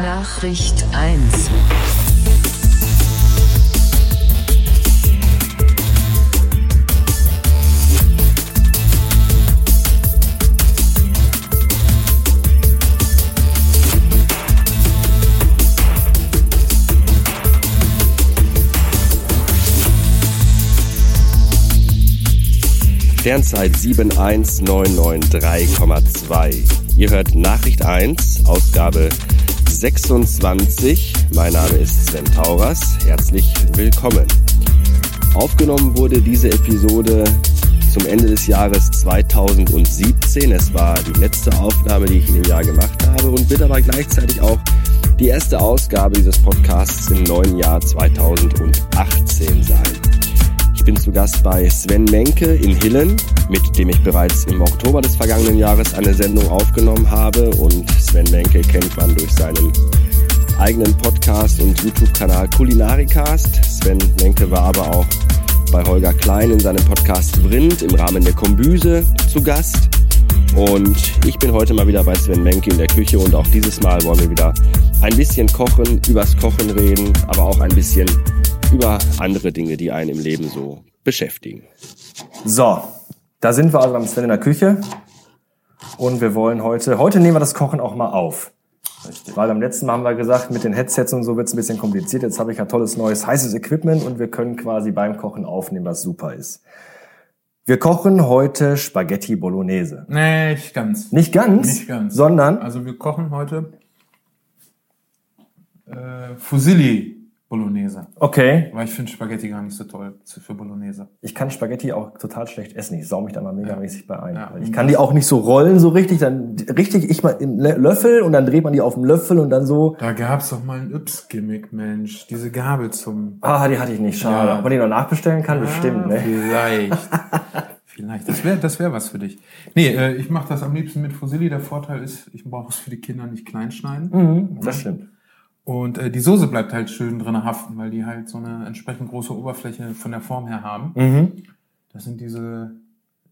Nachricht 1. Sternzeit 71993,2. Ihr hört Nachricht 1, Ausgabe 26. Mein Name ist Sven Tauras. Herzlich willkommen. Aufgenommen wurde diese Episode zum Ende des Jahres 2017. Es war die letzte Aufnahme, die ich in dem Jahr gemacht habe und wird aber gleichzeitig auch die erste Ausgabe dieses Podcasts im neuen Jahr 2018 sein. Ich bin zu Gast bei Sven Menke in Hillen, mit dem ich bereits im Oktober des vergangenen Jahres eine Sendung aufgenommen habe. Und Sven Menke kennt man durch seinen eigenen Podcast und YouTube-Kanal Kulinarikast. Sven Menke war aber auch bei Holger Klein in seinem Podcast Vrind im Rahmen der Kombüse zu Gast. Und ich bin heute mal wieder bei Sven Menke in der Küche und auch dieses Mal wollen wir wieder ein bisschen kochen, übers Kochen reden, aber auch ein bisschen über andere Dinge, die einen im Leben so beschäftigen. So, da sind wir also beim Sven in der Küche. Und wir wollen heute, heute nehmen wir das Kochen auch mal auf. Richtig. Weil beim letzten Mal haben wir gesagt, mit den Headsets und so wird es ein bisschen kompliziert. Jetzt habe ich ja tolles neues heißes Equipment und wir können quasi beim Kochen aufnehmen, was super ist. Wir kochen heute Spaghetti Bolognese. Nee, nicht ganz. Nicht ganz? Nicht ganz. Sondern? Also wir kochen heute äh, Fusilli Bolognese. Okay. Weil ich finde Spaghetti gar nicht so toll für Bolognese. Ich kann Spaghetti auch total schlecht essen. Ich sau mich da mal megamäßig bei ein. Ja. Ich kann die auch nicht so rollen so richtig. Dann richtig, ich mal im Löffel und dann dreht man die auf dem Löffel und dann so. Da gab's doch mal ein Yps-Gimmick, Mensch. Diese Gabel zum... Ah, die hatte ich nicht. Schade. Ja. Ob man die noch nachbestellen kann, bestimmt, ne? Vielleicht. Vielleicht. Das wäre das wär was für dich. Nee, äh, ich mache das am liebsten mit Fusilli. Der Vorteil ist, ich brauche es für die Kinder nicht klein schneiden. Mhm, das stimmt. Und äh, die Soße bleibt halt schön drin haften, weil die halt so eine entsprechend große Oberfläche von der Form her haben. Mhm. Das sind diese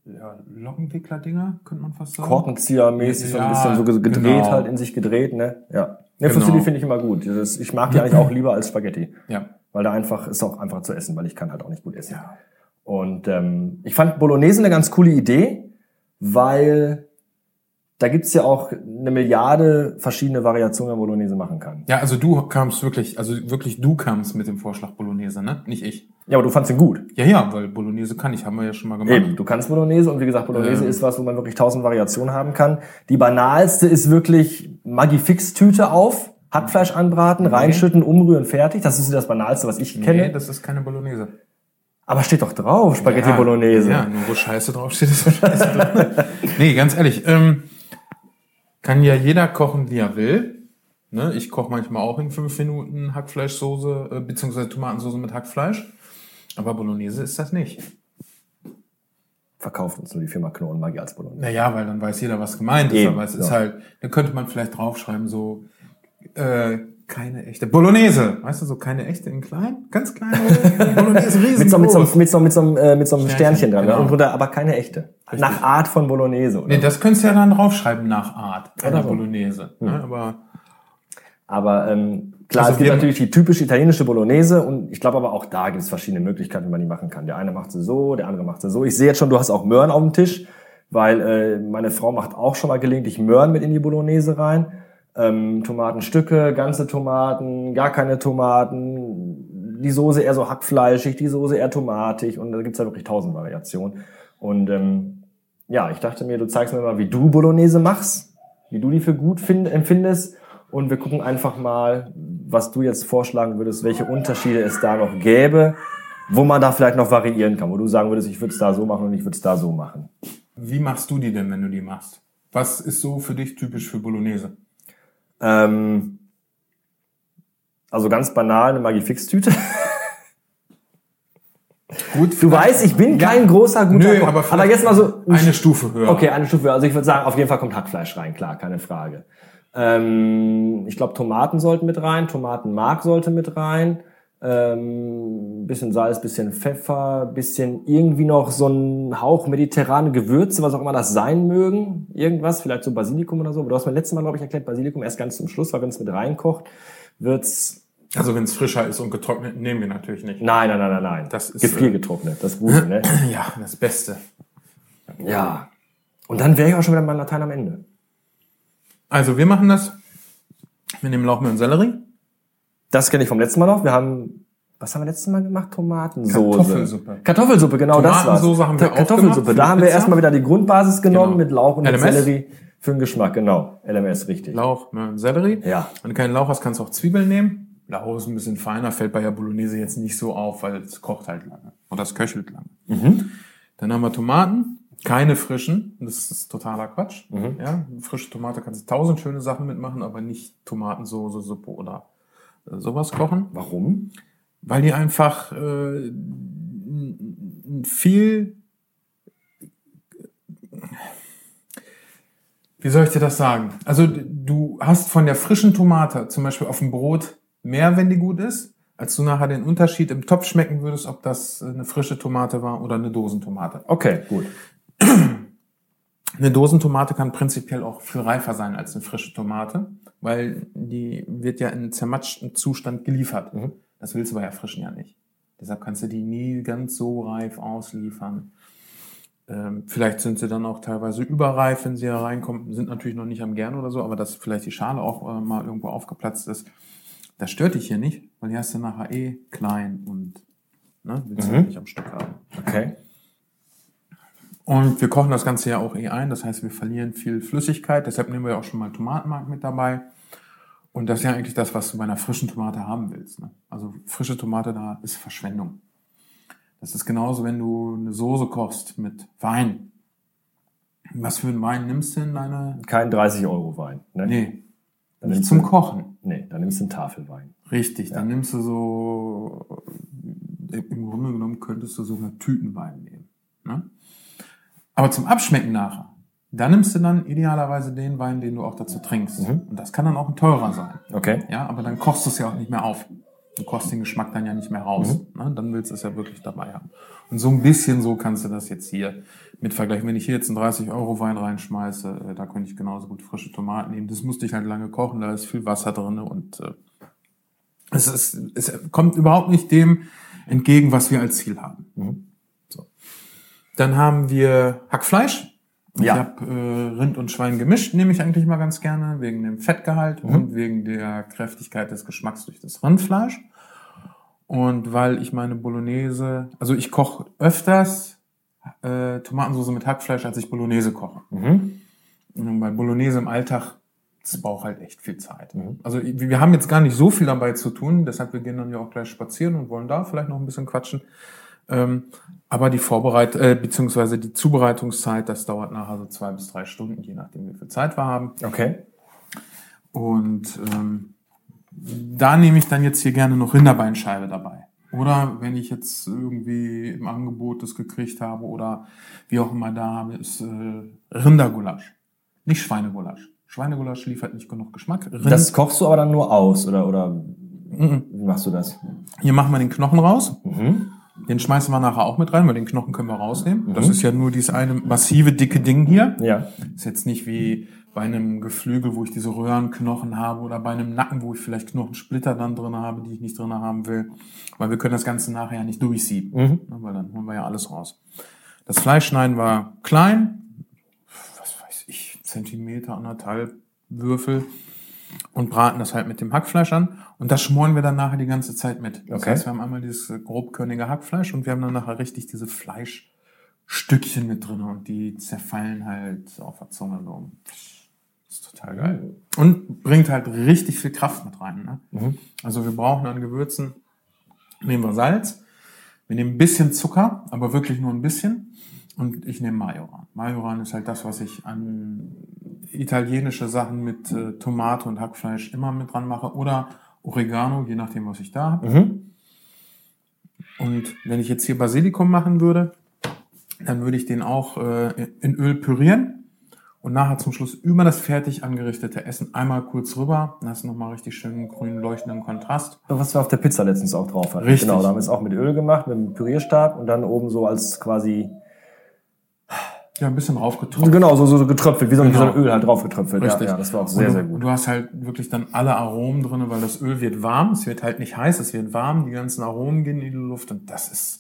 ja, Lockenwickler-Dinger, könnte man fast sagen. Korkenzieher-mäßig, so ein Ja, bisschen so gedreht genau. halt, in sich gedreht, ne? Ja. Ne, Genau. Fusilli finde ich immer gut. Dieses, ich mag die eigentlich auch lieber als Spaghetti. Ja. Weil da einfach, ist auch einfach zu essen, weil ich kann halt auch nicht gut essen. Ja. Und ähm, ich fand Bolognese eine ganz coole Idee, weil da gibt's ja auch eine Milliarde verschiedene Variationen, Bolognese machen kann. Ja, also du kamst wirklich, also wirklich du kamst mit dem Vorschlag Bolognese, ne? Nicht ich. Ja, aber du fandst ihn gut. Ja, ja, weil Bolognese kann ich, haben wir ja schon mal gemacht. Eben, du kannst Bolognese und wie gesagt, Bolognese Ähm. ist was, wo man wirklich tausend Variationen haben kann. Die banalste ist wirklich Maggi-Fix-Tüte auf, Hackfleisch anbraten, reinschütten, umrühren, fertig. Das ist so das Banalste, was ich kenne. Nee, das ist keine Bolognese. Aber steht doch drauf, Spaghetti ja, Bolognese. Ja, nur wo Scheiße drauf steht, ist wo Scheiße drin. Nee, ganz ehrlich, ähm, kann ja jeder kochen, wie er will. Ne? Ich koche manchmal auch in fünf Minuten Hackfleischsoße, äh, beziehungsweise Tomatensoße mit Hackfleisch. Aber Bolognese ist das nicht. Verkauft uns nur die Firma und Maggi als Bolognese. Naja, weil dann weiß jeder, was gemeint ist. Eben, aber es ist ja. halt, da könnte man vielleicht draufschreiben, so, äh, keine echte Bolognese. Weißt du, so keine echte in klein, ganz klein. Bolognese riesengroß. Mit so, mit so, mit so, mit so, äh, mit so einem Sternchen, Sternchen dran. ne? genau. Und aber keine echte. Nach Art von Bolognese. Oder? Nee, das könntest du ja dann draufschreiben nach Art einer Oder so. Bolognese. Ne? Aber Aber ähm, klar, Also es gibt natürlich die typische italienische Bolognese und ich glaube aber auch da gibt es verschiedene Möglichkeiten, wie man die machen kann. Der eine macht sie so, der andere macht sie so. Ich sehe jetzt schon, du hast auch Möhren auf dem Tisch, weil äh, meine Frau macht auch schon mal gelegentlich Möhren mit in die Bolognese rein. Ähm, Tomatenstücke, ganze Tomaten, gar keine Tomaten, die Soße eher so hackfleischig, die Soße eher tomatig und da gibt's ja wirklich tausend Variationen. Und ähm, ja, ich dachte mir, du zeigst mir mal, wie du Bolognese machst, wie du die für gut find, empfindest. Und wir gucken einfach mal, was du jetzt vorschlagen würdest, welche Unterschiede es da noch gäbe, wo man da vielleicht noch variieren kann, wo du sagen würdest, ich würde es da so machen und ich würde es da so machen. wie machst du die denn, wenn du die machst? Was ist so für dich typisch für Bolognese? Ähm, also ganz banal eine Maggi-Fix-Tüte. Gut, Du weißt, ich bin kein großer guter Nö, Koch. aber, aber jetzt mal so eine Stufe höher. Okay, eine Stufe. Also ich würde sagen, auf jeden Fall kommt Hackfleisch rein, klar, keine Frage. Ähm, ich glaube, Tomaten sollten mit rein, Tomatenmark sollte mit rein. ähm, bisschen Salz, bisschen Pfeffer, bisschen irgendwie noch so ein Hauch mediterrane Gewürze, was auch immer das sein mögen. Irgendwas, vielleicht so Basilikum oder so. Aber du hast mir letztes Mal, glaube ich, erklärt, Basilikum erst ganz zum Schluss, weil wenn es mit reinkocht, wird's Also wenn es frischer ist und getrocknet, nehmen wir natürlich nicht. Nein, nein, nein, nein, nein. Das ist, gefriergetrocknet, das Gute, ne? Ja, das Beste. Ja. Und dann wäre ich auch schon wieder mal Latein am Ende. Also wir machen das. Wir nehmen Lauchmehl und Sellerie. Das kenne ich vom letzten Mal noch. Wir haben, was haben wir letztes Mal gemacht? Tomatensoße. Kartoffelsuppe. Kartoffelsuppe, genau das war's. Tomatensoße haben wir auch Kartoffelsuppe. gemacht Da haben wir erstmal wieder die Grundbasis genommen Genau. mit Lauch und LMS. Sellerie für den Geschmack, genau. LMS, richtig. Lauch, Möhren, Sellerie. Ja. Wenn du keinen Lauch hast, kannst du auch Zwiebeln nehmen. Lauch ist ein bisschen feiner, fällt bei der Bolognese jetzt nicht so auf, weil es kocht halt lange. Oder es köchelt lange. Mhm. Dann haben wir Tomaten. Keine frischen. Das ist totaler Quatsch. Mhm. Ja, frische Tomate kannst du tausend schöne Sachen mitmachen, aber nicht Tomatensoße, Suppe oder äh, sowas kochen. Warum? Weil die einfach äh, viel. Wie soll ich dir das sagen? Also du hast von der frischen Tomate zum Beispiel auf dem Brot mehr, wenn die gut ist, als du nachher den Unterschied im Topf schmecken würdest, ob das eine frische Tomate war oder eine Dosentomate. Okay, gut. Eine Dosentomate kann prinzipiell auch viel reifer sein als eine frische Tomate, weil die wird ja in zermatschten Zustand geliefert. Mhm. Das willst du bei der frischen ja nicht. Deshalb kannst du die nie ganz so reif ausliefern. Ähm, vielleicht sind sie dann auch teilweise überreif, wenn sie da reinkommen. Sind natürlich noch nicht am Gern oder so, aber dass vielleicht die Schale auch äh, mal irgendwo aufgeplatzt ist, das stört dich hier nicht, weil die hast du nachher eh klein und ne, willst du Mhm. nicht am Stück haben. Okay. Und wir kochen das Ganze ja auch eh ein, das heißt, wir verlieren viel Flüssigkeit, deshalb nehmen wir auch schon mal Tomatenmark mit dabei. Und das ist ja eigentlich das, was du bei einer frischen Tomate haben willst. Ne? Also frische Tomate da ist Verschwendung. Das ist genauso, wenn du eine Soße kochst mit Wein. Was für einen Wein nimmst du in deine... Kein 30 Euro Wein. Ne? Nee, dann nicht zum du, Kochen. Nee, dann nimmst du einen Tafelwein. Richtig, dann nimmst du so, äh, im Grunde genommen könntest du sogar Tütenwein nehmen. Ne? Aber zum Abschmecken nachher, da nimmst du dann idealerweise den Wein, den du auch dazu trinkst. Mhm. Und das kann dann auch ein teurer sein. Okay. Ja, aber dann kochst du es ja auch nicht mehr auf. Du kochst den Geschmack dann ja nicht mehr raus. Ne? Dann willst du es ja wirklich dabei haben. Und so ein bisschen so kannst du das jetzt hier mit vergleichen. Wenn ich hier jetzt einen 30-Euro-Wein reinschmeiße, äh, da könnte ich genauso gut frische Tomaten nehmen. Das musste ich halt lange kochen, da ist viel Wasser drin und äh, es, ist, es kommt überhaupt nicht dem entgegen, was wir als Ziel haben. So. Dann haben wir Hackfleisch. Ich Ja. habe äh, Rind und Schwein gemischt, nehme ich eigentlich mal ganz gerne, wegen dem Fettgehalt und wegen der Kräftigkeit des Geschmacks durch das Rindfleisch. Und weil ich meine Bolognese, also ich koche öfters äh, Tomatensauce mit Hackfleisch, als ich Bolognese koche. Mhm. Und bei Bolognese im Alltag, das braucht halt echt viel Zeit. Also wir wir haben jetzt gar nicht so viel dabei zu tun, deshalb wir gehen dann ja auch gleich spazieren und wollen da vielleicht noch ein bisschen quatschen. Ähm, aber die Vorbereit äh, beziehungsweise die Zubereitungszeit, das dauert nachher so zwei bis drei Stunden, je nachdem wie viel Zeit wir haben. Okay. Und ähm, da nehme ich dann jetzt hier gerne noch Rinderbeinscheibe dabei. Oder wenn ich jetzt irgendwie im Angebot das gekriegt habe oder wie auch immer da habe, ist äh, Rindergulasch. Nicht Schweinegulasch. Schweinegulasch liefert nicht genug Geschmack. Rind, Das kochst du aber dann nur aus, oder, oder Mhm. wie machst du das? hier machen wir den Knochen raus. Mhm. Den schmeißen wir nachher auch mit rein, weil den Knochen können wir rausnehmen. Das ist ja nur dieses eine massive, dicke Ding hier. Ja. Ist jetzt nicht wie bei einem Geflügel, wo ich diese Röhrenknochen habe oder bei einem Nacken, wo ich vielleicht Knochensplitter dann drin habe, die ich nicht drin haben will. Weil wir können das Ganze nachher ja nicht durchsieben. Mhm. Weil dann holen wir ja alles raus. Das Fleisch schneiden wir klein, was weiß ich, Zentimeter, anderthalb Würfel und braten das halt mit dem Hackfleisch an. Und das schmoren wir dann nachher die ganze Zeit mit. Das Okay. heißt, wir haben einmal dieses äh, grobkörnige Hackfleisch und wir haben dann nachher richtig diese Fleischstückchen mit drin und die zerfallen halt auf der Zunge so. Das ist total geil. Und bringt halt richtig viel Kraft mit rein. Ne? Mhm. Also wir brauchen an Gewürzen, nehmen wir Salz, wir nehmen ein bisschen Zucker, aber wirklich nur ein bisschen. Und ich nehme Majoran. Majoran ist halt das, was ich an italienische Sachen mit äh, Tomate und Hackfleisch immer mit dran mache. Oder Oregano, je nachdem, was ich da habe. Mhm. Und wenn ich jetzt hier Basilikum machen würde, dann würde ich den auch äh, in Öl pürieren Und nachher zum Schluss über das fertig angerichtete Essen einmal kurz rüber. Dann hast du nochmal richtig schönen grün leuchtenden Kontrast. Was wir auf der Pizza letztens auch drauf hatten. Richtig. Genau, da haben wir es auch mit Öl gemacht, mit einem Pürierstab und dann oben so als quasi, Ja, ein bisschen raufgetrocknet. genau, so, so getröpfelt, wie so, ein- Genau. Öl halt drauf getröpfelt. Ja, Richtig. ja, das war auch sehr, du, sehr gut. Du hast halt wirklich dann alle Aromen drinne, weil das Öl wird warm. Es wird halt nicht heiß, es wird warm. Die ganzen Aromen gehen in die Luft und das ist,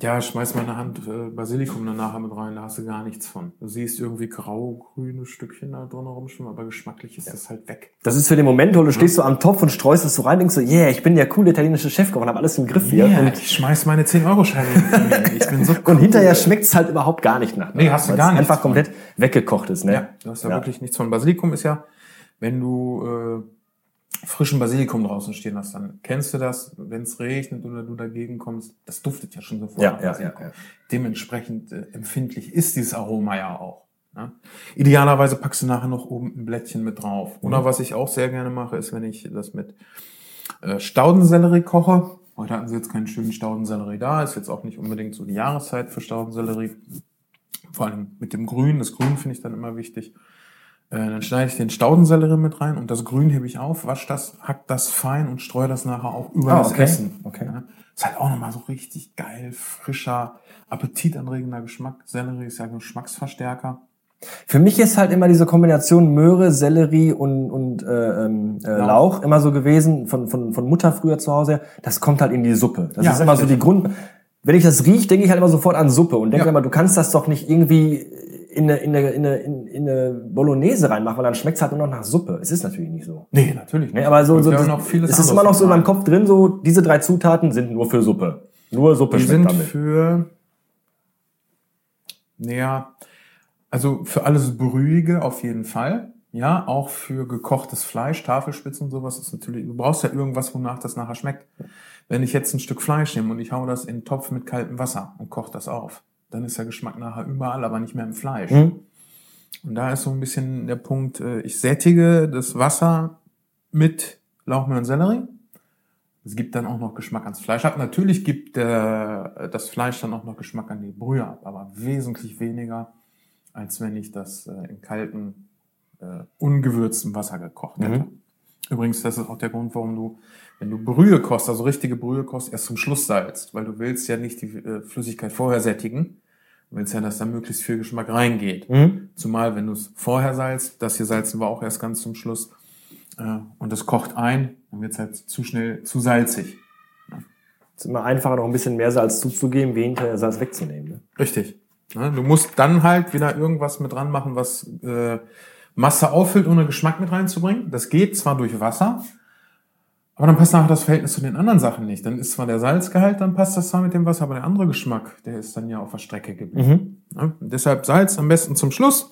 ja, schmeiß mal eine Hand äh, Basilikum dann nachher mit rein, da hast du gar nichts von. Du siehst irgendwie grau-grüne Stückchen da drin rumschwimmen, aber geschmacklich ist das halt weg. Das ist für den Moment, wo du stehst so am Topf und streust es so rein, denkst so, yeah, ich bin der coole italienische Chefkoch und hab alles im Griff hier. Ja, Und, ich schmeiß meine 10-Euro-Scheine in die Kamine. Ich bin so und hinterher schmeckt es halt überhaupt gar nicht nach. Nee, hast du gar es nichts Einfach von. komplett weggekocht ist, ne? Ja, du hast da wirklich nichts von. Basilikum ist ja, wenn du äh, frischen Basilikum draußen stehen hast, dann kennst du das, wenn es regnet oder du dagegen kommst, das duftet ja schon sofort. Ja, ja, ja, ja. Dementsprechend äh, empfindlich ist dieses Aroma ja auch. Ne? Idealerweise packst du nachher noch oben ein Blättchen mit drauf. Mhm. Oder was ich auch sehr gerne mache, ist, wenn ich das mit äh, Staudensellerie koche. Heute hatten sie jetzt keinen schönen Staudensellerie da, ist jetzt auch nicht unbedingt so die Jahreszeit für Staudensellerie. Vor allem mit dem Grün. Das Grün finde ich dann immer wichtig. Äh, dann schneide ich den Staudensellerie mit rein und das Grün hebe ich auf, wasche das, hack das fein und streue das nachher auch über Ah, das okay. Essen. Okay. Ja, ist halt auch nochmal so richtig geil, frischer, appetitanregender Geschmack. Sellerie ist ja Geschmacksverstärker. Für mich ist halt immer diese Kombination Möhre, Sellerie und, und äh, ähm, äh, Lauch. Lauch. immer so gewesen, von, von, von Mutter früher zu Hause. her. Das kommt halt in die Suppe. Das Ja, ist immer so richtig. die Grund. Wenn ich das rieche, denke ich halt immer sofort an Suppe und denke Ja. immer, du kannst das doch nicht irgendwie in eine, in eine, in eine, in in eine Bolognese reinmachen, weil dann schmeckt's halt nur noch nach Suppe. Es ist natürlich nicht so. Nee, natürlich nicht. Aber so, so das, noch vieles es ist immer noch so in meinem. Kopf drin, so diese drei Zutaten sind nur für Suppe. Nur Suppe Die schmeckt sind damit. für, naja, also für alles Brühige auf jeden Fall. Ja, auch für gekochtes Fleisch, Tafelspitzen und sowas ist natürlich, du brauchst ja irgendwas, wonach das nachher schmeckt. Wenn ich jetzt ein Stück Fleisch nehme und ich hau das in einen Topf mit kaltem Wasser und koche das auf, dann ist der Geschmack nachher überall, aber nicht mehr im Fleisch. Mhm. Und da ist so ein bisschen der Punkt, äh, ich sättige das Wasser mit Lauchmehl und Sellerie. Es gibt dann auch noch Geschmack ans Fleisch ab. Natürlich gibt der, das Fleisch dann auch noch Geschmack an die Brühe ab, aber wesentlich weniger, als wenn ich das äh, in kaltem, äh, ungewürztem Wasser gekocht hätte. Übrigens, das ist auch der Grund, warum du, wenn du Brühe kochst, also richtige Brühe kochst, erst zum Schluss salzt, weil du willst ja nicht die äh, Flüssigkeit vorher sättigen. Du willst ja, dass da möglichst viel Geschmack reingeht. Mhm. Zumal, wenn du es vorher salzt, das hier salzen wir auch erst ganz zum Schluss, äh, und es kocht ein, dann wird es halt zu schnell zu salzig. Es ist immer einfacher, noch ein bisschen mehr Salz zuzugeben, hinterher Salz wegzunehmen. Ne? Richtig. Du musst dann halt wieder irgendwas mit dran machen, was äh, Masse auffüllt, ohne Geschmack mit reinzubringen. Das geht zwar durch Wasser, aber dann passt nachher das Verhältnis zu den anderen Sachen nicht. Dann ist zwar der Salzgehalt, dann passt das zwar mit dem Wasser, aber der andere Geschmack, der ist dann ja auf der Strecke geblieben. Ne? Und deshalb Salz am besten zum Schluss.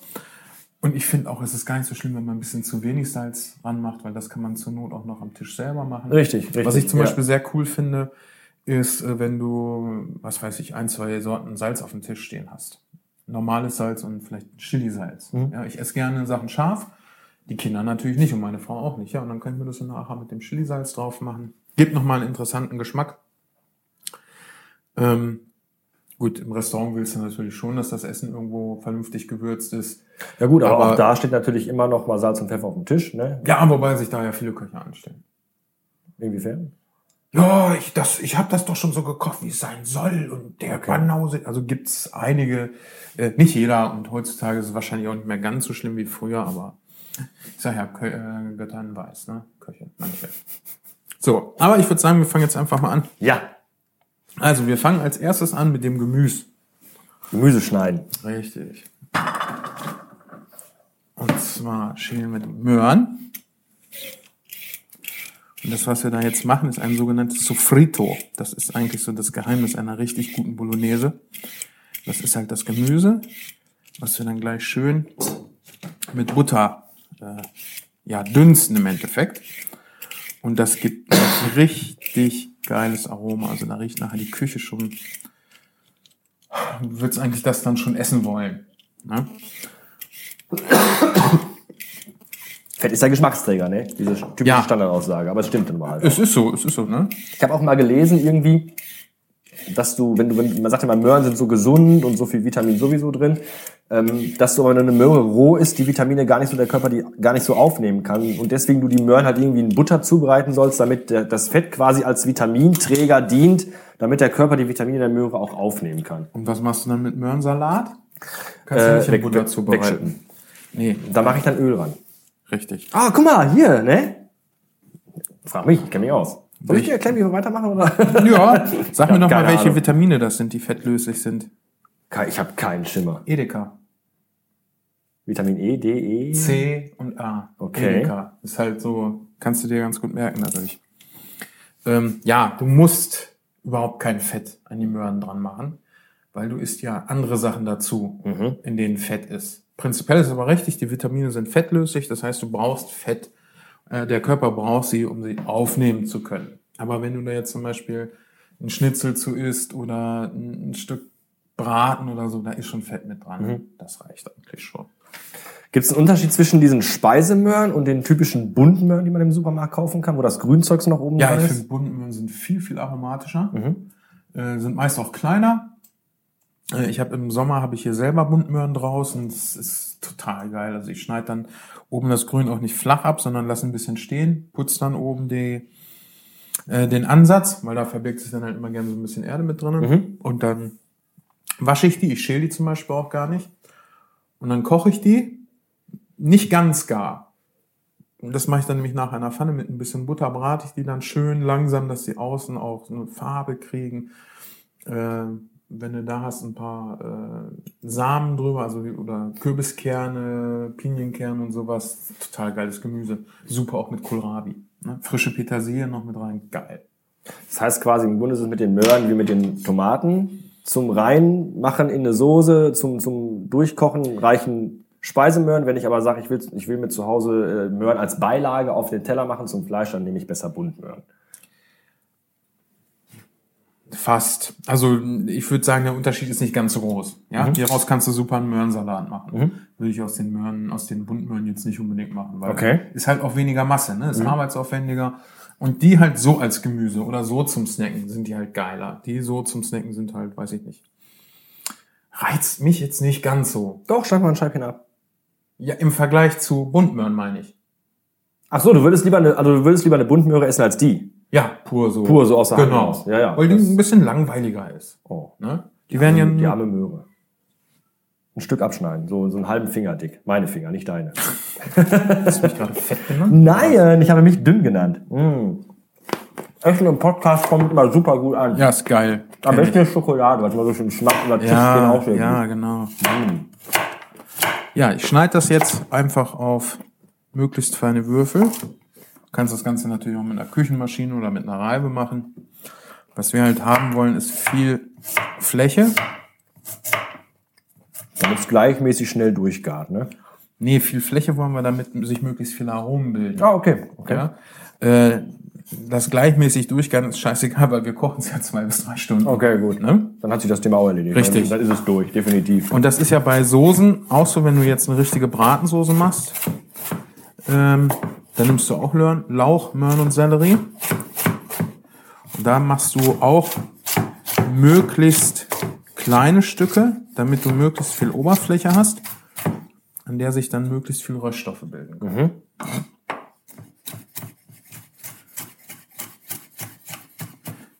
Und ich finde auch, es ist gar nicht so schlimm, wenn man ein bisschen zu wenig Salz ranmacht, weil das kann man zur Not auch noch am Tisch selber machen. Richtig, richtig. Was ich zum ja. Beispiel sehr cool finde, ist, äh, wenn du, was weiß ich, ein, zwei Sorten Salz auf dem Tisch stehen hast. Normales Salz und vielleicht Chili-Salz. Mhm. Ja, ich esse gerne Sachen scharf. Die Kinder natürlich nicht und meine Frau auch nicht. Ja, und dann kann ich mir das so nachher mit dem Chili-Salz drauf machen. Gibt nochmal einen interessanten Geschmack. Ähm, gut, im Restaurant willst du natürlich schon, dass das Essen irgendwo vernünftig gewürzt ist. Ja gut, aber, Aber- auch da steht natürlich immer noch mal Salz und Pfeffer auf dem Tisch. Ne? Ja, wobei sich da ja viele Köche anstellen. Inwiefern? ja, ich, das, ich habe das doch schon so gekocht, wie es sein soll. Und der Banause, also gibt's einige, äh, nicht jeder, und heutzutage ist es wahrscheinlich auch nicht mehr ganz so schlimm wie früher, aber ich sag ja, Kö äh, Göttern weiß, ne? Köche, manche. So, aber ich würde sagen, wir fangen jetzt einfach mal an. Ja, Also, wir fangen als erstes an mit dem Gemüse. Gemüse schneiden. Richtig. Und zwar schälen wir Möhren. Und das, was wir da jetzt machen, ist ein sogenanntes Sofrito. Das ist eigentlich so das Geheimnis einer richtig guten Bolognese. Das ist halt das Gemüse, was wir dann gleich schön mit Butter äh, ja, dünsten im Endeffekt. Und das gibt ein richtig geiles Aroma. Also da riecht nachher die Küche schon du würdest eigentlich das dann schon essen wollen. Ne? Fett ist der Geschmacksträger, ne? Diese typische Ja. Standardaussage. Aber es stimmt dann mal. Halt. Es ist so, es ist so, ne? Ich habe auch mal gelesen, irgendwie, dass du, wenn du, wenn, man sagt immer, Möhren sind so gesund und so viel Vitamin sowieso drin, ähm, dass du aber eine Möhre roh ist, die Vitamine gar nicht so der Körper die gar nicht so aufnehmen kann und deswegen du die Möhren halt irgendwie in Butter zubereiten sollst, damit das Fett quasi als Vitaminträger dient, damit der Körper die Vitamine der Möhre auch aufnehmen kann. Und was machst du dann mit Möhrensalat? Kannst du Äh, nicht in weg- Butter zubereiten. Nee, Da mache ich dann Öl ran. richtig. Ah, guck mal, hier, ne? Frag mich, ich kenne mich aus. Soll ich dir erklären, wie wir weitermachen? Oder? Ja, sag Ja, mir noch mal, keine welche Ahnung. Vitamine das sind, die fettlöslich sind. Ich habe keinen Schimmer. Edeka. Vitamin E, D, E. C und A. Okay. Edeka. Ist halt so, kannst du dir ganz gut merken dadurch. Ähm, ja, du musst überhaupt kein Fett an die Möhren dran machen, weil du isst ja andere Sachen dazu, Mhm. in denen Fett ist. Prinzipiell ist aber richtig, die Vitamine sind fettlöslich, das heißt, du brauchst Fett. Äh, der Körper braucht sie, um sie aufnehmen zu können. Aber wenn du da jetzt zum Beispiel ein Schnitzel zu isst oder ein, ein Stück Braten oder so, da ist schon Fett mit dran. Mhm. Das reicht eigentlich schon. Gibt es einen Unterschied zwischen diesen Speisemöhren und den typischen Buntmöhren, die man im Supermarkt kaufen kann, wo das Grünzeugs noch oben Ja, dran ich ist? finde Buntenmöhren sind viel, viel aromatischer, Mhm. äh, sind meist auch kleiner. Äh, ich habe im Sommer habe ich hier selber Buntmöhren draußen. Das ist total geil. Also ich schneide dann oben das Grün auch nicht flach ab, sondern lasse ein bisschen stehen, putze dann oben die, äh, den Ansatz, weil da verbirgt sich dann halt immer gerne so ein bisschen Erde mit drin. Mhm. Und dann wasche ich die. Ich schäle die zum Beispiel auch gar nicht. Und dann koche ich die nicht ganz gar. Und das mache ich dann nämlich nach einer Pfanne mit ein bisschen Butter, brate ich die dann schön langsam, dass die außen auch so eine Farbe kriegen. Äh, wenn du da hast, ein paar äh, Samen drüber, also oder Kürbiskerne, Pinienkerne und sowas. Total geiles Gemüse. Super auch mit Kohlrabi. Ne? Frische Petersilie noch mit rein. Geil. Das heißt quasi im Grunde ist es mit den Möhren wie mit den Tomaten. Zum Reinmachen in eine Soße, zum, zum Durchkochen reichen Speisemöhren. Wenn ich aber sage, ich will, ich will mir zu Hause äh, Möhren als Beilage auf den Teller machen zum Fleisch, dann nehme ich besser Buntmöhren. Fast. Also ich würde sagen, der Unterschied ist nicht ganz so groß. Ja, Mhm. hieraus kannst du super einen Möhrensalat machen. Würde ich aus den Möhren, aus den Buntmöhren jetzt nicht unbedingt machen, weil Okay. ist halt auch weniger Masse, ne? Ist arbeitsaufwendiger. Und die halt so als Gemüse oder so zum Snacken sind die halt geiler. Die so zum Snacken sind halt, weiß ich nicht. Reizt mich jetzt nicht ganz so. Doch, schneid mal ein Scheibchen ab. Ja, im Vergleich zu Buntmöhren meine ich. Ach so, du würdest lieber eine, also du würdest lieber eine Buntmöhre essen als die. Ja, pur so. Pur so aus der Hand Genau. raus. Ja, ja. Weil die ein bisschen langweiliger ist. Oh. Ne? Die werden ja die arme Möhre. Ein Stück abschneiden, so, so einen halben Finger dick. Meine Finger, nicht deine. Hast du mich gerade fett genannt? Nein, ich habe mich dünn genannt. Mm. Essen im Podcast kommt immer super gut an. Ja, ist geil. Am besten eine Schokolade, weil es immer so schön Tisch gehen Ja, auch ja, genau. Ja, ich schneide das jetzt einfach auf möglichst feine Würfel. Du kannst das Ganze natürlich auch mit einer Küchenmaschine oder mit einer Reibe machen. Was wir halt haben wollen, ist viel Fläche. Damit es gleichmäßig schnell durchgart, ne? Nee, viel Fläche wollen wir, damit sich möglichst viele Aromen bilden. Ah, okay. okay. Ja? Äh, das gleichmäßig durchgehen ist scheißegal, weil wir kochen es ja zwei bis drei Stunden. Okay, gut. Ne? Dann hat sich das Thema auch erledigt. Richtig. Dann, dann ist es durch, definitiv. Und das ist ja bei Soßen auch so, wenn du jetzt eine richtige Bratensoße machst. Ähm, dann nimmst du auch Lörn, Lauch, Möhren und Sellerie. Und da machst du auch möglichst kleine Stücke, damit du möglichst viel Oberfläche hast, an der sich dann möglichst viel Röststoffe bilden können.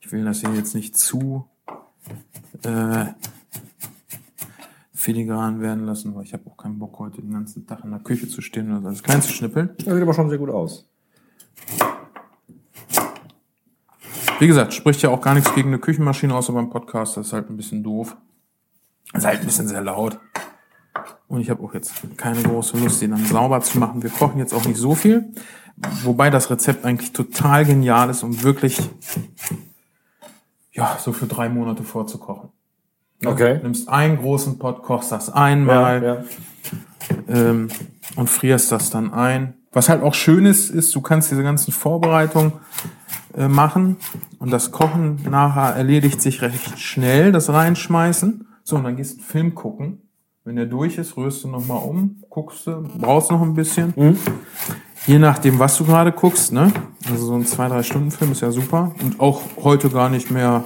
Ich will das hier jetzt nicht zu äh, filigran werden lassen, weil ich habe auch keinen Bock, heute den ganzen Tag in der Küche zu stehen und alles klein zu schnippeln. Das sieht aber schon sehr gut aus. Wie gesagt, spricht ja auch gar nichts gegen eine Küchenmaschine, außer beim Podcast. Das ist halt ein bisschen doof. Das ist halt ein bisschen sehr laut. Und ich habe auch jetzt keine große Lust, den dann sauber zu machen. Wir kochen jetzt auch nicht so viel. Wobei das Rezept eigentlich total genial ist, um wirklich, ja, so für drei Monate vorzukochen. Okay. Du nimmst einen großen Pot, kochst das einmal, ja. ähm, und frierst das dann ein. Was halt auch schön ist, ist, du kannst diese ganzen Vorbereitungen machen und das Kochen nachher erledigt sich recht schnell, das Reinschmeißen. So, und dann gehst du einen Film gucken. Wenn der durch ist, rührst du nochmal um, guckst du, brauchst noch ein bisschen. Je nachdem, was du gerade guckst, ne? Also so ein zwei, drei Stunden Film ist ja super. Und auch heute gar nicht mehr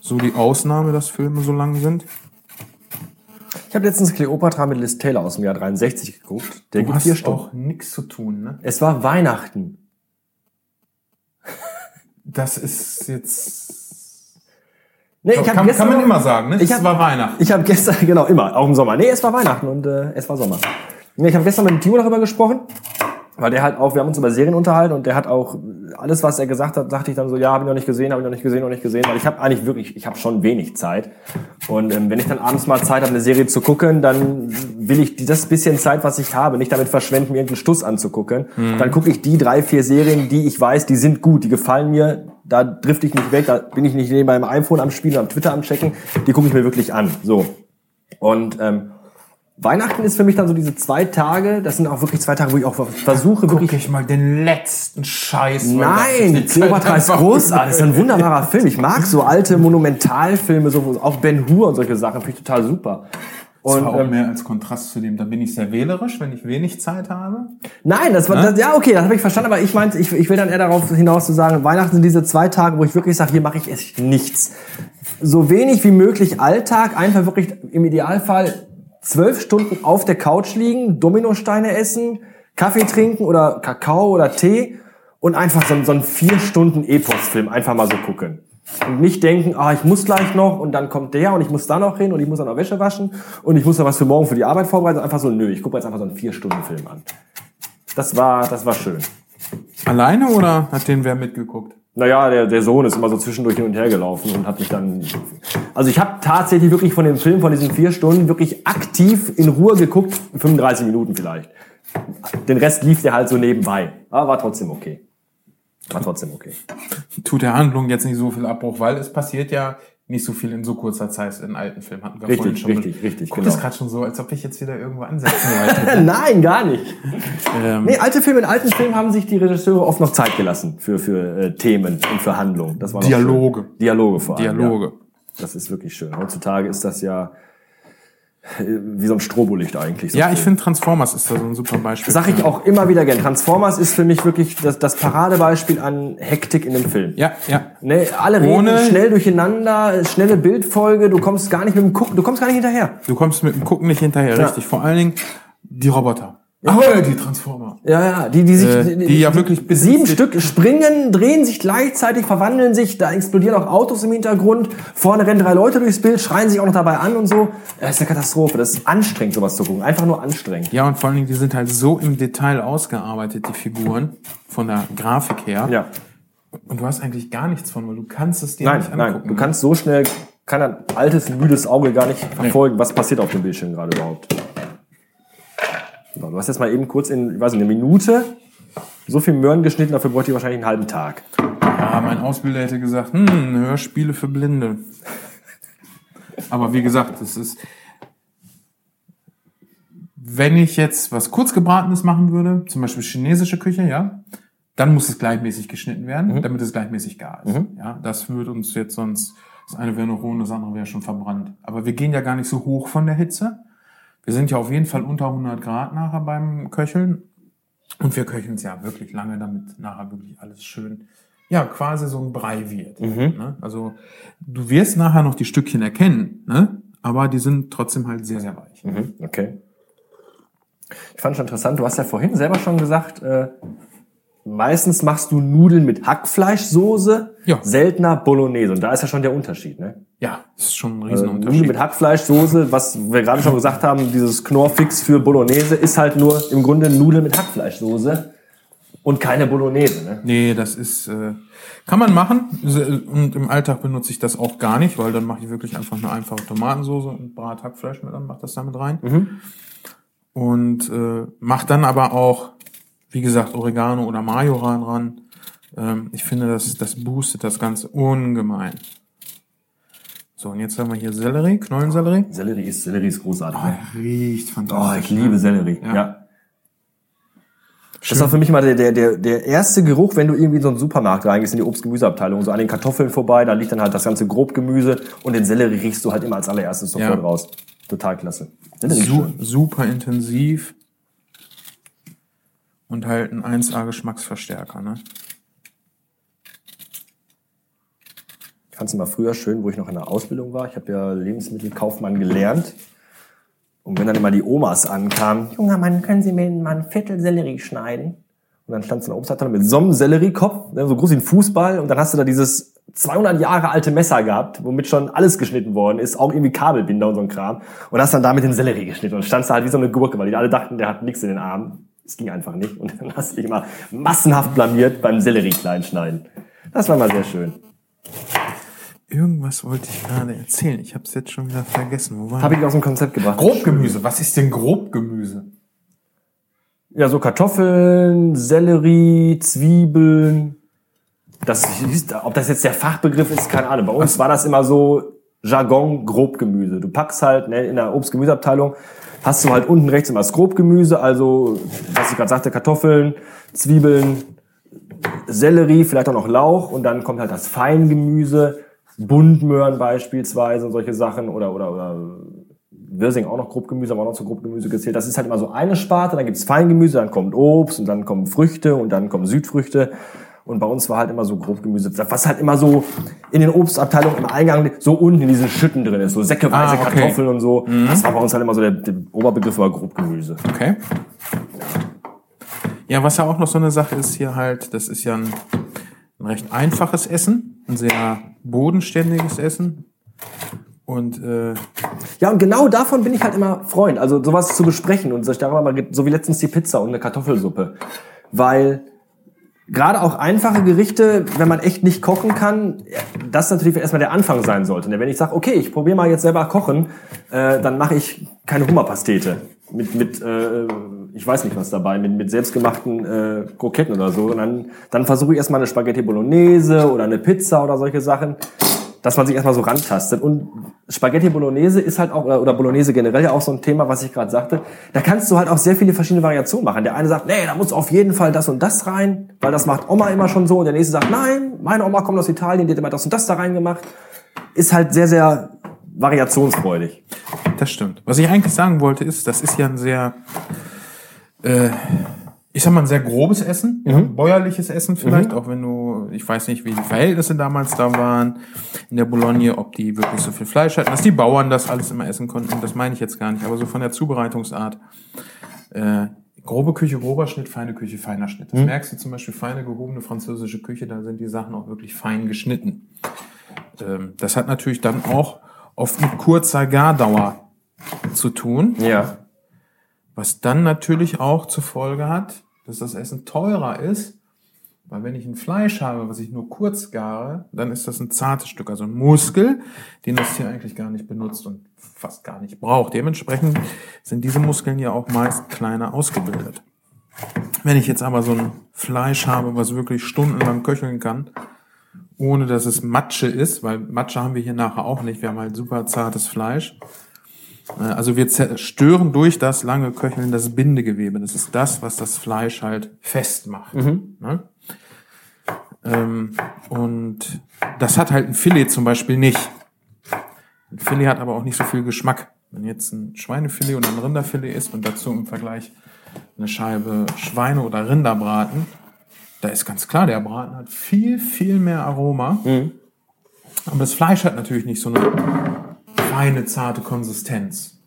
so die Ausnahme, dass Filme so lang sind. Ich habe letztens Cleopatra mit Liz Taylor aus dem Jahr 63 geguckt. Der Du geht hast vier Stunden. auch nichts zu tun, ne? Es war Weihnachten. Das ist jetzt. Nee, ich hab kann, kann gestern man noch- immer sagen, ne? Ich Es hab- war Weihnachten. Ich habe gestern, genau, immer, auch im Sommer. Nee, es war Weihnachten und äh, es war Sommer. Nee, ich habe gestern mit dem Timo darüber gesprochen, weil der halt auch, wir haben uns über Serien unterhalten und der hat auch alles, was er gesagt hat, dachte ich dann so, ja, habe ich noch nicht gesehen, habe ich noch nicht gesehen, noch nicht gesehen, weil ich habe eigentlich wirklich, ich habe schon wenig Zeit. Und ähm, wenn ich dann abends mal Zeit habe, eine Serie zu gucken, dann will ich das bisschen Zeit, was ich habe, nicht damit verschwenden, mir irgendeinen Stuss anzugucken. Dann gucke ich die drei, vier Serien, die ich weiß, die sind gut, die gefallen mir, da drifte ich nicht weg, da bin ich nicht neben meinem iPhone am Spielen, am Twitter am Checken, die gucke ich mir wirklich an. So. Und ähm, Weihnachten ist für mich dann so diese zwei Tage, das sind auch wirklich zwei Tage, wo ich auch versuche, Guck wirklich ich mal den letzten Scheiß. das Nein, Cleopatra ist großartig. Das ist ein wunderbarer Film. Ich mag so alte Monumentalfilme, so auch Ben Hur und solche Sachen, finde ich total super. Das Und war auch ähm, mehr als Kontrast zu dem. Da bin ich sehr wählerisch, wenn ich wenig Zeit habe. nein, das war Ne? das, ja okay, das habe ich verstanden, aber ich meinte, ich, ich will dann eher darauf hinaus zu sagen, Weihnachten sind diese zwei Tage, wo ich wirklich sage, hier mache ich echt nichts. So wenig wie möglich Alltag, einfach wirklich im Idealfall zwölf Stunden auf der Couch liegen, Dominosteine essen, Kaffee trinken oder Kakao oder Tee und einfach so, so einen vier Stunden Epos-Film einfach mal so gucken. Und nicht denken, ah, ich muss gleich noch und dann kommt der und ich muss da noch hin und ich muss dann noch Wäsche waschen und ich muss noch was für morgen für die Arbeit vorbereiten. Einfach so, nö, ich gucke jetzt einfach so einen vier Stunden Film an. Das war, das war schön. Alleine oder hat den wer mitgeguckt? Naja, der, der Sohn ist immer so zwischendurch hin und her gelaufen und hat mich dann. Also ich habe tatsächlich wirklich von dem Film, von diesen vier Stunden, wirklich aktiv in Ruhe geguckt, 35 Minuten vielleicht. Den Rest lief der halt so nebenbei. Aber war trotzdem okay. War trotzdem okay. Tut der Handlung jetzt nicht so viel Abbruch, weil es passiert ja nicht so viel in so kurzer Zeit in alten Filmen. Hatten wir Richtig, vorhin schon richtig, richtig, Guck genau. das gerade schon so, als ob ich jetzt wieder irgendwo ansetzen wollte. Nein, gar nicht. ähm, Nee, alte Filme, in alten Filmen haben sich die Regisseure oft noch Zeit gelassen für, für äh, Themen und für Handlungen. Das war Dialoge. Dialoge vor allem. Dialoge. Ja. Das ist wirklich schön. Heutzutage ist das ja wie so ein Strobolicht eigentlich. So Ja, ich finde Transformers ist da so ein super Beispiel. Sag ich auch immer wieder gern. Transformers ist für mich wirklich das, das Paradebeispiel an Hektik in dem Film. Ja, ja. Ne, alle reden Ohne- schnell durcheinander, schnelle Bildfolge, du kommst gar nicht mit dem Gucken, du kommst gar nicht hinterher. Du kommst mit dem Gucken nicht hinterher, Ja. richtig. Vor allen Dingen die Roboter. Ahoi, die Transformer. Ja, ja, die, die sich, Äh, die ja wirklich bis sieben Stück springen, drehen sich gleichzeitig, verwandeln sich, da explodieren auch Autos im Hintergrund, vorne rennen drei Leute durchs Bild, schreien sich auch noch dabei an und so. Das ist eine Katastrophe, das ist anstrengend, sowas zu gucken, einfach nur anstrengend. Ja, und vor allen Dingen, die sind halt so im Detail ausgearbeitet, die Figuren, von der Grafik her. Ja. Und du hast eigentlich gar nichts von, weil du kannst es dir Nein, nicht angucken. nein, du kannst so schnell, kann ein altes, müdes Auge gar nicht verfolgen, was passiert auf dem Bildschirm gerade überhaupt. So, Du hast jetzt mal eben kurz in, ich weiß nicht, eine Minute so viel Möhren geschnitten, dafür bräuchte ich wahrscheinlich einen halben Tag. Ja, mein Ausbilder hätte gesagt, hm, Hörspiele für Blinde. Aber wie gesagt, das ist, wenn ich jetzt was kurzgebratenes machen würde, zum Beispiel chinesische Küche, ja, dann muss es gleichmäßig geschnitten werden, damit es gleichmäßig gar ist. Ja, das würde uns jetzt sonst, das eine wäre noch roh, das andere wäre schon verbrannt. Aber wir gehen ja gar nicht so hoch von der Hitze. Wir sind ja auf jeden Fall unter 100 Grad nachher beim Köcheln. Und wir köcheln es ja wirklich lange, damit nachher wirklich alles schön, ja, quasi so ein Brei wird. Ne? Also du wirst nachher noch die Stückchen erkennen, ne? aber die sind trotzdem halt sehr, sehr weich. Mhm, okay. Ich fand schon interessant, du hast ja vorhin selber schon gesagt, äh, meistens machst du Nudeln mit Hackfleischsoße, Ja. seltener Bolognese. Und da ist ja schon der Unterschied, ne? Ja, das ist schon ein Also Riesenunterschied. Nudeln mit Hackfleischsoße, was wir gerade schon gesagt haben, dieses Knorrfix für Bolognese, ist halt nur im Grunde Nudeln mit Hackfleischsoße und keine Bolognese, ne? Nee, das ist, äh, kann man machen. Und im Alltag benutze ich das auch gar nicht, weil dann mache ich wirklich einfach eine einfache Tomatensoße und brat Hackfleisch mit an, mach das damit rein. Und äh, mach dann aber auch, wie gesagt, Oregano oder Majoran ran. Ähm, ich finde, das, das boostet das Ganze ungemein. So, und jetzt haben wir hier Sellerie, Knollensellerie. Sellerie ist, Sellerie ist großartig. ne? Riecht Oh, fantastisch. ich liebe Sellerie. Ja. Ja. Das ist auch für mich mal der, der, der, der erste Geruch, wenn du irgendwie in so einen Supermarkt reingehst, in die Obst-Gemüseabteilung, so an den Kartoffeln vorbei, da liegt dann halt das ganze Grobgemüse und den Sellerie riechst du halt immer als allererstes sofort Ja. raus. Total klasse. Su schön. super intensiv. Und halt ein 1A Geschmacksverstärker, ne? fand es immer früher schön, wo ich noch in der Ausbildung war. Ich habe ja Lebensmittelkaufmann gelernt. Und wenn dann immer die Omas ankamen, junger Mann, können Sie mir mal ein Viertel Sellerie schneiden? Und dann stand so eine Obstabteilung mit so einem Selleriekopf, ne, so groß wie ein Fußball. Und dann hast du da dieses 200 Jahre alte Messer gehabt, womit schon alles geschnitten worden ist, auch irgendwie Kabelbinder und so ein Kram. Und hast dann damit den Sellerie geschnitten und standst da halt wie so eine Gurke, weil die alle dachten, der hat nichts in den Armen. Es ging einfach nicht. Und dann hast du dich immer massenhaft blamiert beim Sellerie kleinschneiden. Das war mal sehr schön. Irgendwas wollte ich gerade erzählen. Ich habe es jetzt schon wieder vergessen. Wo war Habe ich aus dem Konzept gebracht. Grobgemüse. Was ist denn Grobgemüse? Ja, so Kartoffeln, Sellerie, Zwiebeln. Das, ob das jetzt der Fachbegriff ist, keine Ahnung. Bei uns war das immer so Jargon Grobgemüse. Du packst halt ne, in der Obst-Gemüseabteilung, hast du halt unten rechts immer das Grobgemüse, also was ich gerade sagte, Kartoffeln, Zwiebeln, Sellerie, vielleicht auch noch Lauch und dann kommt halt das Feingemüse, Buntmöhren beispielsweise und solche Sachen oder oder oder Wirsing auch noch Grobgemüse, aber auch noch zu Grobgemüse gezählt. Das ist halt immer so eine Sparte, dann gibt's Feingemüse, dann kommt Obst und dann kommen Früchte und dann kommen Südfrüchte. Und bei uns war halt immer so Grobgemüse, was halt immer so in den Obstabteilungen im Eingang so unten in diesen Schütten drin ist, so säckeweise Ah, okay. Kartoffeln und so. Das war bei uns halt immer so der, der Oberbegriff war Grobgemüse. Okay. Ja, was ja auch noch so eine Sache ist hier halt, das ist ja ein, ein recht einfaches Essen, ein sehr bodenständiges Essen. Und äh, Ja, und genau davon bin ich halt immer Freund. Also sowas zu besprechen und sich darüber mal, so wie letztens die Pizza und eine Kartoffelsuppe. Weil gerade auch einfache Gerichte, wenn man echt nicht kochen kann, das natürlich erstmal der Anfang sein sollte. Denn wenn ich sage, okay, ich probiere mal jetzt selber kochen, äh, dann mache ich keine Hummerpastete mit mit äh, ich weiß nicht was dabei, mit, mit selbstgemachten äh, Kroketten oder so, sondern dann versuche ich erstmal eine Spaghetti Bolognese oder eine Pizza oder solche Sachen, dass man sich erstmal so rantastet. Und Spaghetti Bolognese ist halt auch, oder Bolognese generell ja auch so ein Thema, was ich gerade sagte. Da kannst du halt auch sehr viele verschiedene Variationen machen. Der eine sagt, nee, da muss auf jeden Fall das und das rein, weil das macht Oma immer schon so. Und der nächste sagt, nein, meine Oma kommt aus Italien, die hat immer das und das da reingemacht. Ist halt sehr, sehr variationsfreudig. das stimmt. Was ich eigentlich sagen wollte ist, das ist ja ein sehr, äh, ich sag mal, ein sehr grobes Essen, ein bäuerliches Essen vielleicht, auch wenn du, ich weiß nicht, wie die Verhältnisse damals da waren in der Boulogne, ob die wirklich so viel Fleisch hatten, dass die Bauern das alles immer essen konnten, das meine ich jetzt gar nicht, aber so von der Zubereitungsart. Äh, grobe Küche, grober Schnitt, feine Küche, feiner Schnitt. Das merkst du zum Beispiel, feine, gehobene französische Küche, da sind die Sachen auch wirklich fein geschnitten. Ähm, das hat natürlich dann auch oft mit kurzer Gardauer zu tun, Ja. Was dann natürlich auch zur Folge hat, dass das Essen teurer ist, weil wenn ich ein Fleisch habe, was ich nur kurz gare, dann ist das ein zartes Stück, also ein Muskel, den das Tier eigentlich gar nicht benutzt und fast gar nicht braucht. Dementsprechend sind diese Muskeln ja auch meist kleiner ausgebildet. Wenn ich jetzt aber so ein Fleisch habe, was wirklich stundenlang köcheln kann, ohne dass es Matsche ist, weil Matsche haben wir hier nachher auch nicht. Wir haben halt super zartes Fleisch. Äh, Also wir zerstören durch das lange Köcheln das Bindegewebe. Das ist das, was das Fleisch halt festmacht. Ne? Ähm, und das hat halt ein Filet zum Beispiel nicht. Ein Filet hat aber auch nicht so viel Geschmack. Wenn jetzt ein Schweinefilet oder ein Rinderfilet ist und dazu im Vergleich eine Scheibe Schweine- oder Rinderbraten, da ist ganz klar, der Braten hat viel, viel mehr Aroma. Aber das Fleisch hat natürlich nicht so eine feine, zarte Konsistenz.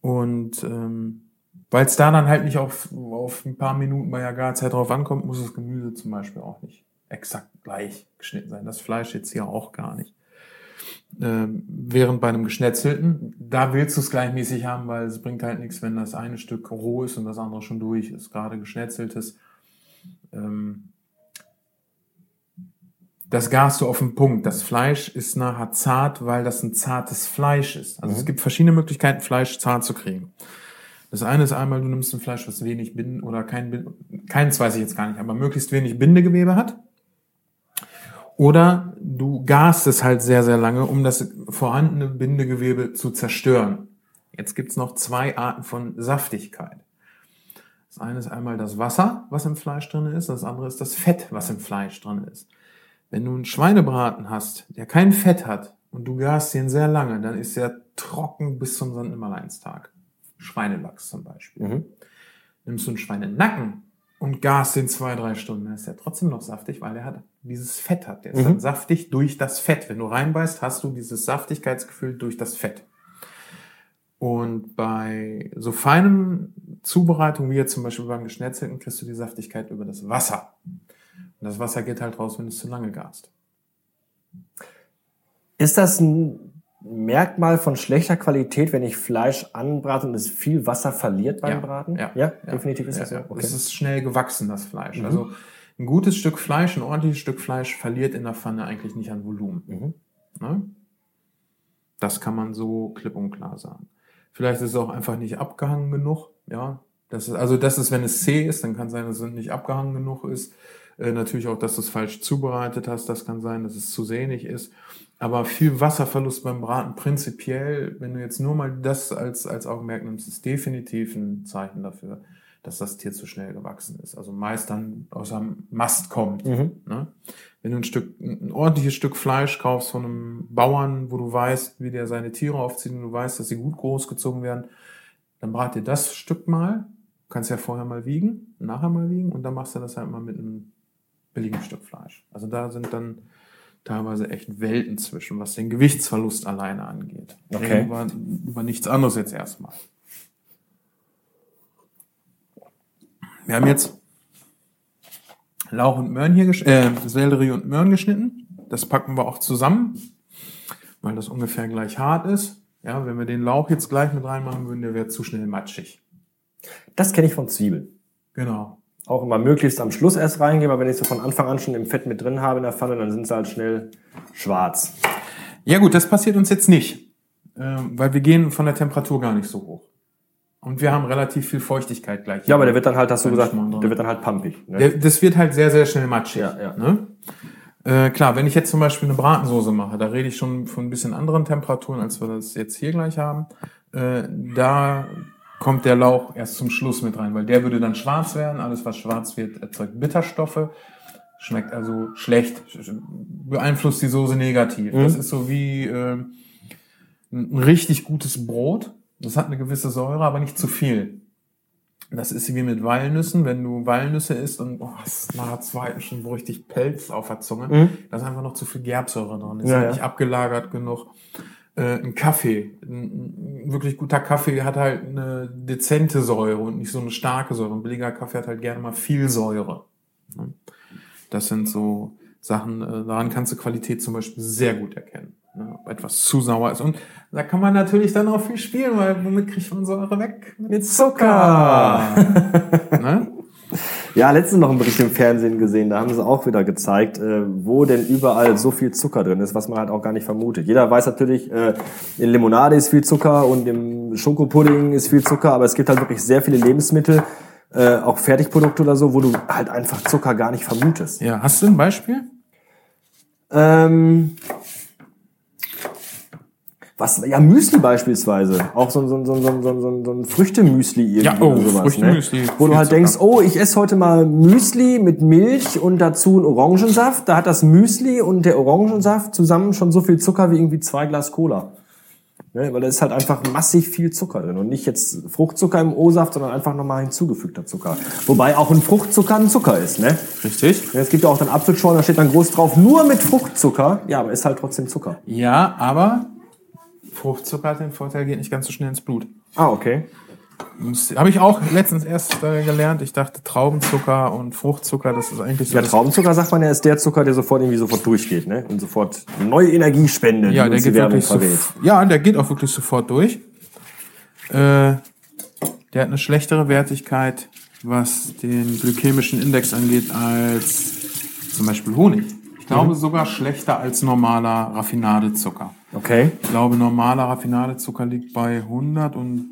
Und ähm, weil es da dann halt nicht auf, auf ein paar Minuten bei der Garzeit drauf ankommt, muss das Gemüse zum Beispiel auch nicht exakt gleich geschnitten sein. Das Fleisch jetzt hier auch gar nicht. Ähm, während bei einem geschnetzelten, da willst du es gleichmäßig haben, weil es bringt halt nichts, wenn das eine Stück roh ist und das andere schon durch ist. Gerade geschnetzeltes. Ähm, das garst du auf den Punkt. Das Fleisch ist nachher zart, weil das ein zartes Fleisch ist. Also es gibt verschiedene Möglichkeiten, Fleisch zart zu kriegen. Das eine ist einmal, du nimmst ein Fleisch, was wenig Binden oder kein keins weiß ich jetzt gar nicht, aber möglichst wenig Bindegewebe hat. Oder du garst es halt sehr, sehr lange, um das vorhandene Bindegewebe zu zerstören. Jetzt gibt's noch zwei Arten von Saftigkeit. Das eine ist einmal das Wasser, was im Fleisch drin ist, das andere ist das Fett, was im Fleisch drin ist. Wenn du einen Schweinebraten hast, der kein Fett hat und du garst den sehr lange, dann ist er trocken bis zum Sankt-Nimmerleinstag. Schweinelachs zum Beispiel. Nimmst du einen Schweinenacken und gast den zwei, drei Stunden, dann ist der trotzdem noch saftig, weil er hat dieses Fett hat. Der ist dann saftig durch das Fett. Wenn du reinbeißt, hast du dieses Saftigkeitsgefühl durch das Fett. Und bei so feinen Zubereitungen, wie jetzt zum Beispiel beim Geschnetzelten, kriegst du die Saftigkeit über das Wasser. Und das Wasser geht halt raus, wenn du es zu lange gast. Ist das ein Merkmal von schlechter Qualität, wenn ich Fleisch anbrate und es viel Wasser verliert beim Braten? Ja, ja, definitiv ist ja, das so. ja. Okay. Es ist schnell gewachsen, das Fleisch. Mhm. Also ein gutes Stück Fleisch, ein ordentliches Stück Fleisch verliert in der Pfanne eigentlich nicht an Volumen. Mhm. Ne? Das kann man so klipp und klar sagen. Vielleicht ist es auch einfach nicht abgehangen genug. Ja, das ist, also das ist, wenn es zäh ist, dann kann sein, dass es nicht abgehangen genug ist. Äh, natürlich auch, dass du es falsch zubereitet hast. Das kann sein, dass es zu sehnig ist. Aber viel Wasserverlust beim Braten prinzipiell, wenn du jetzt nur mal das als, als Augenmerk nimmst, ist definitiv ein Zeichen dafür, dass das Tier zu schnell gewachsen ist. Also meist dann aus einem Mast kommt. Ne? Wenn du ein Stück, ein ordentliches Stück Fleisch kaufst von einem Bauern, wo du weißt, wie der seine Tiere aufzieht und du weißt, dass sie gut großgezogen werden, dann brat dir das Stück mal, kannst ja vorher mal wiegen, nachher mal wiegen und dann machst du das halt mal mit einem billigen Stück Fleisch. Also da sind dann teilweise echt Welten zwischen, was den Gewichtsverlust alleine angeht. Okay. Wir über nichts anderes jetzt erstmal. Wir haben jetzt Lauch und Möhren hier, äh, Sellerie und Möhren geschnitten. Das packen wir auch zusammen, weil das ungefähr gleich hart ist. Ja, wenn wir den Lauch jetzt gleich mit reinmachen würden, der wäre zu schnell matschig. Das kenne ich von Zwiebeln. Genau. Auch immer möglichst am Schluss erst reingeben, aber wenn ich so von Anfang an schon im Fett mit drin habe in der Pfanne, dann sind sie halt schnell schwarz. Ja gut, das passiert uns jetzt nicht, ähm, weil wir gehen von der Temperatur gar nicht so hoch. Und wir haben relativ viel Feuchtigkeit gleich. Ja, aber der wird dann halt, hast du gesagt, der wird dann halt pumpig. Ne? Der, das wird halt sehr, sehr schnell matschig. Ja, ja. Ne? Äh, klar, wenn ich jetzt zum Beispiel eine Bratensoße mache, da rede ich schon von ein bisschen anderen Temperaturen, als wir das jetzt hier gleich haben. Äh, da kommt der Lauch erst zum Schluss mit rein, weil der würde dann schwarz werden. Alles, was schwarz wird, erzeugt Bitterstoffe. Schmeckt also schlecht, beeinflusst die Soße negativ. Das ist so wie äh, ein richtig gutes Brot. Das hat eine gewisse Säure, aber nicht zu viel. Das ist wie mit Walnüssen. Wenn du Walnüsse isst und oh, nach zweiten schon so richtig Pelz auf der Zunge, da ist einfach noch zu viel Gerbsäure drin. Ist Ja, halt ja. nicht abgelagert genug. Äh, ein Kaffee, ein, ein wirklich guter Kaffee hat halt eine dezente Säure und nicht so eine starke Säure. Ein billiger Kaffee hat halt gerne mal viel Säure. Das sind so Sachen, äh, daran kannst du Qualität zum Beispiel sehr gut erkennen. Ne? Ob etwas zu sauer ist. Und da kann man natürlich dann auch viel spielen, weil womit kriegt man Säure weg? Mit Zucker! ne? Ja, letztens noch einen Bericht im Fernsehen gesehen, da haben sie auch wieder gezeigt, äh, wo denn überall so viel Zucker drin ist, was man halt auch gar nicht vermutet. Jeder weiß natürlich, äh, in Limonade ist viel Zucker und im Schokopudding ist viel Zucker, aber es gibt halt wirklich sehr viele Lebensmittel, äh, auch Fertigprodukte oder so, wo du halt einfach Zucker gar nicht vermutest. Ja, hast du ein Beispiel? Ähm, was, ja, Müsli beispielsweise. Auch so, ein- so, so, so, so, so, so ein Früchtemüsli irgendwie Ja, oh, sowas. Früchtemüsli, Ne? Wo du halt denkst, oh, ich esse heute mal Müsli mit Milch und dazu einen Orangensaft. Da hat das Müsli und der Orangensaft zusammen schon so viel Zucker wie irgendwie zwei Glas Cola. Ne? Weil da ist halt einfach massiv viel Zucker drin. Und nicht jetzt Fruchtzucker im O-Saft, sondern einfach nochmal hinzugefügter Zucker. Wobei auch ein Fruchtzucker ein Zucker ist, ne? Richtig. Es gibt ja auch dann Apfelschorle, da steht dann groß drauf, nur mit Fruchtzucker. Ja, aber ist halt trotzdem Zucker. Ja, aber Fruchtzucker hat den Vorteil, geht nicht ganz so schnell ins Blut. Ah, okay. Habe ich auch letztens erst äh, gelernt. Ich dachte, Traubenzucker und Fruchtzucker, das ist eigentlich so. Ja, Traubenzucker, sagt man ja, ist der Zucker, der sofort irgendwie sofort durchgeht, ne? Und sofort neue Energie spendet, ja, der geht wirklich so, ja, der geht auch wirklich sofort durch. Äh, der hat eine schlechtere Wertigkeit, was den glykämischen Index angeht, als zum Beispiel Honig. Ich glaube sogar schlechter als normaler Raffinadezucker. Okay. Ich glaube, normaler Raffinadezucker liegt bei 100 und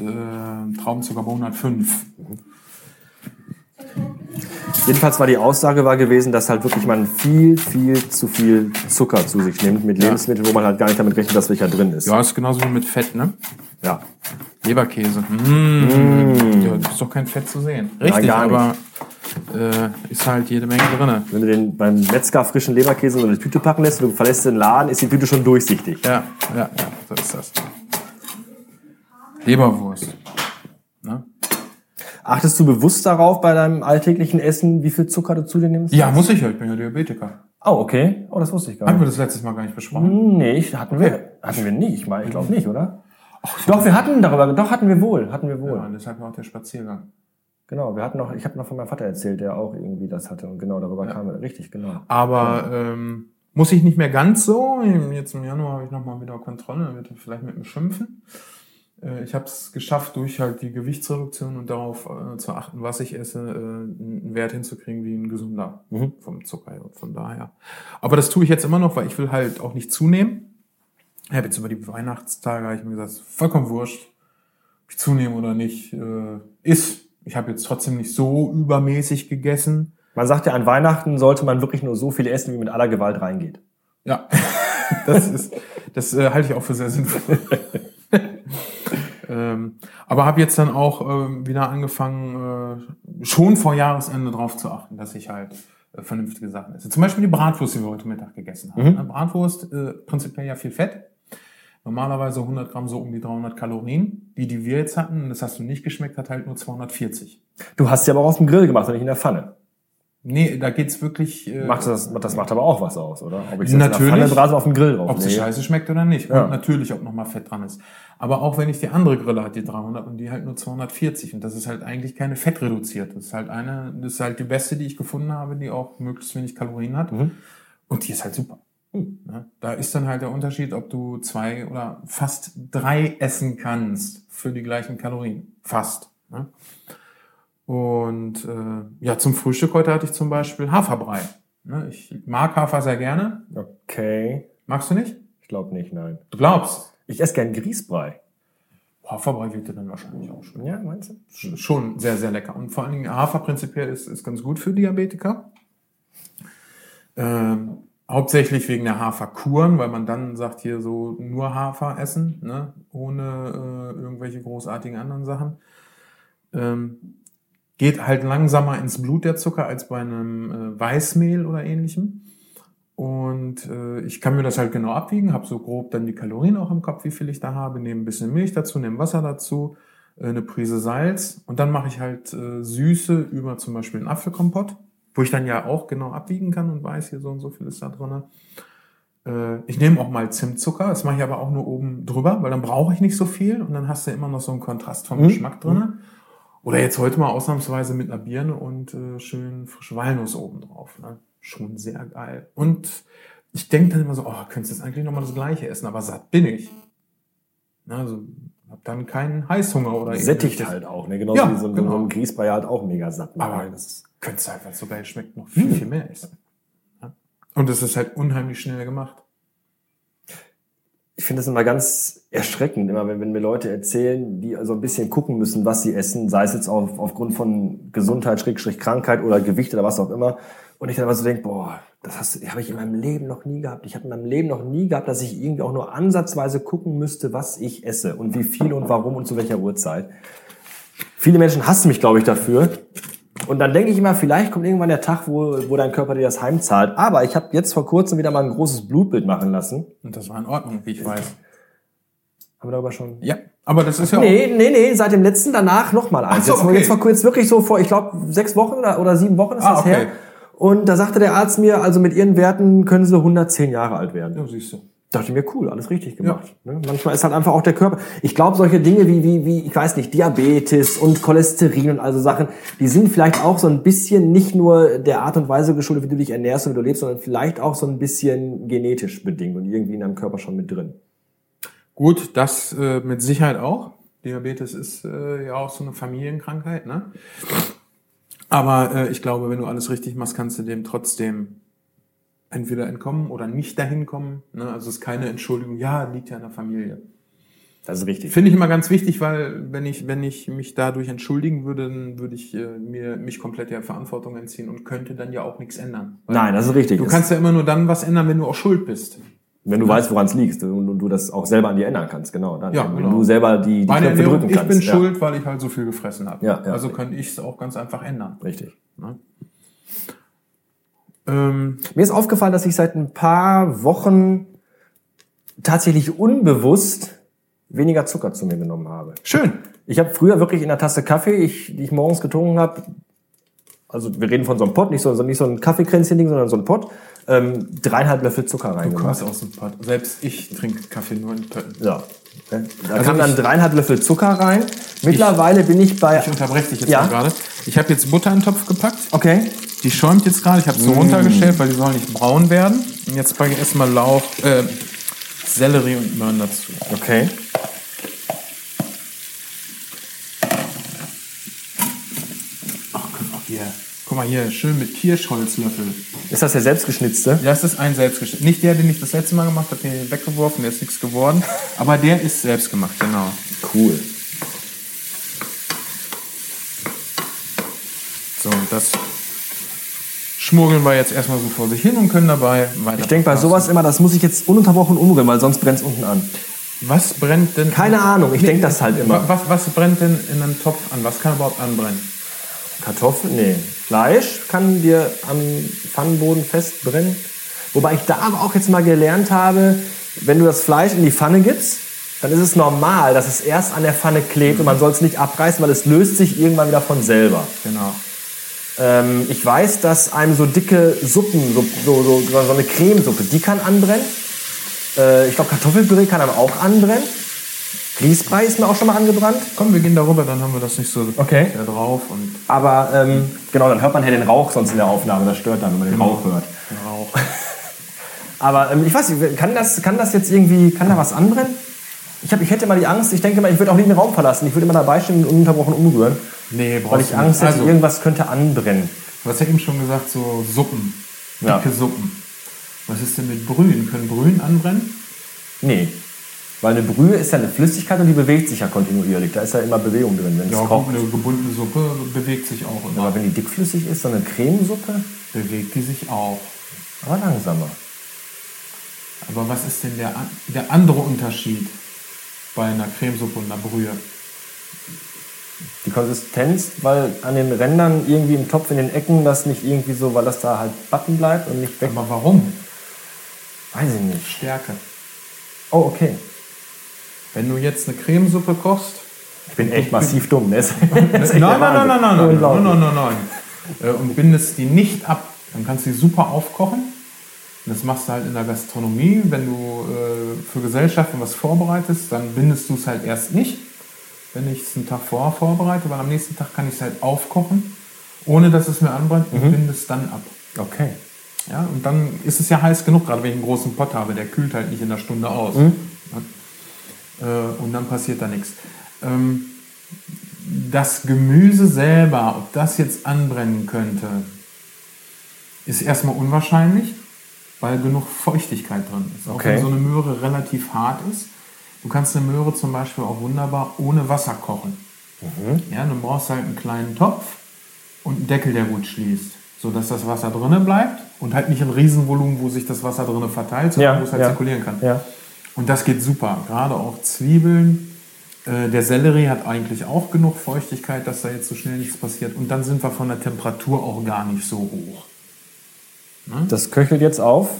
äh, Traubenzucker bei 105. Jedenfalls war die Aussage war gewesen, dass halt wirklich man viel, viel zu viel Zucker zu sich nimmt mit Lebensmitteln, wo man halt gar nicht damit rechnet, dass welcher drin ist. Ja, ist genauso wie mit Fett, ne? Ja. Leberkäse. Mmh. Ja, ist doch kein Fett zu sehen. Richtig, nicht. aber äh, ist halt jede Menge drinne. Wenn du den beim Metzger frischen Leberkäse in so eine Tüte packen lässt und du verlässt den Laden, ist die Tüte schon durchsichtig. Ja, ja, ja, so ist das. Leberwurst. Achtest du bewusst darauf bei deinem alltäglichen Essen, wie viel Zucker du zu dir nimmst? Ja, muss ich ja, ich bin ja Diabetiker. Oh, okay. Oh, das wusste ich gar Haben wir nicht. das letztes Mal gar nicht besprochen? Nee, hatten wir, hatten wir nicht. Ich meine, ich glaube nicht, oder? doch, wir hatten darüber, doch hatten wir wohl, hatten wir wohl. Ja, und deshalb auch der Spaziergang. Genau, wir hatten noch, ich habe noch von meinem Vater erzählt, der auch irgendwie das hatte und genau darüber kam er. Richtig, genau. Aber ähm, muss ich nicht mehr ganz so. Jetzt im Januar habe ich nochmal wieder Kontrolle, wird vielleicht mit mir schimpfen. Äh, Ich habe es geschafft, durch halt die Gewichtsreduktion und darauf äh, zu achten, was ich esse, äh, einen Wert hinzukriegen wie ein gesunder Mhm. vom Zucker her. Und von daher. Aber das tue ich jetzt immer noch, weil ich will halt auch nicht zunehmen. Ich habe jetzt über die Weihnachtstage, habe ich mir gesagt, vollkommen wurscht, ob ich zunehme oder nicht, äh, ist. Ich habe jetzt trotzdem nicht so übermäßig gegessen. Man sagt ja, an Weihnachten sollte man wirklich nur so viel essen, wie mit aller Gewalt reingeht. Ja, das ist, das äh, halte ich auch für sehr sinnvoll. ähm, aber habe jetzt dann auch ähm, wieder angefangen, äh, schon vor Jahresende darauf zu achten, dass ich halt äh, vernünftige Sachen esse. Zum Beispiel die Bratwurst, die wir heute Mittag gegessen haben. Mhm. Bratwurst, äh, prinzipiell ja viel Fett. Normalerweise 100 Gramm so um die 300 Kalorien. Die, die wir jetzt hatten, das hast du nicht geschmeckt, hat halt nur 240. Du hast sie aber auch auf dem Grill gemacht und nicht in der Pfanne. Nee, da geht's wirklich... Äh, Macht das, das macht aber auch was aus, oder? Ob ich jetzt Natürlich. in der Pfanne auf dem Grill drauf. Ob sie scheiße schmeckt oder nicht. Ja. Und natürlich, ob nochmal Fett dran ist. Aber auch wenn ich die andere Grille hat, die 300 und die halt nur 240. Und das ist halt eigentlich keine fettreduzierte. Das ist halt eine, das ist halt die beste, die ich gefunden habe, die auch möglichst wenig Kalorien hat. Mhm. Und die ist halt super. Ja, da ist dann halt der Unterschied, ob du zwei oder fast drei essen kannst für die gleichen Kalorien. Fast. Ne? Und äh, ja, zum Frühstück heute hatte ich zum Beispiel Haferbrei. Ne? Ich mag Hafer sehr gerne. Okay. Magst du nicht? Ich glaube nicht, nein. Du glaubst? Ich esse gern Grießbrei. Haferbrei wird dir dann wahrscheinlich auch schon. Ja, meinst du? Sch- Schon sehr, sehr lecker. Und vor allen Dingen Hafer prinzipiell ist, ist ganz gut für Diabetiker. Ähm, hauptsächlich wegen der Haferkuren, weil man dann sagt hier so nur Hafer essen, ne? ohne äh, irgendwelche großartigen anderen Sachen. Ähm, geht halt langsamer ins Blut der Zucker als bei einem äh, Weißmehl oder ähnlichem. Und äh, ich kann mir das halt genau abwiegen, habe so grob dann die Kalorien auch im Kopf, wie viel ich da habe, nehme ein bisschen Milch dazu, nehme Wasser dazu, äh, eine Prise Salz und dann mache ich halt äh, Süße über zum Beispiel einen Apfelkompott, wo ich dann ja auch genau abwiegen kann und weiß, hier so und so viel ist da drin. Äh, ich nehme auch mal Zimtzucker, das mache ich aber auch nur oben drüber, weil dann brauche ich nicht so viel und dann hast du immer noch so einen Kontrast vom Mhm. Geschmack drin. Oder jetzt heute mal ausnahmsweise mit einer Birne und äh, schön frische Walnuss oben drauf. Ne? Schon sehr geil. Und ich denke dann immer so, oh, könntest jetzt eigentlich nochmal das gleiche essen, aber satt bin ich. Ne, also hab dann keinen Heißhunger oder Sättigt halt auch, ne? Genauso Ja, wie so, ein- genau. so ein Grießbrei halt auch mega satt macht. Aber ne? das Könntest du halt, weil es so geil schmeckt, noch viel, viel mehr essen. Ja? Und es ist halt unheimlich schnell gemacht. Ich finde das immer ganz erschreckend, immer wenn, wenn mir Leute erzählen, die also ein bisschen gucken müssen, was sie essen, sei es jetzt auf, aufgrund von Gesundheit, Schrägstrich Krankheit oder Gewicht oder was auch immer. Und ich dann immer so denke, boah, das habe ich in meinem Leben noch nie gehabt. Ich habe in meinem Leben noch nie gehabt, dass ich irgendwie auch nur ansatzweise gucken müsste, was ich esse und wie viel und warum und zu welcher Uhrzeit. Viele Menschen hassen mich, glaube ich, dafür. Und dann denke ich immer, vielleicht kommt irgendwann der Tag, wo, wo dein Körper dir das heimzahlt. Aber ich habe jetzt vor kurzem wieder mal ein großes Blutbild machen lassen. Und das war in Ordnung, wie ich weiß. Haben wir darüber schon? Ja, aber das ist ja Nee, nee, nee, seit dem letzten danach nochmal eins. So, jetzt, okay. jetzt, war, jetzt wirklich so vor, ich glaube, sechs Wochen oder, oder sieben Wochen ist Ah, das okay. her. Und da sagte der Arzt mir, also mit ihren Werten können sie 110 Jahre alt werden. ja, siehst du. Dachte mir, cool, alles richtig gemacht. Ne? Manchmal ist halt einfach auch der Körper. Ich glaube, solche Dinge wie, wie, wie, ich weiß nicht, Diabetes und Cholesterin und also Sachen, die sind vielleicht auch so ein bisschen nicht nur der Art und Weise geschuldet, wie du dich ernährst und wie du lebst, sondern vielleicht auch so ein bisschen genetisch bedingt und irgendwie in deinem Körper schon mit drin. Gut, das äh, mit Sicherheit auch. Diabetes ist äh, ja auch so eine Familienkrankheit, ne? Aber äh, ich glaube, wenn du alles richtig machst, kannst du dem trotzdem entweder entkommen oder nicht dahin kommen. Ne? Also es ist keine Entschuldigung, ja, liegt ja in der Familie. Das ist richtig. Finde ich immer ganz wichtig, weil wenn ich, wenn ich mich dadurch entschuldigen würde, dann würde ich äh, mir mich komplett der Verantwortung entziehen und könnte dann ja auch nichts ändern. Weil Nein, das ist richtig. Du Das- kannst ja immer nur dann was ändern, wenn du auch schuld bist. Wenn du weißt, woran es liegt und, du das auch selber an dir ändern kannst, genau. Dann, Ja, wenn genau. du selber die, die Meine Knöpfe Ernährung, drücken ich kannst. bin ja. schuld, weil ich halt so viel gefressen habe. Ja, ja. also könnte ich es auch ganz einfach ändern. Richtig. Ne? Ähm, Mir ist aufgefallen, dass ich seit ein paar Wochen tatsächlich unbewusst weniger Zucker zu mir genommen habe. Schön. Ich habe früher wirklich in der Tasse Kaffee, ich, die ich morgens getrunken habe, also wir reden von so einem Pott, nicht so, nicht so ein Kaffeekränzchen-Ding, sondern so ein Pott, ähm, dreieinhalb Löffel Zucker Du reingemacht. kommst aus dem Pott. Selbst ich trinke Kaffee nur in Pötten. Ja. Da Also kamen dann ich- dreieinhalb Löffel Zucker rein. Mittlerweile bin ich bei. Ich unterbreche dich jetzt Ja. mal gerade. Ich habe jetzt Butter in den Topf gepackt. Okay. Die schäumt jetzt gerade. Ich habe sie runtergestellt, weil die soll nicht braun werden. Und jetzt packe ich erstmal Lauch, äh, Sellerie und Möhren dazu. Okay. Ach, guck mal hier. Guck mal hier, schön mit Kirschholzlöffel. Ist das der selbstgeschnitzte? Das ist ein selbstgeschnitten. Nicht der, den ich das letzte Mal gemacht habe, den ich weggeworfen, der ist nichts geworden. Aber der ist selbst gemacht, genau. Cool. So, und das schmuggeln wir jetzt erstmal so vor sich hin und können dabei weiter. Ich denke bei sowas immer, das muss ich jetzt ununterbrochen umrühren, weil sonst brennt es unten an. Was brennt denn? Keine Ahnung, ich denke das halt immer. Was, was brennt denn in einem Topf an? Was kann überhaupt anbrennen? Kartoffeln? Nee. Fleisch kann dir am Pfannenboden festbrennen. Wobei ich da aber auch jetzt mal gelernt habe, wenn du das Fleisch in die Pfanne gibst, dann ist es normal, dass es erst an der Pfanne klebt und man soll es nicht abreißen, weil es löst sich irgendwann wieder von selber. Genau. Ähm, ich weiß, dass einem so dicke Suppen, so, so, so, so eine Cremesuppe, die kann anbrennen. Äh, ich glaube, Kartoffelpüree kann einem auch anbrennen. Grießbrei ist mir auch schon mal angebrannt. Komm, wir gehen darüber, dann haben wir das nicht so Okay. drauf und Aber ähm, genau, dann hört man ja den Rauch sonst in der Aufnahme. Das stört dann, wenn man den Rauch hört. Rauch. Aber ähm, ich weiß nicht, kann das, kann das jetzt irgendwie, kann da was anbrennen? Ich, hab, ich hätte mal die Angst, ich denke mal, ich würde auch nicht den Raum verlassen. Ich würde immer dabei stehen und ununterbrochen umrühren. Nee, brauchst Weil ich Angst hätte, Also, irgendwas könnte anbrennen. du hast ja eben schon gesagt, so Suppen. Ja. Dicke Suppen. Was ist denn mit Brühen? Können Brühen anbrennen? Nee. Weil eine Brühe ist ja eine Flüssigkeit und die bewegt sich ja kontinuierlich. Da ist ja immer Bewegung drin, wenn Ja, es kocht. eine gebundene Suppe bewegt sich auch immer. Aber wenn die dickflüssig ist, so eine Cremesuppe, Bewegt die sich auch. aber langsamer. Aber was ist denn der, der andere Unterschied bei einer Cremesuppe und einer Brühe? Die Konsistenz, weil an den Rändern irgendwie im Topf in den Ecken das nicht irgendwie so, weil das da halt backen bleibt und nicht weg. Aber warum? Weiß ich nicht. Stärke. Oh, okay. Wenn du jetzt eine Cremesuppe kochst, Ich bin echt massiv dumm. Ne? Nein, nein, nein, nein, nein, nein, nein, nein, nein, nein. Äh, Und bindest die nicht ab, dann kannst du die super aufkochen. Und das machst du halt in der Gastronomie. Wenn du äh, für Gesellschaften was vorbereitest, dann bindest du es halt erst nicht, wenn ich es einen Tag vorher vorbereite, weil am nächsten Tag kann ich es halt aufkochen, ohne dass es mir anbrennt und binde es dann ab. Okay. Ja, und dann ist es ja heiß genug, gerade wenn ich einen großen Pott habe, der kühlt halt nicht in einer Stunde aus. Ja. Äh, und dann passiert da nichts. Ähm, das Gemüse selber, ob das jetzt anbrennen könnte, ist erstmal unwahrscheinlich, weil genug Feuchtigkeit drin ist. Auch Okay. wenn so eine Möhre relativ hart ist. Du kannst eine Möhre zum Beispiel auch wunderbar ohne Wasser kochen. Ja, du brauchst halt einen kleinen Topf und einen Deckel, der gut schließt, sodass das Wasser drinnen bleibt und halt nicht ein Riesenvolumen, wo sich das Wasser drinnen verteilt, sondern Ja, wo es halt ja. zirkulieren kann. Ja. Und das geht super. Gerade auch Zwiebeln. Äh, Der Sellerie hat eigentlich auch genug Feuchtigkeit, dass da jetzt so schnell nichts passiert. Und dann sind wir von der Temperatur auch gar nicht so hoch. Das köchelt jetzt auf.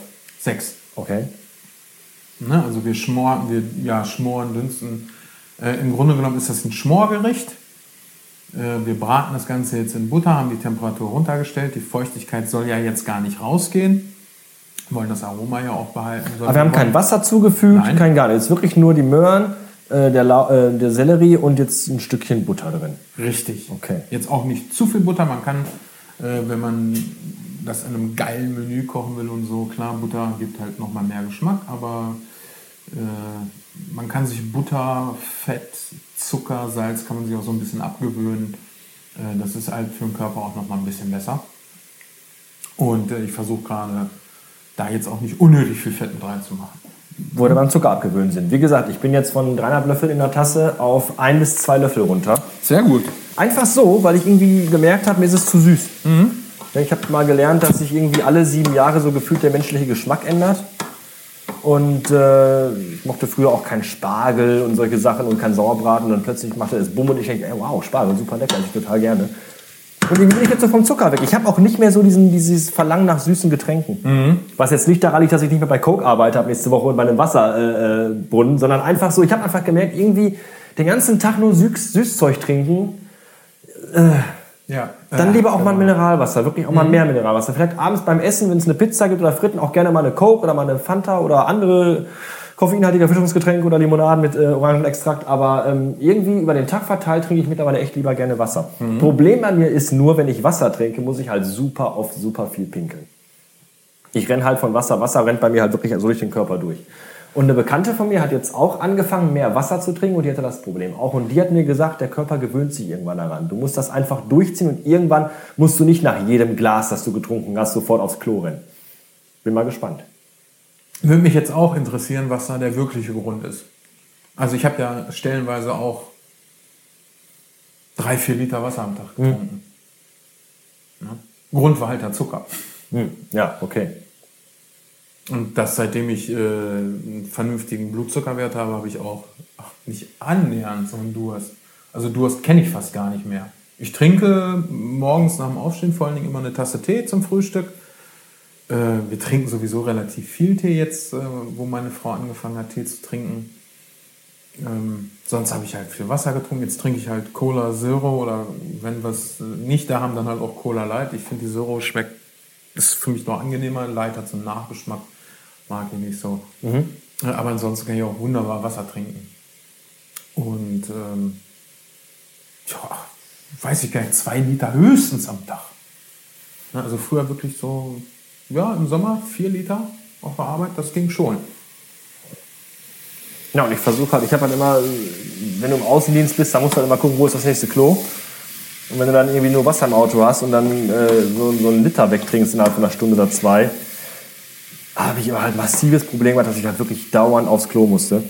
Sechs. Okay. Ne? Also wir schmoren, wir ja, schmoren, dünsten. Äh, Im Grunde genommen ist das ein Schmorgericht. Äh, wir braten das Ganze jetzt in Butter, haben die Temperatur runtergestellt. Die Feuchtigkeit soll ja jetzt gar nicht rausgehen. Wollen das Aroma ja auch behalten. Aber wir haben kein Wasser zugefügt, Nein. kein gar nichts. Es ist wirklich nur die Möhren, äh, der, Lau äh, der Sellerie und jetzt ein Stückchen Butter drin. Richtig. Okay. Jetzt auch nicht zu viel Butter. Man kann, äh, wenn man das in einem geilen Menü kochen will und so, klar, Butter gibt halt nochmal mehr Geschmack, aber äh, man kann sich Butter, Fett, Zucker, Salz kann man sich auch so ein bisschen abgewöhnen. Äh, das ist halt für den Körper auch nochmal ein bisschen besser. Und äh, ich versuche gerade, da jetzt auch nicht unnötig viel Fett mit reinzumachen. Wo wir beim Zucker abgewöhnt sind. Wie gesagt, ich bin jetzt von dreieinhalb Löffel in der Tasse auf ein bis zwei Löffel runter. Sehr gut. Einfach so, weil ich irgendwie gemerkt habe, mir ist es zu süß. Mhm. Ich habe mal gelernt, dass sich irgendwie alle sieben Jahre so gefühlt der menschliche Geschmack ändert. Und äh, ich mochte früher auch keinen Spargel und solche Sachen und keinen Sauerbraten. Und dann plötzlich machte es Bumm und ich denke, ey, wow, Spargel, super lecker, ich total gerne. Und irgendwie bin ich jetzt so vom Zucker weg. Ich habe auch nicht mehr so diesen, dieses Verlangen nach süßen Getränken. Was jetzt nicht daran liegt, dass ich nicht mehr bei Coke arbeite, ab nächste Woche bei einem Wasserbrunnen, äh, Brunnen, sondern einfach so, ich habe einfach gemerkt, irgendwie den ganzen Tag nur Süß Süßzeug trinken. Ja. Dann lieber auch mal ein Mineralwasser, wirklich auch mal mehr Mineralwasser. Vielleicht abends beim Essen, wenn es eine Pizza gibt oder Fritten, auch gerne mal eine Coke oder mal eine Fanta oder andere koffeinhaltige Erfrischungsgetränke oder Limonaden mit äh, Orangenextrakt. Aber ähm, irgendwie über den Tag verteilt trinke ich mittlerweile echt lieber gerne Wasser. Problem bei mir ist nur, wenn ich Wasser trinke, muss ich halt super oft super viel pinkeln. Ich renn halt von Wasser. Wasser rennt bei mir halt wirklich so durch den Körper durch. Und eine Bekannte von mir hat jetzt auch angefangen, mehr Wasser zu trinken und die hatte das Problem auch. Und die hat mir gesagt, der Körper gewöhnt sich irgendwann daran. Du musst das einfach durchziehen und irgendwann musst du nicht nach jedem Glas, das du getrunken hast, sofort aufs Klo rennen. Bin mal gespannt. Würde mich jetzt auch interessieren, was da der wirkliche Grund ist. Also ich habe ja stellenweise auch drei, vier Liter Wasser am Tag getrunken. Ja. Grund war halt der Zucker. Hm. Ja, okay. Und das, seitdem ich äh, einen vernünftigen Blutzuckerwert habe, habe ich auch ach, nicht annähernd so einen Durst. Also Durst kenne ich fast gar nicht mehr. Ich trinke morgens nach dem Aufstehen vor allen Dingen immer eine Tasse Tee zum Frühstück. Äh, wir trinken sowieso relativ viel Tee jetzt, äh, wo meine Frau angefangen hat, Tee zu trinken. Ähm, sonst habe ich halt viel Wasser getrunken. Jetzt trinke ich halt Cola Zero oder wenn wir es nicht da haben, dann halt auch Cola Light. Ich finde die Zero schmeckt, ist für mich noch angenehmer. Light hat so einen Nachgeschmack, mag ich nicht so. Äh, Aber ansonsten kann ich auch wunderbar Wasser trinken. Und ähm, ja, weiß ich gar nicht, zwei Liter höchstens am Tag. Ja, also früher wirklich so, ja, im Sommer vier Liter auf der Arbeit, das ging schon. Ja, und ich versuche halt, ich habe halt immer, wenn du im Außendienst bist, dann musst du halt immer gucken, wo ist das nächste Klo. Und wenn du dann irgendwie nur Wasser im Auto hast und dann äh, so, so einen Liter wegtrinkst innerhalb von einer Stunde oder zwei, habe ich immer halt massives Problem gehabt, dass ich halt wirklich dauernd aufs Klo musste.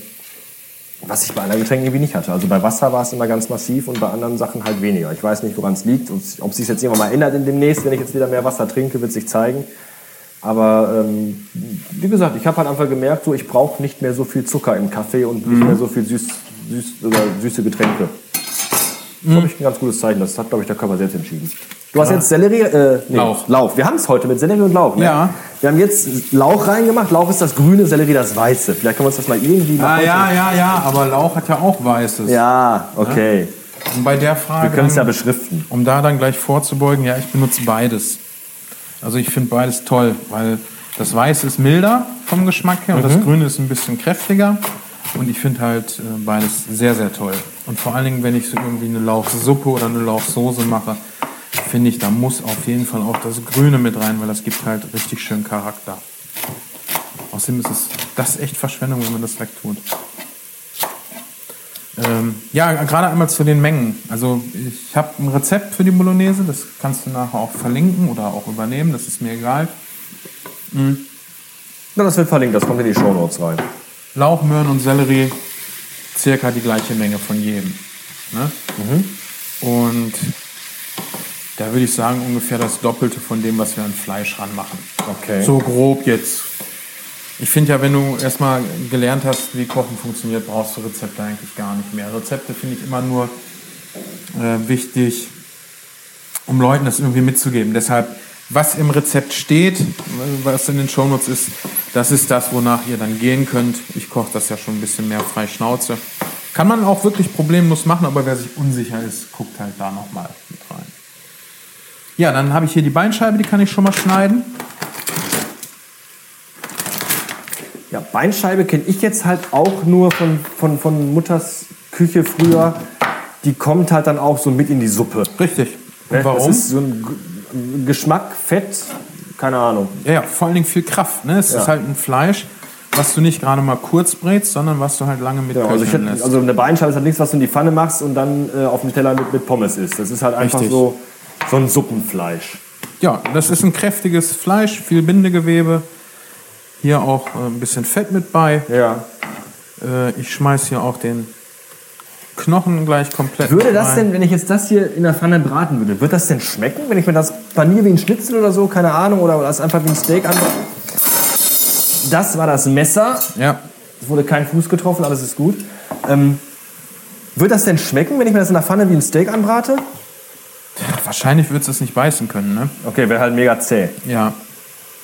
Was ich bei anderen Getränken irgendwie nicht hatte. Also bei Wasser war es immer ganz massiv und bei anderen Sachen halt weniger. Ich weiß nicht, woran es liegt. Und ob sich jetzt irgendwann mal ändert in demnächst, wenn ich jetzt wieder mehr Wasser trinke, wird sich zeigen. Aber ähm, wie gesagt, ich habe halt einfach gemerkt, so, ich brauche nicht mehr so viel Zucker im Kaffee und nicht mehr so viel süß, süß oder süße Getränke. Das habe ich ein ganz gutes Zeichen. Das hat, glaube ich, der Körper selbst entschieden. Du hast jetzt Sellerie, äh, nee, Lauch. Lauch. Wir haben es heute mit Sellerie und Lauch. Ne? Ja. Wir haben jetzt Lauch reingemacht. Lauch ist das grüne, Sellerie das weiße. Vielleicht können wir uns das mal irgendwie mal Ah, ja, ja, ja, aber Lauch hat ja auch Weißes. Ja, okay. Und bei der Frage, Wir können es ja beschriften. um da dann gleich vorzubeugen, ja, ich benutze beides. Also ich finde beides toll, weil das Weiße ist milder vom Geschmack her und Mhm. das Grüne ist ein bisschen kräftiger. Und ich finde halt äh, beides sehr, sehr toll. Und vor allen Dingen, wenn ich so irgendwie eine Lauchsuppe oder eine Lauchsoße mache, finde ich, da muss auf jeden Fall auch das Grüne mit rein, weil das gibt halt richtig schön Charakter. Außerdem ist es das echt Verschwendung, wenn man das wegtut. Ähm, ja, gerade einmal zu den Mengen. Also ich habe ein Rezept für die Bolognese, das kannst du nachher auch verlinken oder auch übernehmen, das ist mir egal. Na, das wird verlinkt. Das kommt in die Shownotes rein. Lauch, Möhren und Sellerie, circa die gleiche Menge von jedem. Ne? Und da würde ich sagen, ungefähr das Doppelte von dem, was wir an Fleisch ranmachen. Okay. So grob jetzt. Ich finde ja, wenn du erstmal gelernt hast, wie Kochen funktioniert, brauchst du Rezepte eigentlich gar nicht mehr. Rezepte finde ich immer nur äh, wichtig, um Leuten das irgendwie mitzugeben. Deshalb, was im Rezept steht, was in den Shownotes ist, das ist das, wonach ihr dann gehen könnt. Ich koche das ja schon ein bisschen mehr frei Schnauze. Kann man auch wirklich problemlos machen, aber wer sich unsicher ist, guckt halt da nochmal mit rein. Ja, dann habe ich hier die Beinscheibe, die kann ich schon mal schneiden. Ja, Beinscheibe kenne ich jetzt halt auch nur von, von, von Mutters Küche früher. Die kommt halt dann auch so mit in die Suppe. Richtig. Und Ne? warum? Das ist so ein Geschmack, Fett, keine Ahnung. Ja, ja, vor allen Dingen viel Kraft. Ne? Es Ja. ist halt ein Fleisch, was du nicht gerade mal kurz brätst, sondern was du halt lange mit Ja, also, hätte, lässt. also eine Beinscheibe ist halt nichts, was du in die Pfanne machst und dann äh, auf dem Teller mit, mit Pommes isst. Das ist halt einfach Richtig. so, so ein Suppenfleisch. ja, das ist ein kräftiges Fleisch, viel Bindegewebe. Hier auch äh, ein bisschen Fett mit bei. Ja. Äh, ich schmeiß hier auch den Knochen gleich komplett Würde das denn, wenn ich jetzt das hier in der Pfanne braten würde, wird das denn schmecken, wenn ich mir das paniere wie ein Schnitzel oder so, keine Ahnung, oder das einfach wie ein Steak anbrate? Das war das Messer. Ja, Es wurde kein Fuß getroffen, alles ist gut. Ähm, wird das denn schmecken, wenn ich mir das in der Pfanne wie ein Steak anbrate? wahrscheinlich würdest du es nicht beißen können, ne? Okay, wäre halt mega zäh. Ja.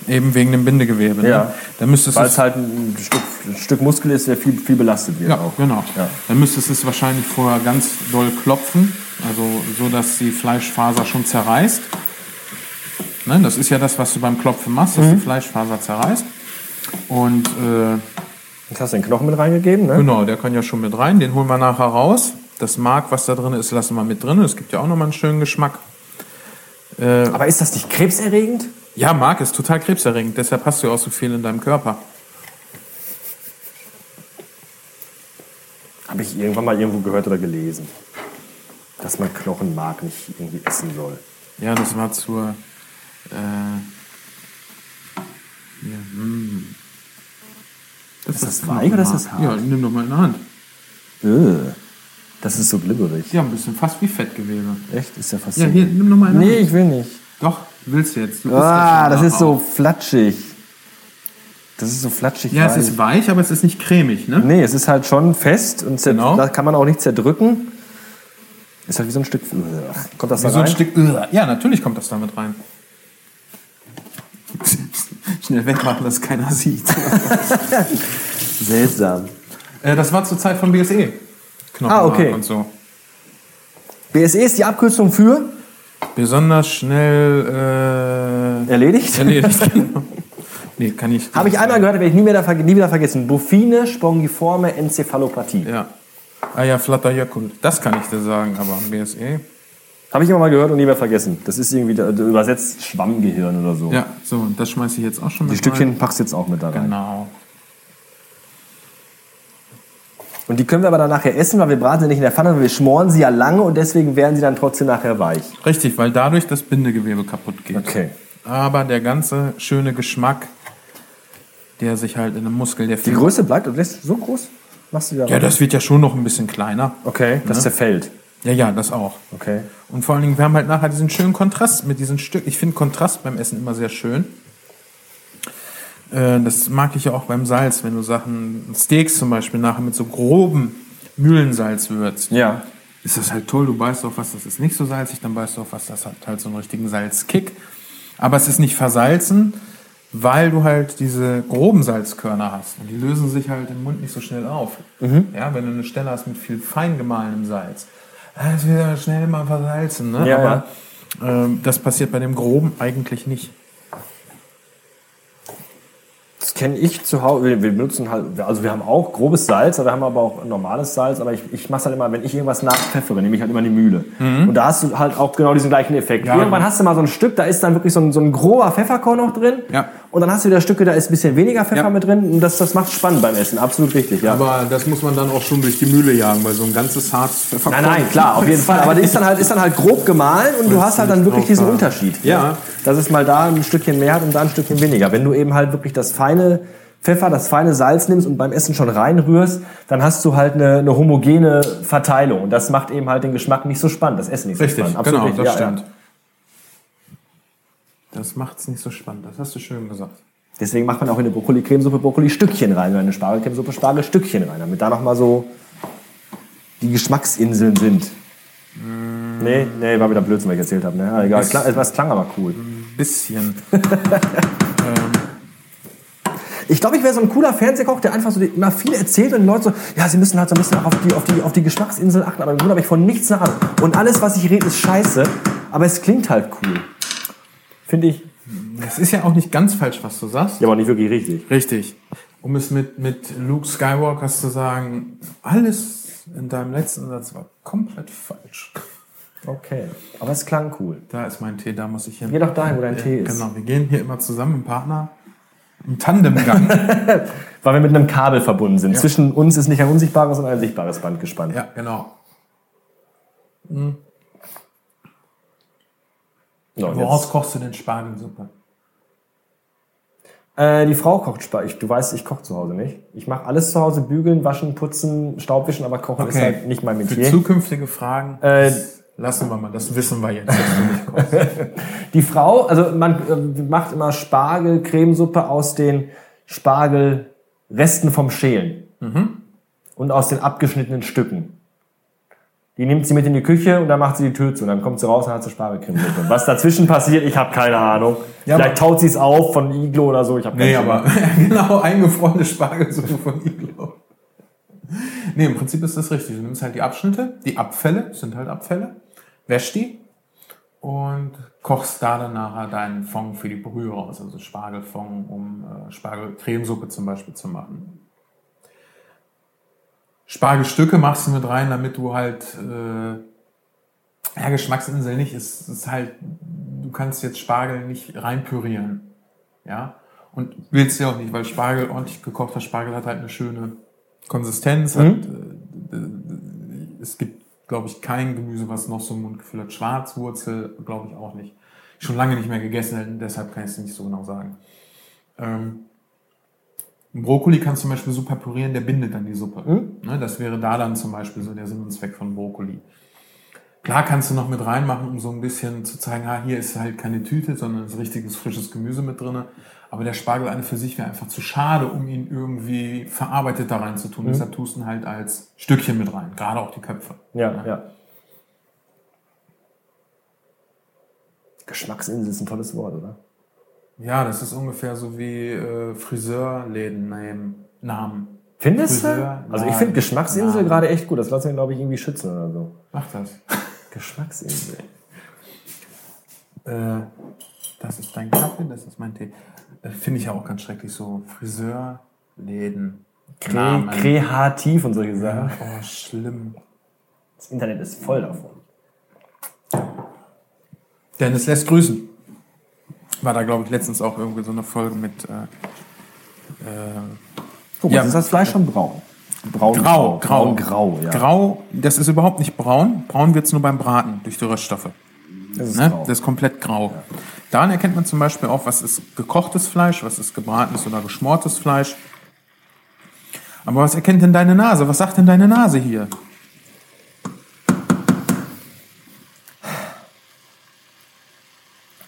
Eben wegen dem Bindegewebe. Ne? Ja. Dann müsstest Weil es halt ein Stück, ein Stück Muskel ist, der viel, viel belastet wird Ja, auch. genau. Ja. Dann müsstest du es wahrscheinlich vorher ganz doll klopfen, also so, dass die Fleischfaser schon zerreißt. Ne, das ist ja das, was du beim Klopfen machst, Mhm. dass die Fleischfaser zerreißt. Und äh, Jetzt hast du den Knochen mit reingegeben, ne? genau, der kann ja schon mit rein. Den holen wir nachher raus. Das Mark, was da drin ist, lassen wir mit drin. Es gibt ja auch nochmal einen schönen Geschmack. Aber ist das nicht krebserregend? Ja, Mark ist total krebserregend, deshalb hast du ja auch so viel in deinem Körper. Habe ich irgendwann mal irgendwo gehört oder gelesen. Dass man Knochenmark nicht irgendwie essen soll. Ja, das war zur. Äh, hier, hm. Ist das weich oder ist das hart? Ja, nimm doch mal in der Hand. Äh, Das ist so glibberig. Ja, ein bisschen fast wie Fettgewebe. Echt? Ist ja fast Ja, so. hier, nimm doch mal in der Nee, Hand. ich will nicht. Doch, willst du jetzt. Du Ah, das schon ist so flatschig. Das ist so flatschig. Ja, es weich. ist weich, aber es ist nicht cremig, ne? Nee, es ist halt schon fest und Genau. da kann man auch nicht zerdrücken. Ist halt wie so ein Stück. Ach, Kommt das Wie da so ein rein? Stück. Ugh. Ja, natürlich kommt das damit rein. Schnell wegmachen, dass keiner sieht. Seltsam. äh, das war zur Zeit von BSE. Knochenmark Ah, okay. Und so. BSE ist die Abkürzung für Besonders schnell erledigt. äh, erledigt. genau. Nee, kann ich. Habe ich einmal gehört, werde ich nie wieder, verge- nie wieder vergessen. Bufine spongiforme Enzephalopathie. Ja. Ah ja, Flatter Jökull. Das kann ich dir sagen, aber BSE. Habe ich immer mal gehört und nie mehr vergessen. Das ist irgendwie da- da übersetzt Schwammgehirn oder so. Ja, so, und das schmeiße ich jetzt auch schon Die mit Stückchen rein. packst du jetzt auch mit da rein. Genau. Und die können wir aber dann nachher essen, weil wir braten sie nicht in der Pfanne, weil wir schmoren sie ja lange und deswegen werden sie dann trotzdem nachher weich. Richtig, weil dadurch das Bindegewebe kaputt geht. Okay. Aber der ganze schöne Geschmack, der sich halt in einem Muskel, der Die. Größe bleibt und lässt so groß? Machst du da Ja, rein? das wird ja schon noch ein bisschen kleiner. Okay, das Ne? zerfällt. Ja, ja, das auch. Okay. Und vor allen Dingen, wir haben halt nachher diesen schönen Kontrast mit diesen Stück. Ich finde Kontrast beim Essen immer sehr schön. Äh, Das mag ich ja auch beim Salz, wenn du Sachen, Steaks zum Beispiel, nachher mit so groben Mühlensalz würzt. Ja. Ist das halt toll, du beißt auf was, das ist nicht so salzig, dann beißt du auf was, das hat halt so einen richtigen Salzkick. Aber es ist nicht versalzen, weil du halt diese groben Salzkörner hast. Und die lösen sich halt im Mund nicht so schnell auf. Ja, wenn du eine Stelle hast mit viel fein gemahlenem Salz, das wird ja schnell mal versalzen. Ne? Ja, Aber ähm, das passiert bei dem groben eigentlich nicht. Das kenne ich zu Hause. Wir, wir benutzen halt, also wir haben auch grobes Salz, aber wir haben aber auch normales Salz. Aber ich, ich mache halt immer, wenn ich irgendwas nachpfeffere, nehme ich halt immer die Mühle. Und da hast du halt auch genau diesen gleichen Effekt. Mhm. Ja. Irgendwann hast du mal so ein Stück, da ist dann wirklich so ein, so ein grober Pfefferkorn noch drin. Ja. Und dann hast du wieder Stücke, da ist ein bisschen weniger Pfeffer Ja. mit drin. Und das, das macht spannend beim Essen. Absolut richtig, ja. Aber das muss man dann auch schon durch die Mühle jagen, weil so ein ganzes hartes Pfefferkorn... Nein, nein, klar, auf jeden Fall. Aber die ist dann halt, ist dann halt grob gemahlen und du hast halt dann wirklich diesen Unterschied. Ja. Dass es mal da ein Stückchen mehr hat und da ein Stückchen weniger. Wenn du eben halt wirklich das feine Pfeffer, das feine Salz nimmst und beim Essen schon reinrührst, dann hast du halt eine, eine homogene Verteilung. Und das macht eben halt den Geschmack nicht so spannend, das Essen nicht so Richtig, spannend. genau, richtig, das ja, stimmt. Ja. Das macht's nicht so spannend, das hast du schön gesagt. Deswegen macht man auch in eine Brokkoli-Cremesuppe Brokkoli-Stückchen rein, oder in eine Spargelcremesuppe Spargelstückchen rein, damit da nochmal so die Geschmacksinseln sind. Nee, nee, war wieder Blödsinn, was ich erzählt habe. Ne? Ja, egal, klang, es klang aber cool. Bisschen. Ich glaube, ich wäre so ein cooler Fernsehkoch, der einfach so immer viel erzählt und die Leute so, ja, sie müssen halt so ein bisschen auf die, auf die, auf die Geschmacksinsel achten, aber im Grunde habe ich von nichts eine Ahnung. Und alles, was ich rede, ist scheiße, aber es klingt halt cool. Finde ich. Es ist ja auch nicht ganz falsch, was du sagst. Ja, aber nicht wirklich richtig. Richtig. Um es mit, mit Luke Skywalker zu sagen, alles in deinem letzten Satz war komplett falsch. Okay. Aber es klang cool. Da ist mein Tee, da muss ich hin. Geh doch dahin, wo dein Tee ist. Genau, wir gehen hier immer zusammen im Partner, im Tandemgang. Weil wir mit einem Kabel verbunden sind. Ja. Zwischen uns ist nicht ein unsichtbares, sondern ein sichtbares Band gespannt. ja, genau. So, Woraus jetzt, kochst du denn Spargelsuppe? äh, die Frau kocht Spargel. Du weißt, ich koche zu Hause nicht. Ich mache alles zu Hause, bügeln, waschen, putzen, Staubwischen, aber kochen ist halt nicht mein Für Metier. zukünftige Fragen Äh, lassen wir mal, das wissen wir jetzt. Die Frau, also man äh, macht immer Spargel-Cremesuppe aus den Spargelresten vom Schälen. Und aus den abgeschnittenen Stücken. Die nimmt sie mit in die Küche und dann macht sie die Tür zu. Und dann kommt sie raus und hat sie Spargelcremesuppe. Was dazwischen passiert, ich habe keine Ahnung. Ja, Vielleicht taut sie es auf von Iglo oder so. Ich habe Nee, aber genau, eingefrorene Spargelsuppe von Iglo. Nee, im Prinzip ist das richtig. Du nimmst halt die Abschnitte, die Abfälle, sind halt Abfälle, wäschst die und kochst da dann nachher deinen Fond für die Brühe raus, also Spargelfond, um äh, Spargelcremesuppe zum Beispiel zu machen. Spargelstücke machst du mit rein, damit du halt, äh, ja, Geschmacksinsel nicht, ist, ist halt, du kannst jetzt Spargel nicht reinpürieren, ja, und willst ja auch nicht, weil Spargel, ordentlich gekochter Spargel hat halt eine schöne Konsistenz, hat, äh, äh, es gibt, glaube ich, kein Gemüse, was noch so ein Mundgefühl hat. Schwarzwurzel, glaube ich auch nicht. Schon lange nicht mehr gegessen, deshalb kann ich es nicht so genau sagen. Ähm, Brokkoli kannst du zum Beispiel super pürieren, der bindet dann die Suppe. Ne, das wäre da dann zum Beispiel so der Sinn und Zweck von Brokkoli. Klar kannst du noch mit reinmachen, um so ein bisschen zu zeigen, ah, hier ist halt keine Tüte, sondern ist richtiges frisches Gemüse mit drinne. Aber der Spargel an für sich wäre einfach zu schade, um ihn irgendwie verarbeitet da rein zu tun. Deshalb tust du ihn halt als Stückchen mit rein, gerade auch die Köpfe. Ja, ja. Geschmacksinsel ist ein tolles Wort, oder? Ja, das ist ungefähr so wie äh, Friseurläden nehmen, Namen. Findest du? Friseur, Also ich finde Geschmacksinsel Laden. gerade echt gut. Das lassen wir, glaube ich, irgendwie schützen oder so. Mach das. Geschmacksinsel. Äh, das ist dein Kaffee, das ist mein Tee. Äh, Finde ich ja auch ganz schrecklich so. Friseurläden. Kre Namen. kreativ und solche Sachen. Oh, schlimm. Das Internet ist voll davon. Dennis lässt grüßen. War da, glaube ich, letztens auch irgendwie so eine Folge mit äh, äh, Guck mal, Ja. ist das Fleisch schon braun? Braun, Grau, grau. Braun, grau, ja. Grau, das ist überhaupt nicht braun. Braun wird's nur beim Braten durch die Röststoffe. Das ist Ne? grau. Das ist komplett grau. Daran erkennt man zum Beispiel auch, was ist gekochtes Fleisch, was ist gebratenes oder geschmortes Fleisch. Aber was erkennt denn deine Nase? Was sagt denn deine Nase hier?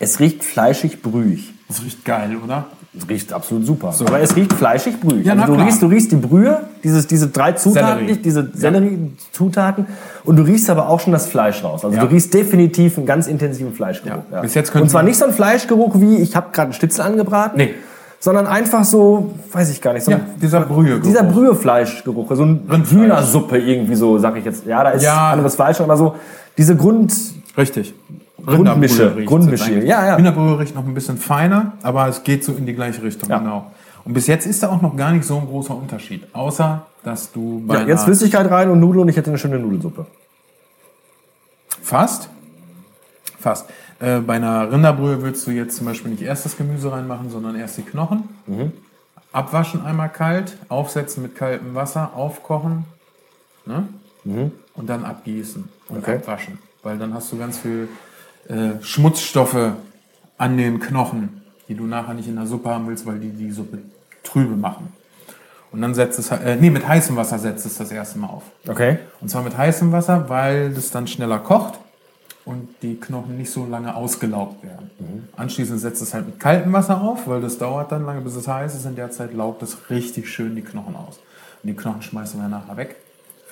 Es riecht fleischig brühig. Das riecht geil, oder? Es riecht absolut super. Aber es riecht fleischig brühig. Ja, also du, klar. riechst, du riechst die Brühe, dieses, diese drei Zutaten, Sellerie. diese Sellerie-Zutaten. Und du riechst aber auch schon das Fleisch raus. Also Ja. du riechst definitiv einen ganz intensiven Fleischgeruch. Ja. Bis jetzt Und zwar nicht so ein Fleischgeruch wie, ich habe gerade einen Stitzel angebraten. Nee. Sondern einfach so, weiß ich gar nicht, so Ja, dieser Brühegeruch. Dieser Brühefleischgeruch. So ein Rindfleisch. Hühnersuppe irgendwie so, sag ich jetzt. Ja, da ist Ja. anderes Fleisch, aber so diese Grund, Richtig. Grundmische, Grundmische, ja, ja. Hühnerbrühe riecht noch ein bisschen feiner, aber es geht so in die gleiche Richtung, Ja. genau. Und bis jetzt ist da auch noch gar nicht so ein großer Unterschied. Außer, dass du bei ja, jetzt Flüssigkeit rein und Nudeln und ich hätte eine schöne Nudelsuppe. Fast. Fast. Äh, bei einer Rinderbrühe würdest du jetzt zum Beispiel nicht erst das Gemüse reinmachen, sondern erst die Knochen. Mhm. Abwaschen einmal kalt, aufsetzen mit kaltem Wasser, aufkochen ne? und dann abgießen und Mhm. Okay. abwaschen. Weil dann hast du ganz viel äh, Schmutzstoffe an den Knochen, die du nachher nicht in der Suppe haben willst, weil die die Suppe trübe machen. Und dann setzt es, äh, nee, mit heißem Wasser setzt es das erste Mal auf. Okay. Und zwar mit heißem Wasser, weil das dann schneller kocht und die Knochen nicht so lange ausgelaugt werden. Anschließend setzt es halt mit kaltem Wasser auf, weil das dauert dann lange, bis es heiß ist. In der Zeit laugt es richtig schön die Knochen aus. Und die Knochen schmeißen wir nachher weg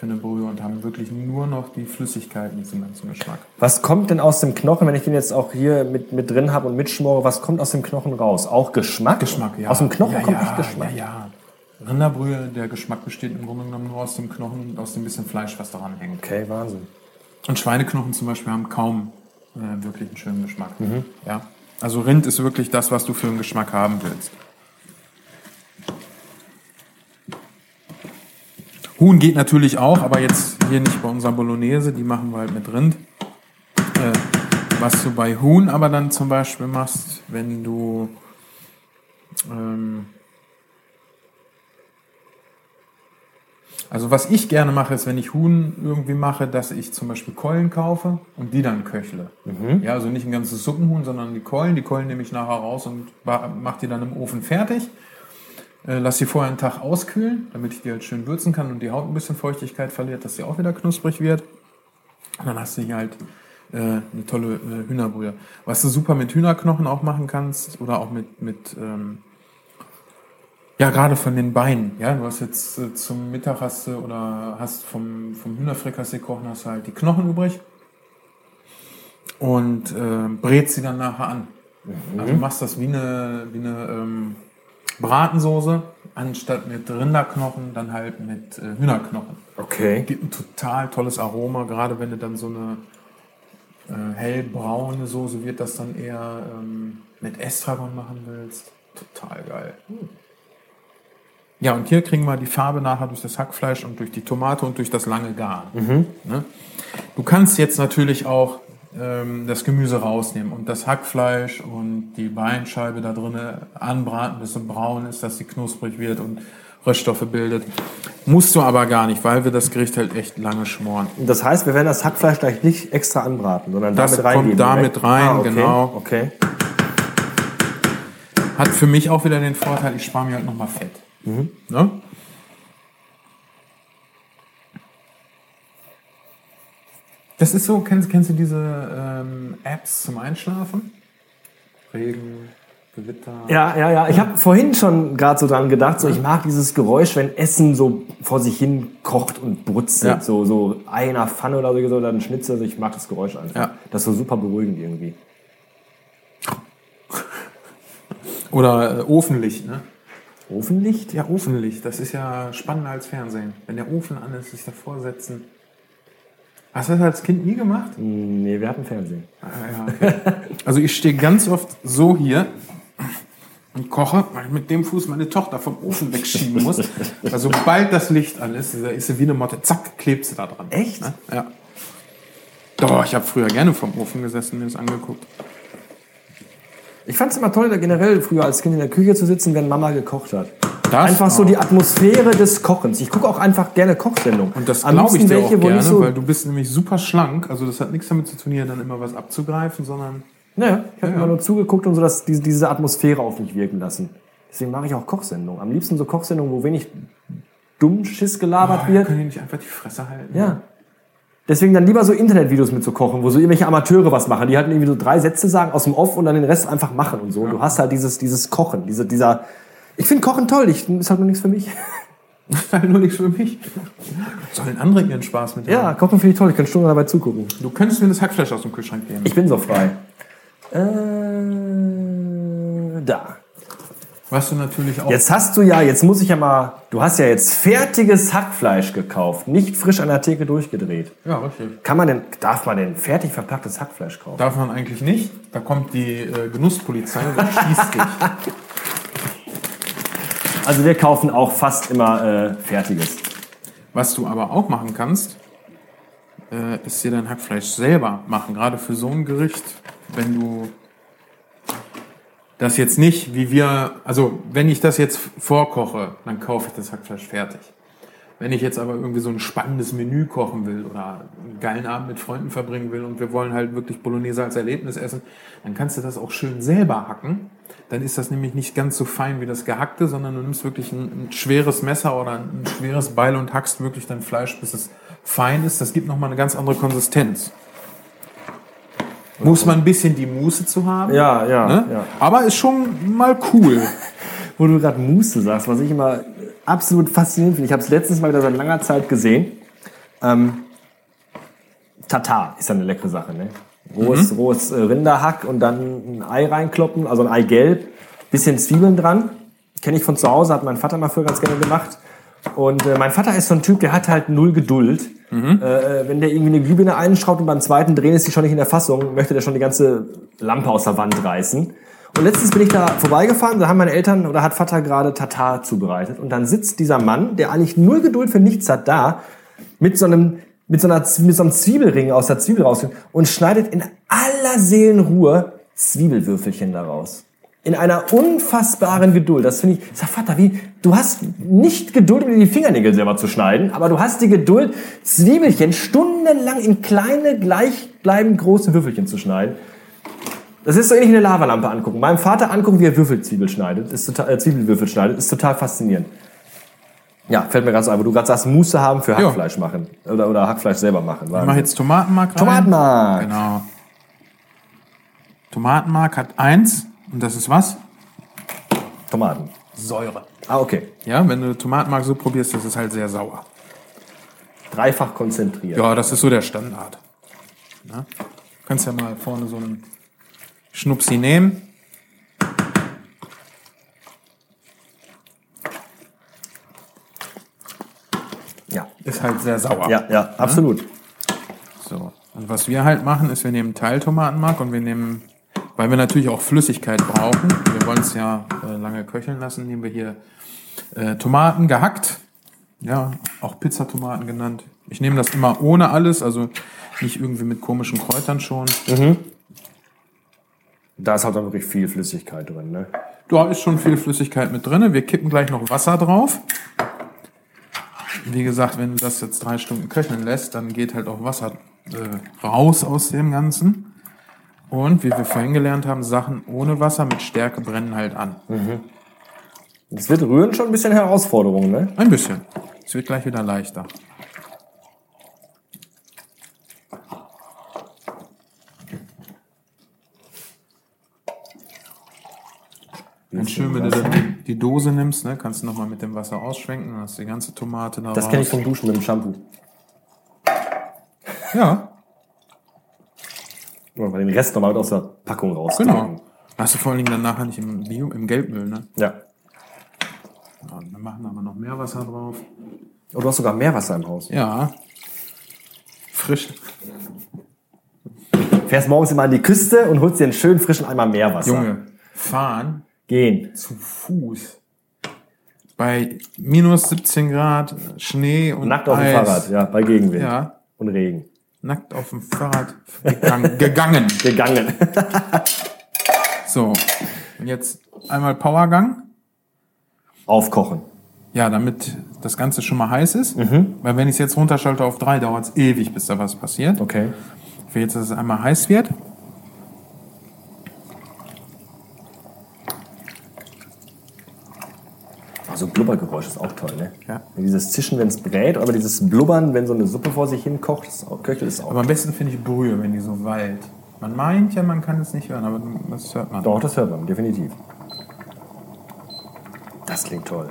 für eine Brühe und haben wirklich nur noch die Flüssigkeit mit diesem ganzen Geschmack. Was kommt denn aus dem Knochen, wenn ich den jetzt auch hier mit, mit drin habe und mitschmore, was kommt aus dem Knochen raus? Auch Geschmack? Geschmack, ja. Aus dem Knochen ja, kommt ja, echt Geschmack. Ja, ja. Rinderbrühe, der Geschmack besteht im Grunde genommen nur aus dem Knochen und aus dem bisschen Fleisch, was daran hängt. Okay, Wahnsinn. Und Schweineknochen zum Beispiel haben kaum äh, wirklich einen schönen Geschmack. Ja. Also Rind ist wirklich das, was du für einen Geschmack haben willst. Huhn geht natürlich auch, aber jetzt hier nicht bei unserer Bolognese, die machen wir halt mit Rind. Äh, was du bei Huhn aber dann zum Beispiel machst, wenn du ähm, Also was ich gerne mache, ist, wenn ich Huhn irgendwie mache, dass ich zum Beispiel Keulen kaufe und die dann köchle. Ja, also nicht ein ganzes Suppenhuhn, sondern die Keulen. Die Keulen nehme ich nachher raus und ba- mach die dann im Ofen fertig. Äh, lass sie vorher einen Tag auskühlen, damit ich die halt schön würzen kann und die Haut ein bisschen Feuchtigkeit verliert, dass sie auch wieder knusprig wird. Und dann hast du hier halt äh, eine tolle äh, Hühnerbrühe. Was du super mit Hühnerknochen auch machen kannst oder auch mit, mit ähm, Ja, gerade von den Beinen. Ja, du hast jetzt äh, zum Mittag hast du oder hast vom, vom Hühnerfrikassee kochen hast du halt die Knochen übrig und äh, brätst sie dann nachher an. Also du machst das wie eine, wie eine ähm, Bratensoße, anstatt mit Rinderknochen, dann halt mit äh, Hühnerknochen. Okay. Gibt ein total tolles Aroma, gerade wenn du dann so eine äh, hellbraune Soße wird, das dann eher ähm, mit Estragon machen willst. Total geil. Ja, und hier kriegen wir die Farbe nachher durch das Hackfleisch und durch die Tomate und durch das lange Garen. Ne? Du kannst jetzt natürlich auch das Gemüse rausnehmen und das Hackfleisch und die Beinscheibe da drinnen anbraten, bis es braun ist, dass sie knusprig wird und Röststoffe bildet. Musst du aber gar nicht, weil wir das Gericht halt echt lange schmoren. Das heißt, wir werden das Hackfleisch gleich nicht extra anbraten, sondern Das damit kommt da direkt. rein, ah, okay. genau. Okay. Hat für mich auch wieder den Vorteil, ich spare mir halt nochmal Fett. Ne? Das ist so, kennst, kennst du diese ähm, Apps zum Einschlafen? Regen, Gewitter. Ja, ja, ja. Ich habe vorhin schon gerade so dran gedacht, so ich mag dieses Geräusch, wenn Essen so vor sich hin kocht und brutzelt. Ja. So, so Ei in einer Pfanne oder so, oder ein Schnitzel. Also ich mag das Geräusch einfach. Ja. Das ist so super beruhigend irgendwie. Oder äh, Ofenlicht, ne? Ofenlicht? Ja, Ofenlicht, das ist ja spannender als Fernsehen. Wenn der Ofen an ist, sich davor setzen. Hast du das als Kind nie gemacht? Nee, wir hatten Fernsehen. Ah, ja, okay. Also ich stehe ganz oft so hier und koche, weil ich mit dem Fuß meine Tochter vom Ofen wegschieben muss. Weil sobald das Licht an ist, ist sie wie eine Motte, zack, klebt sie da dran. Echt? Ja. Doch, ich habe früher gerne vom Ofen gesessen und mir das angeguckt. Ich fand es immer toll, da generell früher als Kind in der Küche zu sitzen, wenn Mama gekocht hat. Das einfach so die Atmosphäre des Kochens. Ich gucke auch einfach gerne Kochsendungen. Und das glaube ich dir welche, auch gerne, so, weil du bist nämlich super schlank. Also das hat nichts damit zu tun, hier dann immer was abzugreifen, sondern Naja, ich habe Ja. immer nur zugeguckt und so dass diese, diese Atmosphäre auf mich wirken lassen. Deswegen mache ich auch Kochsendungen. Am liebsten so Kochsendungen, wo wenig dumm Schiss gelabert oh, wird. können die nicht einfach die Fresse halten. Ja. Deswegen dann lieber so Internetvideos mit so kochen, wo so irgendwelche Amateure was machen. Die halt irgendwie so drei Sätze sagen aus dem Off und dann den Rest einfach machen und so. Und du hast halt dieses, dieses Kochen, diese, dieser. Ich finde Kochen toll, ich, ist halt nur nichts für mich. Das ist halt nur nichts für mich. Sollen andere ihren Spaß mit Ja, haben? Kochen finde ich toll, ich kann Stunden dabei zugucken. Du könntest mir das Hackfleisch aus dem Kühlschrank geben. Ich bin so frei. Äh, da. Was du natürlich auch. Jetzt hast du ja, jetzt muss ich ja mal, du hast ja jetzt fertiges Hackfleisch gekauft, nicht frisch an der Theke durchgedreht. Ja, richtig. Kann man denn, darf man denn fertig verpacktes Hackfleisch kaufen? Darf man eigentlich nicht. Da kommt die äh, Genusspolizei und schießt dich. Also wir kaufen auch fast immer äh, fertiges. Was du aber auch machen kannst, äh, ist dir dein Hackfleisch selber machen. Gerade für so ein Gericht, wenn du das jetzt nicht, wie wir, also wenn ich das jetzt vorkoche, dann kaufe ich das Hackfleisch fertig. Wenn ich jetzt aber irgendwie so ein spannendes Menü kochen will oder einen geilen Abend mit Freunden verbringen will und wir wollen halt wirklich Bolognese als Erlebnis essen, dann kannst du das auch schön selber hacken. Dann ist das nämlich nicht ganz so fein wie das gehackte, sondern du nimmst wirklich ein, ein schweres Messer oder ein schweres Beil und hackst wirklich dein Fleisch, bis es fein ist. Das gibt nochmal eine ganz andere Konsistenz. Muss man ein bisschen die Muße zu haben. Ja, ja, Ne? ja. Aber ist schon mal cool. Wo du gerade Muße sagst, was ich immer absolut faszinierend finde. Ich habe es letztens mal wieder seit langer Zeit gesehen. Ähm, Tatar ist ja eine leckere Sache, ne? Rohes, rohes äh, Rinderhack und dann ein Ei reinkloppen, also ein Eigelb, bisschen Zwiebeln dran. Kenne ich von zu Hause, hat mein Vater mal früher ganz gerne gemacht. Und äh, mein Vater ist so ein Typ, der hat halt null Geduld. Äh, äh, wenn der irgendwie eine Glühbirne einschraubt und beim zweiten Drehen ist die schon nicht in der Fassung, möchte der schon die ganze Lampe aus der Wand reißen. Und letztens bin ich da vorbeigefahren, da haben meine Eltern oder hat Vater gerade Tatar zubereitet. Und dann sitzt dieser Mann, der eigentlich null Geduld für nichts hat, da mit so einem mit so, einer, mit so einem Zwiebelring aus der Zwiebel raus und schneidet in aller Seelenruhe Zwiebelwürfelchen daraus. In einer unfassbaren Geduld. Das finde ich, sag, Vater, wie, du hast nicht Geduld, dir die Fingernägel selber zu schneiden, aber du hast die Geduld, Zwiebelchen stundenlang in kleine, gleichbleibend große Würfelchen zu schneiden. Das ist so ähnlich wie eine Lavalampe angucken. Meinem Vater angucken, wie er Würfelzwiebel schneidet, ist total, äh, Zwiebelwürfel schneidet, ist total faszinierend. Ja, fällt mir ganz ein, wo du gerade sagst, Muße haben für Hackfleisch machen. Oder, oder Hackfleisch selber machen. Ich mache jetzt Tomatenmark rein. Tomatenmark. Genau. Tomatenmark hat eins und das ist was? Tomaten. Säure. Ah, okay. Ja, wenn du Tomatenmark so probierst, das ist halt sehr sauer. Dreifach konzentriert. Ja, das ist so der Standard. Ja? Du kannst ja mal vorne so einen Schnupsi nehmen. Ja, Ist halt sehr sauer. ja, ja absolut. So. Und was wir halt machen, ist, wir nehmen Teiltomatenmark und wir nehmen, weil wir natürlich auch Flüssigkeit brauchen, wir wollen es ja äh, lange köcheln lassen, nehmen wir hier äh, Tomaten gehackt. Ja, auch Pizzatomaten genannt. Ich nehme das immer ohne alles, also nicht irgendwie mit komischen Kräutern schon. Da ist halt dann wirklich viel Flüssigkeit drin, ne? Da ist schon viel Flüssigkeit mit drin. Wir kippen gleich noch Wasser drauf. Wie gesagt, wenn du das jetzt drei Stunden köcheln lässt, dann geht halt auch Wasser äh, raus aus dem Ganzen. Und wie wir vorhin gelernt haben, Sachen ohne Wasser mit Stärke brennen halt an. Das wird Rühren schon ein bisschen Herausforderung, ne? Ein bisschen. Es wird gleich wieder leichter. Ganz schön, wenn du dann die- Dose nimmst, ne, kannst du nochmal mit dem Wasser ausschwenken, dann hast du die ganze Tomate da Das raus. kenne ich vom Duschen mit dem Shampoo. Ja, man den Rest nochmal aus der Packung rausdrücken. genau. Hast du vor allen Dingen dann nachher nicht im Bio, im Gelbmüll, ne? Ja. Ja, wir machen aber noch mehr Wasser drauf. Oh, du hast sogar Meerwasser im Haus. Ja. Frisch. Fährst morgens immer an die Küste und holst dir einen schönen frischen Eimer Meerwasser. Junge, fahren Gehen. zu Fuß. Bei minus 17 Grad, Schnee und Nackt auf dem Eis. Fahrrad, ja, bei Gegenwind. Ja, Und Regen. nackt auf dem Fahrrad gegangen. gegangen. Gegangen. So, und jetzt einmal Powergang. Aufkochen. Ja, damit das Ganze schon mal heiß ist. Mhm. Weil wenn ich es jetzt runterschalte auf drei, dauert es ewig, bis da was passiert. Okay. Ich will jetzt, dass es einmal heiß wird. Also Blubbergeräusch ist auch toll, ne? Ja. Dieses Zischen, wenn es brät, aber dieses Blubbern, wenn so eine Suppe vor sich hin kocht, ist auch, köchelt, ist auch. Aber am besten finde ich Brühe, wenn die so wallt. Man meint ja, man kann es nicht hören, aber das hört man. Doch, das hört man, definitiv. Das klingt toll.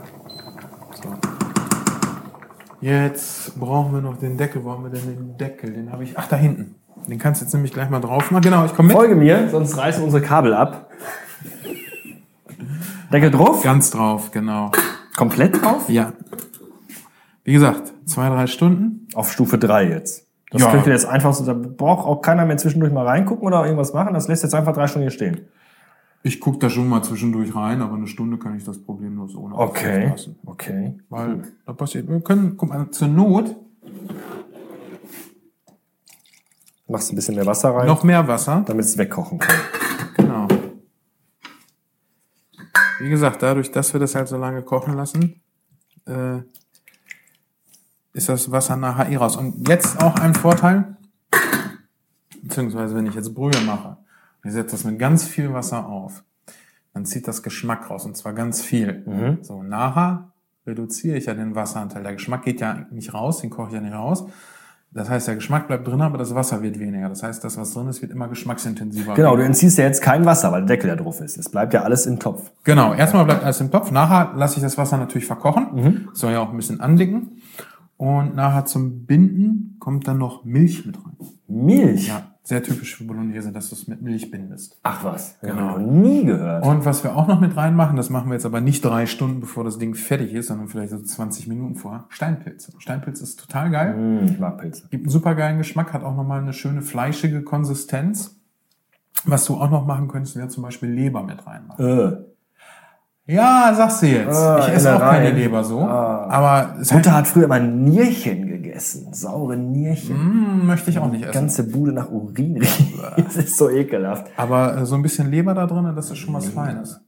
Jetzt brauchen wir noch den Deckel. Wo haben wir denn den Deckel? Den habe ich. Ach, da hinten. Den kannst du jetzt nämlich gleich mal drauf machen. Genau, ich komme mit. Folge mir, sonst reißen unsere Kabel ab. Deckel drauf? Ganz drauf, genau. Komplett drauf? Ja. Wie gesagt, zwei, drei Stunden. Auf Stufe 3 jetzt. Das Ja. köchelt jetzt einfach so, da braucht auch keiner mehr zwischendurch mal reingucken oder irgendwas machen. Das lässt jetzt einfach drei Stunden hier stehen. Ich gucke da schon mal zwischendurch rein, aber eine Stunde kann ich das problemlos ohne Okay. lassen. Okay. Weil da passiert. Wir können, guck mal, zur Not Machst ein bisschen mehr Wasser rein, noch mehr Wasser. damit es wegkochen kann. Wie gesagt, dadurch, dass wir das halt so lange kochen lassen, äh, ist das Wasser nachher eh raus. Und jetzt auch ein Vorteil, beziehungsweise wenn ich jetzt Brühe mache, ich setze das mit ganz viel Wasser auf, dann zieht das Geschmack raus und zwar ganz viel. So, nachher reduziere ich ja den Wasseranteil. Der Geschmack geht ja nicht raus, den koche ich ja nicht raus. Das heißt, der Geschmack bleibt drin, aber das Wasser wird weniger. Das heißt, das, was drin ist, wird immer geschmacksintensiver. Genau, du entziehst ja jetzt kein Wasser, weil der Deckel ja drauf ist. Es bleibt ja alles im Topf. Genau, erstmal bleibt alles im Topf. Nachher lasse ich das Wasser natürlich verkochen. Soll ja auch ein bisschen andicken. Und nachher zum Binden kommt dann noch Milch mit rein. Milch? Ja, sehr typisch für Bolognese, dass du es mit Milch bindest. Ach was, Genau. Noch nie gehört. Und was wir auch noch mit reinmachen, das machen wir jetzt aber nicht drei Stunden, bevor das Ding fertig ist, sondern vielleicht so 20 Minuten vorher. Steinpilze. Steinpilz ist total geil. Hm, ich mag Pilze. Gibt einen super geilen Geschmack, hat auch nochmal eine schöne fleischige Konsistenz. Was du auch noch machen könntest, wäre zum Beispiel Leber mit reinmachen. Äh. Ja, sagst du jetzt. Ah, ich esse auch keine Leber so. Ah. Aber Mutter hat früher immer Nierchen gegessen. Saure Nierchen. Hm, möchte ich auch nicht essen. Ganze Bude nach Urin riecht. Das ist so ekelhaft. Aber äh, so ein bisschen Leber da drin, das ist schon was Feines.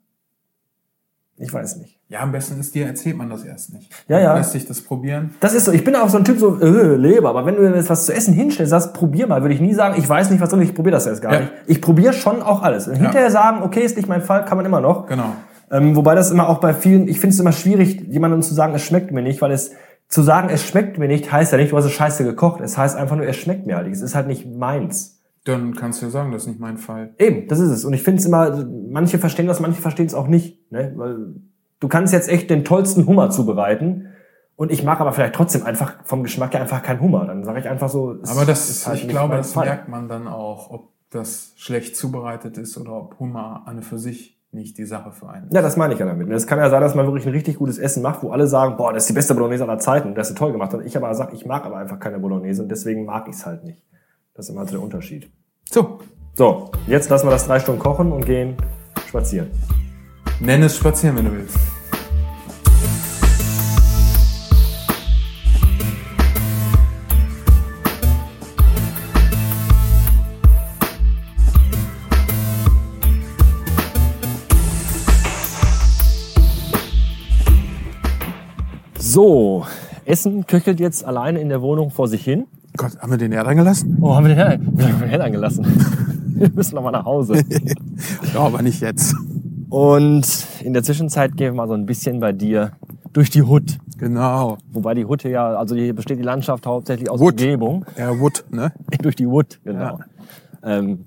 Ich weiß nicht. Ja, am besten ist dir, erzählt man das erst nicht. Ja, ja. Lässt sich das probieren. Das ist so, ich bin auch so ein Typ so, äh, Leber, aber wenn du mir jetzt was zu essen hinstellst, sagst, probier mal, würde ich nie sagen, ich weiß nicht, was drin ist, ich probiere das erst gar Ja. nicht. Ich probiere schon auch alles. Und hinterher sagen, okay, ist nicht mein Fall, kann man immer noch. Genau. Ähm, wobei das immer auch bei vielen, ich finde es immer schwierig, jemandem zu sagen, es schmeckt mir nicht, weil es zu sagen, es schmeckt mir nicht, heißt ja nicht, du hast es scheiße gekocht. Es heißt einfach nur, es schmeckt mir halt nicht. Es ist halt nicht meins. Dann kannst du ja sagen, das ist nicht mein Fall. Eben, das ist es. Und ich finde es immer, manche verstehen das, manche verstehen es auch nicht. Ne? Weil du kannst jetzt echt den tollsten Hummer zubereiten und ich mag aber vielleicht trotzdem einfach vom Geschmack her einfach keinen Hummer. Dann sage ich einfach so, es Aber das, ist halt ich glaube, das Fall. merkt man dann auch, ob das schlecht zubereitet ist oder ob Hummer an und für sich nicht die Sache für einen. Ja, das meine ich ja damit. Es kann ja sein, dass man wirklich ein richtig gutes Essen macht, wo alle sagen, boah, das ist die beste Bolognese aller Zeiten, das ist toll gemacht. Und ich aber sage, ich mag aber einfach keine Bolognese und deswegen mag ich es halt nicht. Das ist immer so der Unterschied. So, So, jetzt lassen wir das drei Stunden kochen und gehen spazieren. nenn es spazieren, wenn du willst. So, Essen köchelt jetzt alleine in der Wohnung vor sich hin. Gott, haben wir den Erd angelassen? Oh, haben wir den Herd, wir haben den Herd angelassen. wir müssen noch mal nach Hause. Ja, aber nicht jetzt. Und in der Zwischenzeit gehen wir mal so ein bisschen bei dir durch die Hut. Genau. Wobei die Hut hier ja, also hier besteht die Landschaft hauptsächlich aus Wood. Umgebung. Ja, Wood, ne? durch die Wood, genau. Ja. Ähm,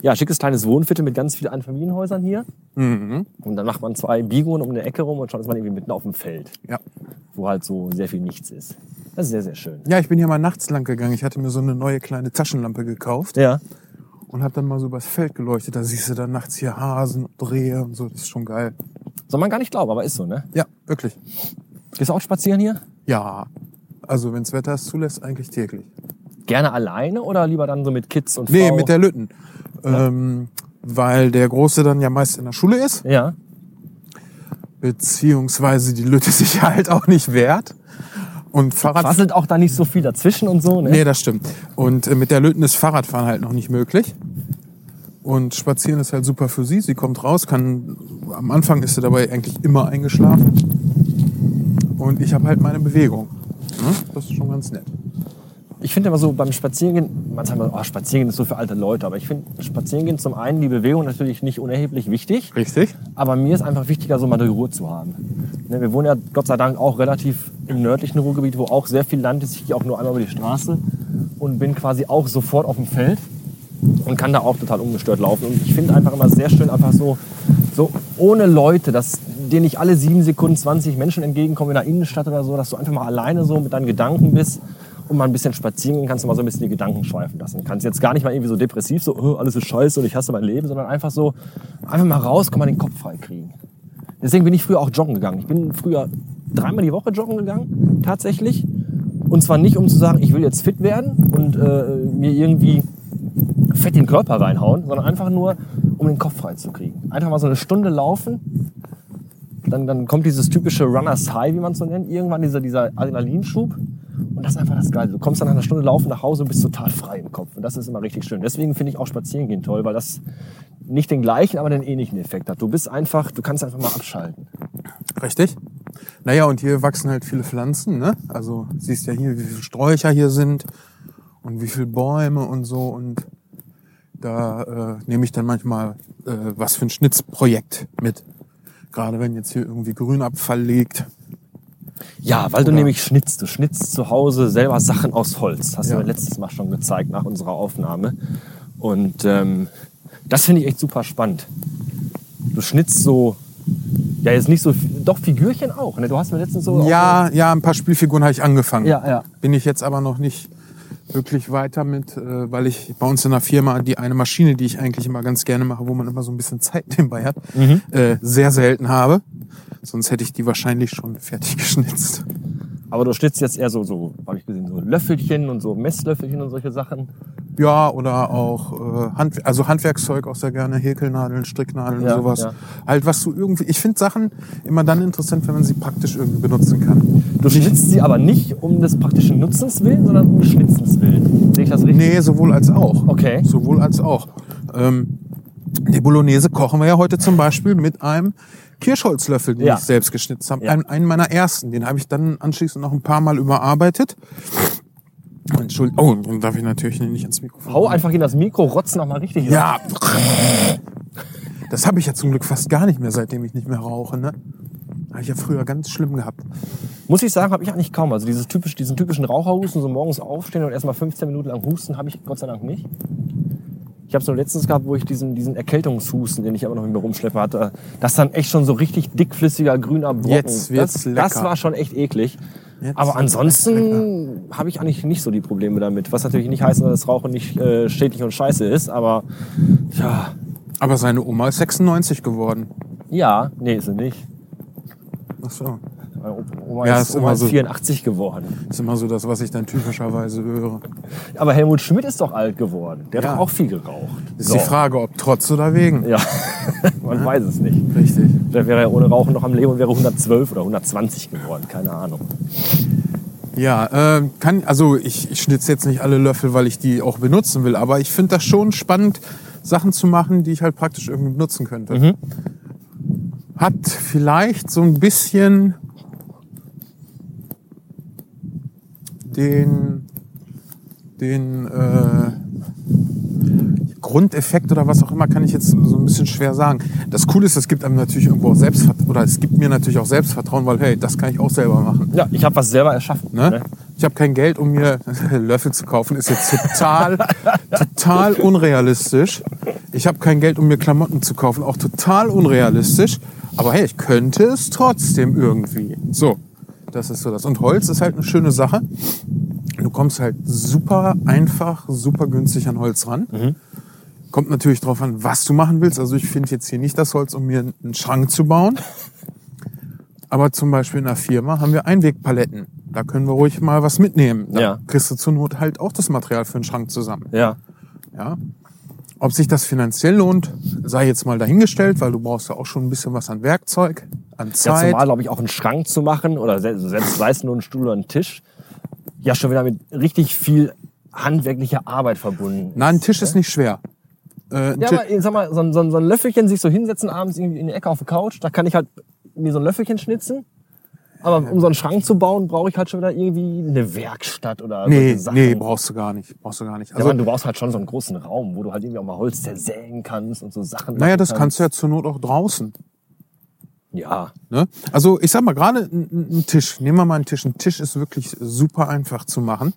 ja, schickes kleines Wohnviertel mit ganz vielen Einfamilienhäusern hier. Mhm. Und dann macht man zwei Biegungen um eine Ecke rum und schon ist man irgendwie mitten auf dem Feld, Ja. wo halt so sehr viel nichts ist. Das ist sehr, sehr schön. Ja, ich bin hier mal nachts lang gegangen. Ich hatte mir so eine neue kleine Taschenlampe gekauft Ja. und habe dann mal so übers Feld geleuchtet. Da siehst du dann nachts hier Hasen und Rehe und so. Das ist schon geil. Soll man gar nicht glauben, aber ist so, ne? Ja, wirklich. Gehst du auch spazieren hier? Ja. Also, wenns Wetter es zulässt, eigentlich täglich. Gerne alleine oder lieber dann so mit Kids und Nee, Frau? mit der Lütten. Ähm, weil der Große dann ja meist in der Schule ist, Ja. beziehungsweise die Lütte sich halt auch nicht wehrt. Und Fahrrad... Quasselt auch da nicht so viel dazwischen und so, ne? Nee, das stimmt. Und äh, mit der Lütten ist Fahrradfahren halt noch nicht möglich. Und spazieren ist halt super für sie. Sie kommt raus, kann am Anfang ist sie dabei eigentlich immer eingeschlafen. Und ich habe halt meine Bewegung. Ne? Das ist schon ganz nett. Ich finde immer so beim Spazierengehen, man sagt immer, oh, Spazierengehen ist so für alte Leute, aber ich finde Spazierengehen zum einen die Bewegung natürlich nicht unerheblich wichtig, Richtig? aber mir ist einfach wichtiger, so mal die Ruhe zu haben. Ne, wir wohnen ja Gott sei Dank auch relativ im nördlichen Ruhrgebiet, wo auch sehr viel Land ist. Ich gehe auch nur einmal über die Straße und bin quasi auch sofort auf dem Feld und kann da auch total ungestört laufen. Und ich finde einfach immer sehr schön, einfach so, so ohne Leute, dass dir nicht alle sieben Sekunden 20 Menschen entgegenkommen in der Innenstadt oder so, dass du einfach mal alleine so mit deinen Gedanken bist und mal ein bisschen spazieren gehen kannst, du mal so ein bisschen die Gedanken schweifen lassen. Du kannst jetzt gar nicht mal irgendwie so depressiv, so oh, alles ist scheiße und ich hasse mein Leben, sondern einfach so, einfach mal raus, kann man den Kopf frei kriegen. Deswegen bin ich früher auch joggen gegangen. Ich bin früher dreimal die Woche joggen gegangen, tatsächlich. Und zwar nicht, um zu sagen, ich will jetzt fit werden und äh, mir irgendwie fett den Körper reinhauen, sondern einfach nur, um den Kopf frei zu kriegen. Einfach mal so eine Stunde laufen, dann, dann kommt dieses typische Runners High, wie man es so nennt, irgendwann dieser, dieser Adrenalinschub. Das ist einfach das Geile. Du kommst dann nach einer Stunde Laufen nach Hause und bist total frei im Kopf. Und das ist immer richtig schön. Deswegen finde ich auch Spazierengehen toll, weil das nicht den gleichen, aber den ähnlichen Effekt hat. Du bist einfach, du kannst einfach mal abschalten. Richtig? Naja, und hier wachsen halt viele Pflanzen, ne? Also siehst ja hier, wie viele Sträucher hier sind und wie viele Bäume und so. Und da äh, nehme ich dann manchmal äh, was für ein Schnitzprojekt mit. Gerade wenn jetzt hier irgendwie Grünabfall liegt. Ja, weil du Oder- nämlich schnitzt. Du schnitzt zu Hause selber Sachen aus Holz. Hast Ja. du mir letztes Mal schon gezeigt nach unserer Aufnahme. Und ähm, das finde ich echt super spannend. Du schnitzt so, ja jetzt nicht so, doch Figürchen auch. Ne? Du hast mir letztens so... Ja, ja, ein paar Spielfiguren habe ich angefangen. Ja, ja. Bin ich jetzt aber noch nicht wirklich weiter mit, äh, weil ich bei uns in der Firma die eine Maschine, die ich eigentlich immer ganz gerne mache, wo man immer so ein bisschen Zeit nebenbei hat, Mhm. äh, sehr selten habe. Sonst hätte ich die wahrscheinlich schon fertig geschnitzt. Aber du schnitzt jetzt eher so, so habe ich gesehen, so Löffelchen und so Messlöffelchen und solche Sachen. Ja, oder auch äh, Hand, also Handwerkszeug auch sehr gerne, Häkelnadeln, Stricknadeln Ja, und sowas. ja. Halt was du irgendwie, ich finde Sachen immer dann interessant, wenn man sie praktisch irgendwie benutzen kann. Du schnitzt sie aber nicht um des praktischen Nutzens willen, sondern um des Schnitzens willen. Sehe ich das richtig? Nee, sowohl als auch. Okay. Sowohl als auch. Ähm, die Bolognese kochen wir ja heute zum Beispiel mit einem Kirschholzlöffel, den Ja. ich selbst geschnitzt habe. Ja. Einen, einen meiner ersten. Den habe ich dann anschließend noch ein paar Mal überarbeitet. Entschuldigung, oh, dann darf ich natürlich nicht ins Mikrofon. Hau einfach in das Mikro, rotz noch mal richtig. Ja. Das habe ich ja zum Glück fast gar nicht mehr, seitdem ich nicht mehr rauche. Ne? Habe ich ja früher ganz schlimm gehabt. Muss ich sagen, habe ich eigentlich kaum. Also dieses typisch, diesen typischen Raucherhusten, so morgens aufstehen und erstmal 15 Minuten lang husten, habe ich Gott sei Dank nicht. Ich habe es nur letztens gehabt, wo ich diesen, diesen Erkältungshusten, den ich aber noch mit mir rumschleppe hatte, das dann echt schon so richtig dickflüssiger grüner Brocken. Jetzt wird's das, lecker. das war schon echt eklig. Jetzt aber ansonsten habe ich eigentlich nicht so die Probleme damit. Was natürlich nicht heißt, dass das Rauchen nicht äh, schädlich und scheiße ist, aber ja, Aber seine Oma ist 96 geworden. ja, nee, ist sie nicht. Ach so. Oma Ja, ist, ist Oma immer ist so. 84 geworden. ist immer so das, was ich dann typischerweise höre. Aber Helmut Schmidt ist doch alt geworden. Der Ja. hat auch viel geraucht. Ist die Frage, ob trotz oder wegen. Ja, man weiß es nicht. Richtig. Vielleicht wäre er ohne Rauchen noch am Leben und wäre 112 oder 120 geworden. Keine Ahnung. Ja, äh, kann, also ich, ich schnitze jetzt nicht alle Löffel, weil ich die auch benutzen will, aber ich finde das schon spannend, Sachen zu machen, die ich halt praktisch irgendwie benutzen könnte. Hat vielleicht so ein bisschen den, den äh, Grundeffekt oder was auch immer, kann ich jetzt so ein bisschen schwer sagen. Das Coole ist, es gibt einem natürlich irgendwo auch Selbstvertrauen, oder es gibt mir natürlich auch Selbstvertrauen, weil hey, das kann ich auch selber machen. Ja, ich habe was selber erschaffen. Ne? Ich habe kein Geld, um mir Löffel zu kaufen. Ist jetzt total, total unrealistisch. Ich habe kein Geld, um mir Klamotten zu kaufen. Auch total unrealistisch. Aber hey, ich könnte es trotzdem irgendwie. So, das ist so das. Und Holz ist halt eine schöne Sache. Du kommst halt super einfach, super günstig an Holz ran. Kommt natürlich drauf an, was du machen willst. Also ich finde jetzt hier nicht das Holz, um mir einen Schrank zu bauen. Aber zum Beispiel in der Firma haben wir Einwegpaletten. Da können wir ruhig mal was mitnehmen. Da Ja. kriegst du zur Not halt auch das Material für einen Schrank zusammen. Ja. Ja. Ob sich das finanziell lohnt, sei jetzt mal dahingestellt, weil du brauchst ja auch schon ein bisschen was an Werkzeug, an Ja, Zeit. zumal, glaube ich, auch einen Schrank zu machen oder selbst, selbst sei es nur ein Stuhl oder ein Tisch, ja schon wieder mit richtig viel handwerklicher Arbeit verbunden. Na, ein Tisch ist nicht schwer. Äh, Ja, aber ich sag mal, so ein, so, ein, so ein Löffelchen sich so hinsetzen abends irgendwie in die Ecke auf der Couch, da kann ich halt mir so ein Löffelchen schnitzen. Aber um so einen Schrank zu bauen, brauche ich halt schon wieder irgendwie eine Werkstatt oder nee, solche Sachen. nee, brauchst du gar nicht. Brauchst du gar nicht. ja, Also, aber du brauchst halt schon so einen großen Raum, wo du halt irgendwie auch mal Holz zersägen kannst und so Sachen. naja, das kannst du ja zur Not auch draußen. Ja, Ne? Also ich sag mal, gerade ein, ein ein Tisch, nehmen wir mal einen Tisch. Ein Tisch ist wirklich super einfach zu machen.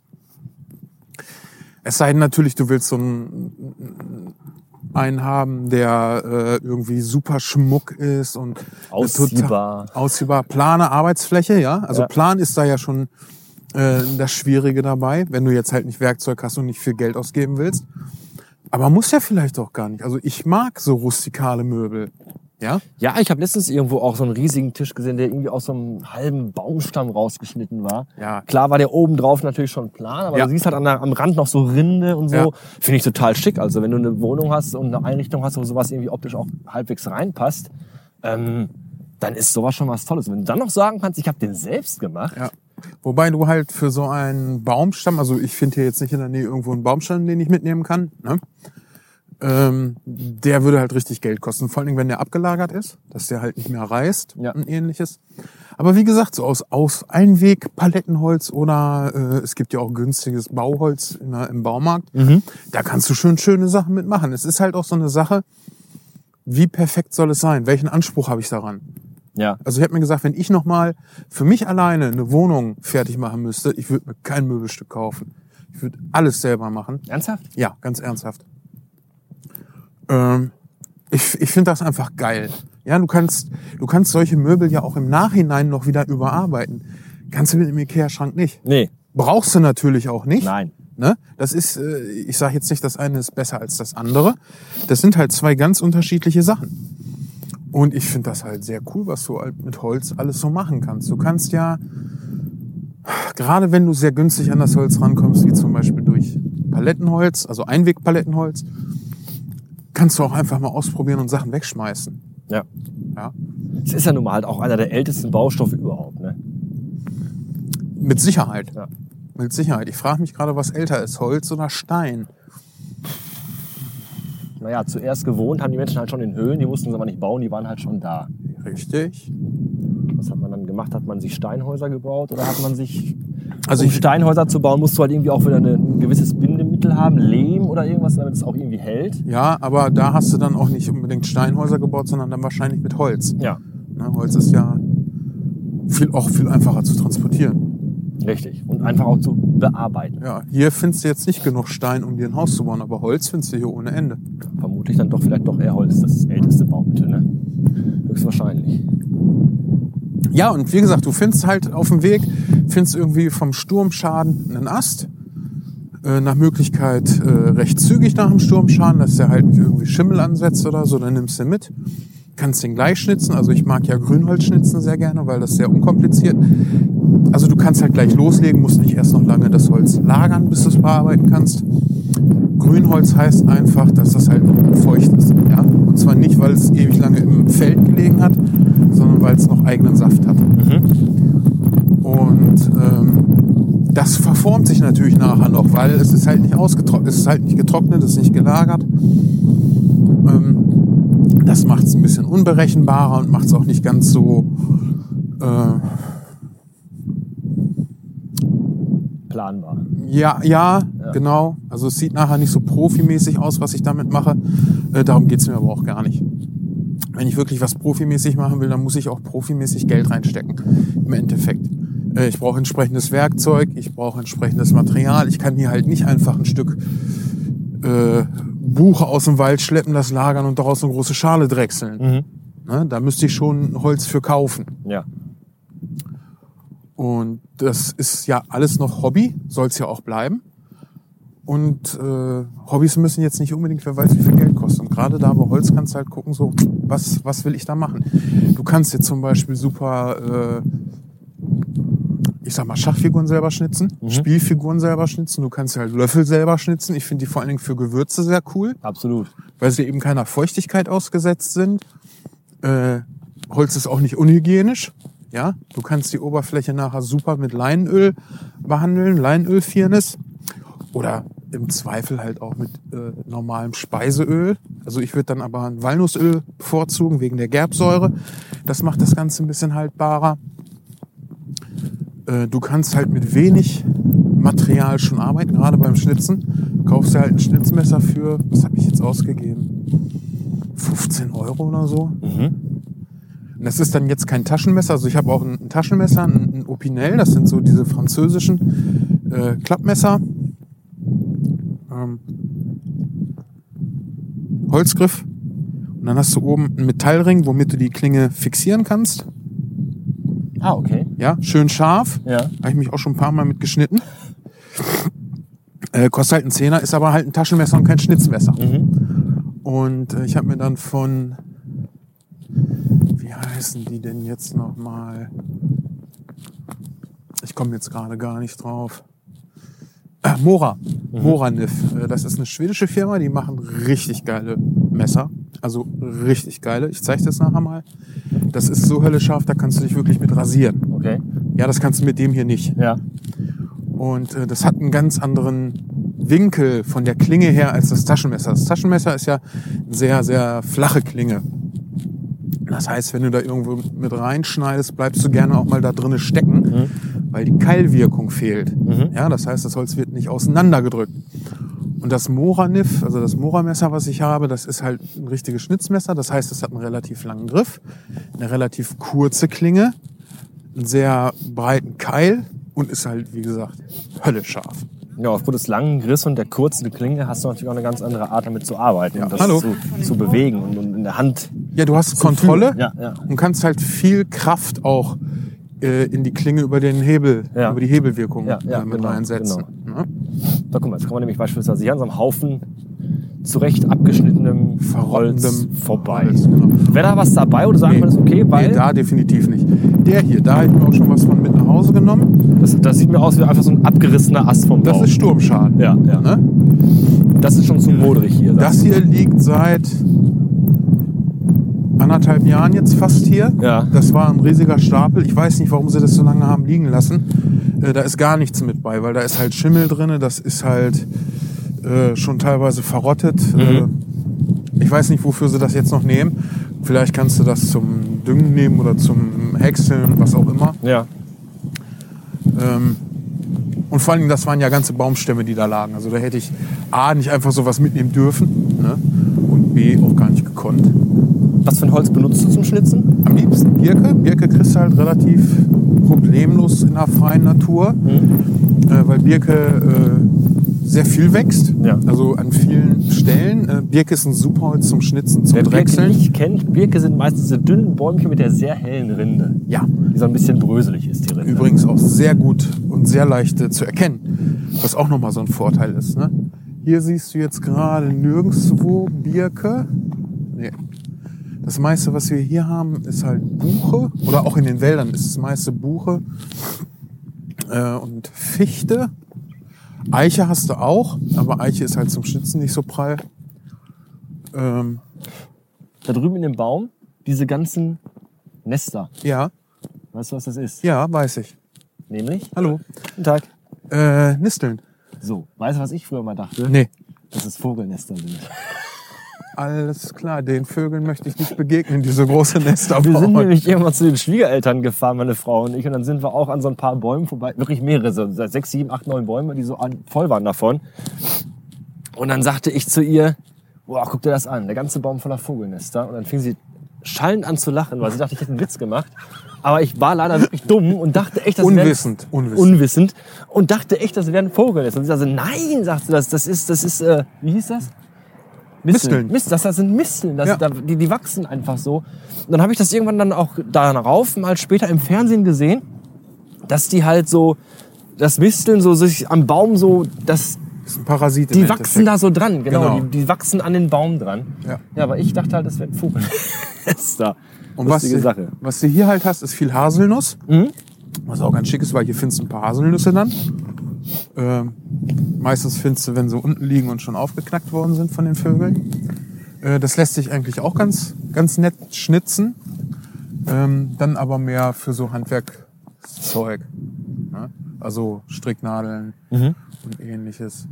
Es sei denn natürlich, du willst so einen, einen haben, der äh, irgendwie super Schmuck ist und Ausziehbar. total- ausziehbar. Plane Arbeitsfläche, ja. Also Ja. Plan ist da ja schon äh, das Schwierige dabei, wenn du jetzt halt nicht Werkzeug hast und nicht viel Geld ausgeben willst. Aber muss ja vielleicht auch gar nicht. Also ich mag so rustikale Möbel. Ja? Ja, ich habe letztens irgendwo auch so einen riesigen Tisch gesehen, der irgendwie aus so einem halben Baumstamm rausgeschnitten war. Ja. Klar war der oben drauf natürlich schon plan, aber Ja. du siehst halt an der, am Rand noch so Rinde und so. Ja. Finde ich total schick. Also wenn du eine Wohnung hast und eine Einrichtung hast, wo sowas irgendwie optisch auch halbwegs reinpasst, ähm, dann ist sowas schon was Tolles. Wenn du dann noch sagen kannst, ich habe den selbst gemacht, Ja. Wobei du halt für so einen Baumstamm, also ich finde hier jetzt nicht in der Nähe irgendwo einen Baumstamm, den ich mitnehmen kann, ne? Ähm, der würde halt richtig Geld kosten. Vor allen Dingen, wenn der abgelagert ist, dass der halt nicht mehr reißt Ja. und ähnliches. Aber wie gesagt, so aus, aus Einweg, Palettenholz oder äh, es gibt ja auch günstiges Bauholz der, im Baumarkt, da kannst du schon schöne Sachen mitmachen. Es ist halt auch so eine Sache, wie perfekt soll es sein? Welchen Anspruch habe ich daran? ja. Also ich habe mir gesagt, wenn ich nochmal für mich alleine eine Wohnung fertig machen müsste, ich würde mir kein Möbelstück kaufen. Ich würde alles selber machen. Ernsthaft? Ja, ganz ernsthaft. Ähm, ich ich finde das einfach geil. Ja, du kannst, du kannst solche Möbel ja auch im Nachhinein noch wieder überarbeiten. Kannst du mit dem Ikea-Schrank nicht. Nee, Brauchst du natürlich auch nicht. nein. Ne? Das ist, äh, ich sage jetzt nicht, das eine ist besser als das andere. Das sind halt zwei ganz unterschiedliche Sachen. Und ich finde das halt sehr cool, was du halt mit Holz alles so machen kannst. Du kannst ja, gerade wenn du sehr günstig an das Holz rankommst, wie zum Beispiel durch Palettenholz, also Einwegpalettenholz, kannst du auch einfach mal ausprobieren und Sachen wegschmeißen. Ja. Ja? Es ist ja nun mal halt auch einer der ältesten Baustoffe überhaupt, ne? Mit Sicherheit. Ja. Mit Sicherheit. Ich frage mich gerade, was älter ist, Holz oder Stein? Naja, zuerst gewohnt haben die Menschen halt schon in Höhlen, die mussten sie aber nicht bauen, die waren halt schon da. Richtig. Was hat man dann gemacht? Hat man sich Steinhäuser gebaut oder hat man sich. Also um Steinhäuser zu bauen, musst du halt irgendwie auch wieder eine, ein gewisses Bindemittel haben, Lehm oder irgendwas, damit es auch irgendwie hält. Ja, aber da hast du dann auch nicht unbedingt Steinhäuser gebaut, sondern dann wahrscheinlich mit Holz. Ja. Ne, Holz ist ja viel, auch viel einfacher zu transportieren. Richtig. Und einfach auch zu bearbeiten. Ja, hier findest du jetzt nicht genug Stein, um dir ein Haus zu bauen, aber Holz findest du hier ohne Ende. Vermutlich dann doch vielleicht doch eher Holz, das älteste Baumittel, ne? Höchstwahrscheinlich. Ja, und wie gesagt, du findest halt auf dem Weg, findest irgendwie vom Sturmschaden einen Ast. Äh, nach Möglichkeit äh, recht zügig nach dem Sturmschaden, dass der halt irgendwie Schimmel ansetzt oder so, dann nimmst du den mit. Kannst den gleich schnitzen. Also ich mag ja Grünholz schnitzen sehr gerne, weil das sehr unkompliziert. Also du kannst halt gleich loslegen, musst nicht erst noch lange das Holz lagern, bis du es bearbeiten kannst. Grünholz heißt einfach, dass das halt feucht ist. Ja? Und zwar nicht, weil es ewig lange im Feld gelegen hat, sondern weil es noch eigenen Saft hat. Und ähm, das verformt sich natürlich nachher noch, weil es ist halt nicht ausgetrocknet, es ist halt nicht getrocknet, es ist nicht gelagert. Ähm, das macht es ein bisschen unberechenbarer und macht es auch nicht ganz so äh, Planbar. Ja, ja, genau. Also es sieht nachher nicht so profimäßig aus, was ich damit mache. Äh, darum geht's mir aber auch gar nicht. Wenn ich wirklich was profimäßig machen will, dann muss ich auch profimäßig Geld reinstecken. Im Endeffekt. Äh, ich brauche entsprechendes Werkzeug, ich brauche entsprechendes Material. Ich kann hier halt nicht einfach ein Stück äh, Buche aus dem Wald schleppen, das lagern und daraus eine große Schale drechseln. Ne? Da müsste ich schon Holz für kaufen. Ja. Und das ist ja alles noch Hobby, soll es ja auch bleiben. Und äh, Hobbys müssen jetzt nicht unbedingt, wer weiß, wie viel Geld kosten. Und gerade da bei Holz kannst du halt gucken, so, was, was will ich da machen? Du kannst jetzt zum Beispiel super, äh, ich sag mal, Schachfiguren selber schnitzen, Spielfiguren selber schnitzen. Du kannst halt Löffel selber schnitzen. Ich finde die vor allen Dingen für Gewürze sehr cool Absolut. weil sie eben keiner Feuchtigkeit ausgesetzt sind. Äh, Holz ist auch nicht unhygienisch. Ja, du kannst die Oberfläche nachher super mit Leinöl behandeln, Leinölfirnis oder im Zweifel halt auch mit äh, normalem Speiseöl. Also ich würde dann aber ein Walnussöl bevorzugen wegen der Gerbsäure. Das macht das Ganze ein bisschen haltbarer. Äh, du kannst halt mit wenig Material schon arbeiten, gerade beim Schnitzen. Kaufst du halt ein Schnitzmesser für, was habe ich jetzt ausgegeben? 15 Euro oder so. Und das ist dann jetzt kein Taschenmesser. Also ich habe auch ein, ein Taschenmesser, ein, ein Opinel. Das sind so diese französischen äh, Klappmesser. Ähm, Holzgriff. Und dann hast du oben einen Metallring, womit du die Klinge fixieren kannst. Ah, okay. Ja, schön scharf. Ja. Habe ich mich auch schon ein paar Mal mit geschnitten. Äh, kostet halt einen Zehner, ist aber halt ein Taschenmesser und kein Schnitzmesser. Und äh, ich habe mir dann von, wie heißen die denn jetzt nochmal? Ich komme jetzt gerade gar nicht drauf. Äh, Mora, Moranif. Äh, Das ist eine schwedische Firma, die machen richtig geile Messer. Also richtig geile. Ich zeige das nachher mal. Das ist so höllisch scharf, da kannst du dich wirklich mit rasieren. Okay. Ja, das kannst du mit dem hier nicht. Ja. Und äh, das hat einen ganz anderen Winkel von der Klinge her als das Taschenmesser. Das Taschenmesser ist ja eine sehr, sehr flache Klinge. Das heißt, wenn du da irgendwo mit reinschneidest, bleibst du gerne auch mal da drinnen stecken, weil die Keilwirkung fehlt. Ja, das heißt, das Holz wird nicht auseinandergedrückt. Und das Moranif, also das Mora-Messer, was ich habe, das ist halt ein richtiges Schnitzmesser. Das heißt, es hat einen relativ langen Griff, eine relativ kurze Klinge, einen sehr breiten Keil und ist halt, wie gesagt, höllisch scharf. Ja, aufgrund des langen Griss und der kurzen Klinge hast du natürlich auch eine ganz andere Art, damit zu arbeiten und das Hallo. Zu, zu bewegen und, und in der Hand. Ja, du hast Kontrolle. Ja, ja. und kannst halt viel Kraft auch äh, in die Klinge über den Hebel, Ja. über die Hebelwirkung Ja, ja, äh, mit genau, reinsetzen. Ne? Da guck mal, jetzt kommen wir nämlich beispielsweise hier an so einem Haufen zurecht abgeschnittenem Holz vorbei. Holz, genau. Wäre da was dabei oder sagen wir das okay? Weil nee, da definitiv nicht. Der hier, da habe ich mir auch schon was von mit nach Hause genommen. das, das sieht mir aus wie einfach so ein abgerissener Ast vom Das Baum. ist Sturmschaden. ja, ja. Ne? Das ist schon zu modrig hier. Das hier liegt seit anderthalb Jahren jetzt fast hier. Ja. Das war ein riesiger Stapel. Ich weiß nicht, warum sie das so lange haben liegen lassen. Äh, da ist gar nichts mit bei, weil da ist halt Schimmel drinne. Das ist halt äh, schon teilweise verrottet. Äh, ich weiß nicht, wofür sie das jetzt noch nehmen. Vielleicht kannst du das zum Düngen nehmen oder zum Häckseln, was auch immer. Ja. Ähm, und vor Dingen, das waren ja ganze Baumstämme, die da lagen. Also da hätte ich A, nicht einfach sowas mitnehmen dürfen ne? und B, auch gar nicht gekonnt. Was für ein Holz benutzt du zum Schnitzen? Am liebsten Birke. Birke kriegst du halt relativ problemlos in der freien Natur, äh, weil Birke äh, sehr viel wächst. Ja. Also an vielen Stellen. Äh, Birke ist ein super Holz zum Schnitzen, zum Wer Birke Drechseln. nicht kennt, Birke sind meistens diese dünnen Bäumchen mit der sehr hellen Rinde. Ja. Die so ein bisschen bröselig ist, die Rinde. Übrigens auch sehr gut und sehr leicht äh, zu erkennen, was auch nochmal so ein Vorteil ist. Ne? Hier siehst du jetzt gerade nirgendwo Birke. Das meiste, was wir hier haben, ist halt Buche. Oder auch in den Wäldern ist das meiste Buche äh, und Fichte. Eiche hast du auch, aber Eiche ist halt zum Schnitzen nicht so prall. Ähm, Da drüben in dem Baum, diese ganzen Nester. ja, Weißt du, was das ist? ja, weiß ich. Nämlich? Hallo. Guten Tag. Äh, Nisteln. So, weißt du, was ich früher mal dachte? Nee. Dass es Vogelnester sind. Alles klar, den Vögeln möchte ich nicht begegnen, diese große Nester Wir sind bauen. nämlich irgendwann zu den Schwiegereltern gefahren, meine Frau und ich. Und dann sind wir auch an so ein paar Bäumen vorbei. Wirklich mehrere, so sechs, sieben, acht, neun Bäume, die so voll waren davon. Und dann sagte ich zu ihr, boah, guck dir das an, der ganze Baum voller Vogelnester. Und dann fing sie schallend an zu lachen, weil sie dachte, ich hätte einen Witz gemacht. Aber ich war leider wirklich dumm und dachte echt, das Unwissend, wären, unwissend. unwissend und dachte echt, das wären Vogelnester. Und sie sagte, nein, sagt sie, das, das ist, das ist, äh, wie hieß das? Misteln. Mist, das, das sind Misteln. Das, Ja. da, die, die wachsen einfach so. Und dann habe ich das irgendwann dann auch darauf mal später im Fernsehen gesehen, dass die halt so, das Misteln so sich am Baum so, das, Das ist ein Parasit die Endeffekt. wachsen da so dran. Genau, Genau. Die, die wachsen an den Baum dran. Ja. Ja, aber ich dachte halt, das wäre ein Vogel. ist da. Und was du, Sache. was du hier halt hast, ist viel Haselnuss. Mhm. Was auch ganz schick ist, weil hier findest du ein paar Haselnüsse dann. Ähm, meistens findest du, wenn sie unten liegen und schon aufgeknackt worden sind von den Vögeln. Äh, das lässt sich eigentlich auch ganz, ganz nett schnitzen. Ähm, dann aber mehr für so Handwerkszeug. Ne? Also Stricknadeln Mhm. und ähnliches.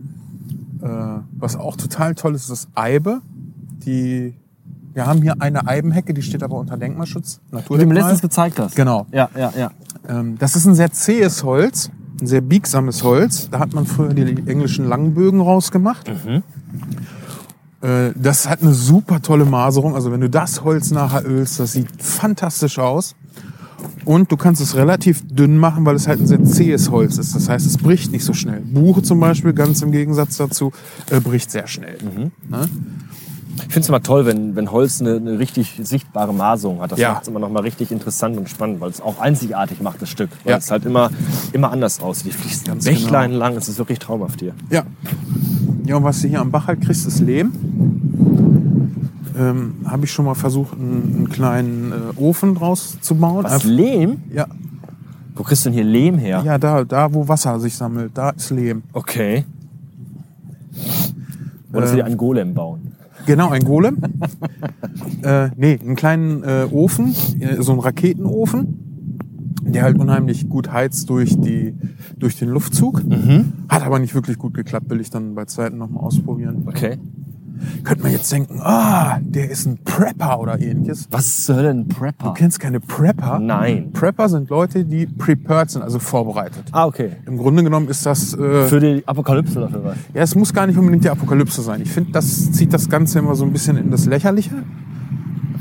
Äh, was auch total toll ist, ist Eibe. Die, wir haben hier eine Eibenhecke, die steht aber unter Denkmalschutz. Die du mir Naturdenkmal. letztens gezeigt hast. Genau. Ja, ja, ja. Ähm, das ist ein sehr zähes Holz, ein sehr biegsames Holz. Da hat man früher die englischen Langbögen rausgemacht. Äh, Das hat eine super tolle Maserung. Also wenn du das Holz nachher ölst, das sieht fantastisch aus. Und du kannst es relativ dünn machen, weil es halt ein sehr zähes Holz ist. Das heißt, es bricht nicht so schnell. Buche zum Beispiel, ganz im Gegensatz dazu, äh, bricht sehr schnell. Ne? Ich finde es immer toll, wenn, wenn Holz eine, eine richtig sichtbare Maserung hat. Das Ja. macht es immer noch mal richtig interessant und spannend, weil es auch einzigartig macht, das Stück. Weil Ja. es halt immer, immer anders aussieht. Die fließen Ganz Bächlein lang, es ist wirklich traumhaft hier. Ja. Ja, und was du hier am Bach halt kriegst, ist Lehm. Ähm, Habe ich schon mal versucht, einen, einen kleinen äh, Ofen draus zu bauen. Was, Einfach- Lehm? ja, Wo kriegst du denn hier Lehm her? ja da, da, wo Wasser sich sammelt, da ist Lehm. Okay. Oder ähm, Ähm, einen Golem bauen? Genau, ein Golem. äh, nee, einen kleinen äh, Ofen, äh, so einen Raketenofen, der halt unheimlich gut heizt durch, die, durch den Luftzug. Hat aber nicht wirklich gut geklappt, will ich dann bei Zeiten nochmal ausprobieren. Okay. Könnte man jetzt denken, ah, der ist ein Prepper oder ähnliches. Was Hölle ein Prepper? Du kennst keine Prepper? Nein. Prepper sind Leute, die prepared sind, also vorbereitet. Ah, okay. Im Grunde genommen ist das, äh, Für die Apokalypse oder für was? ja, es muss gar nicht unbedingt die Apokalypse sein. Ich finde, das zieht das Ganze immer so ein bisschen in das Lächerliche.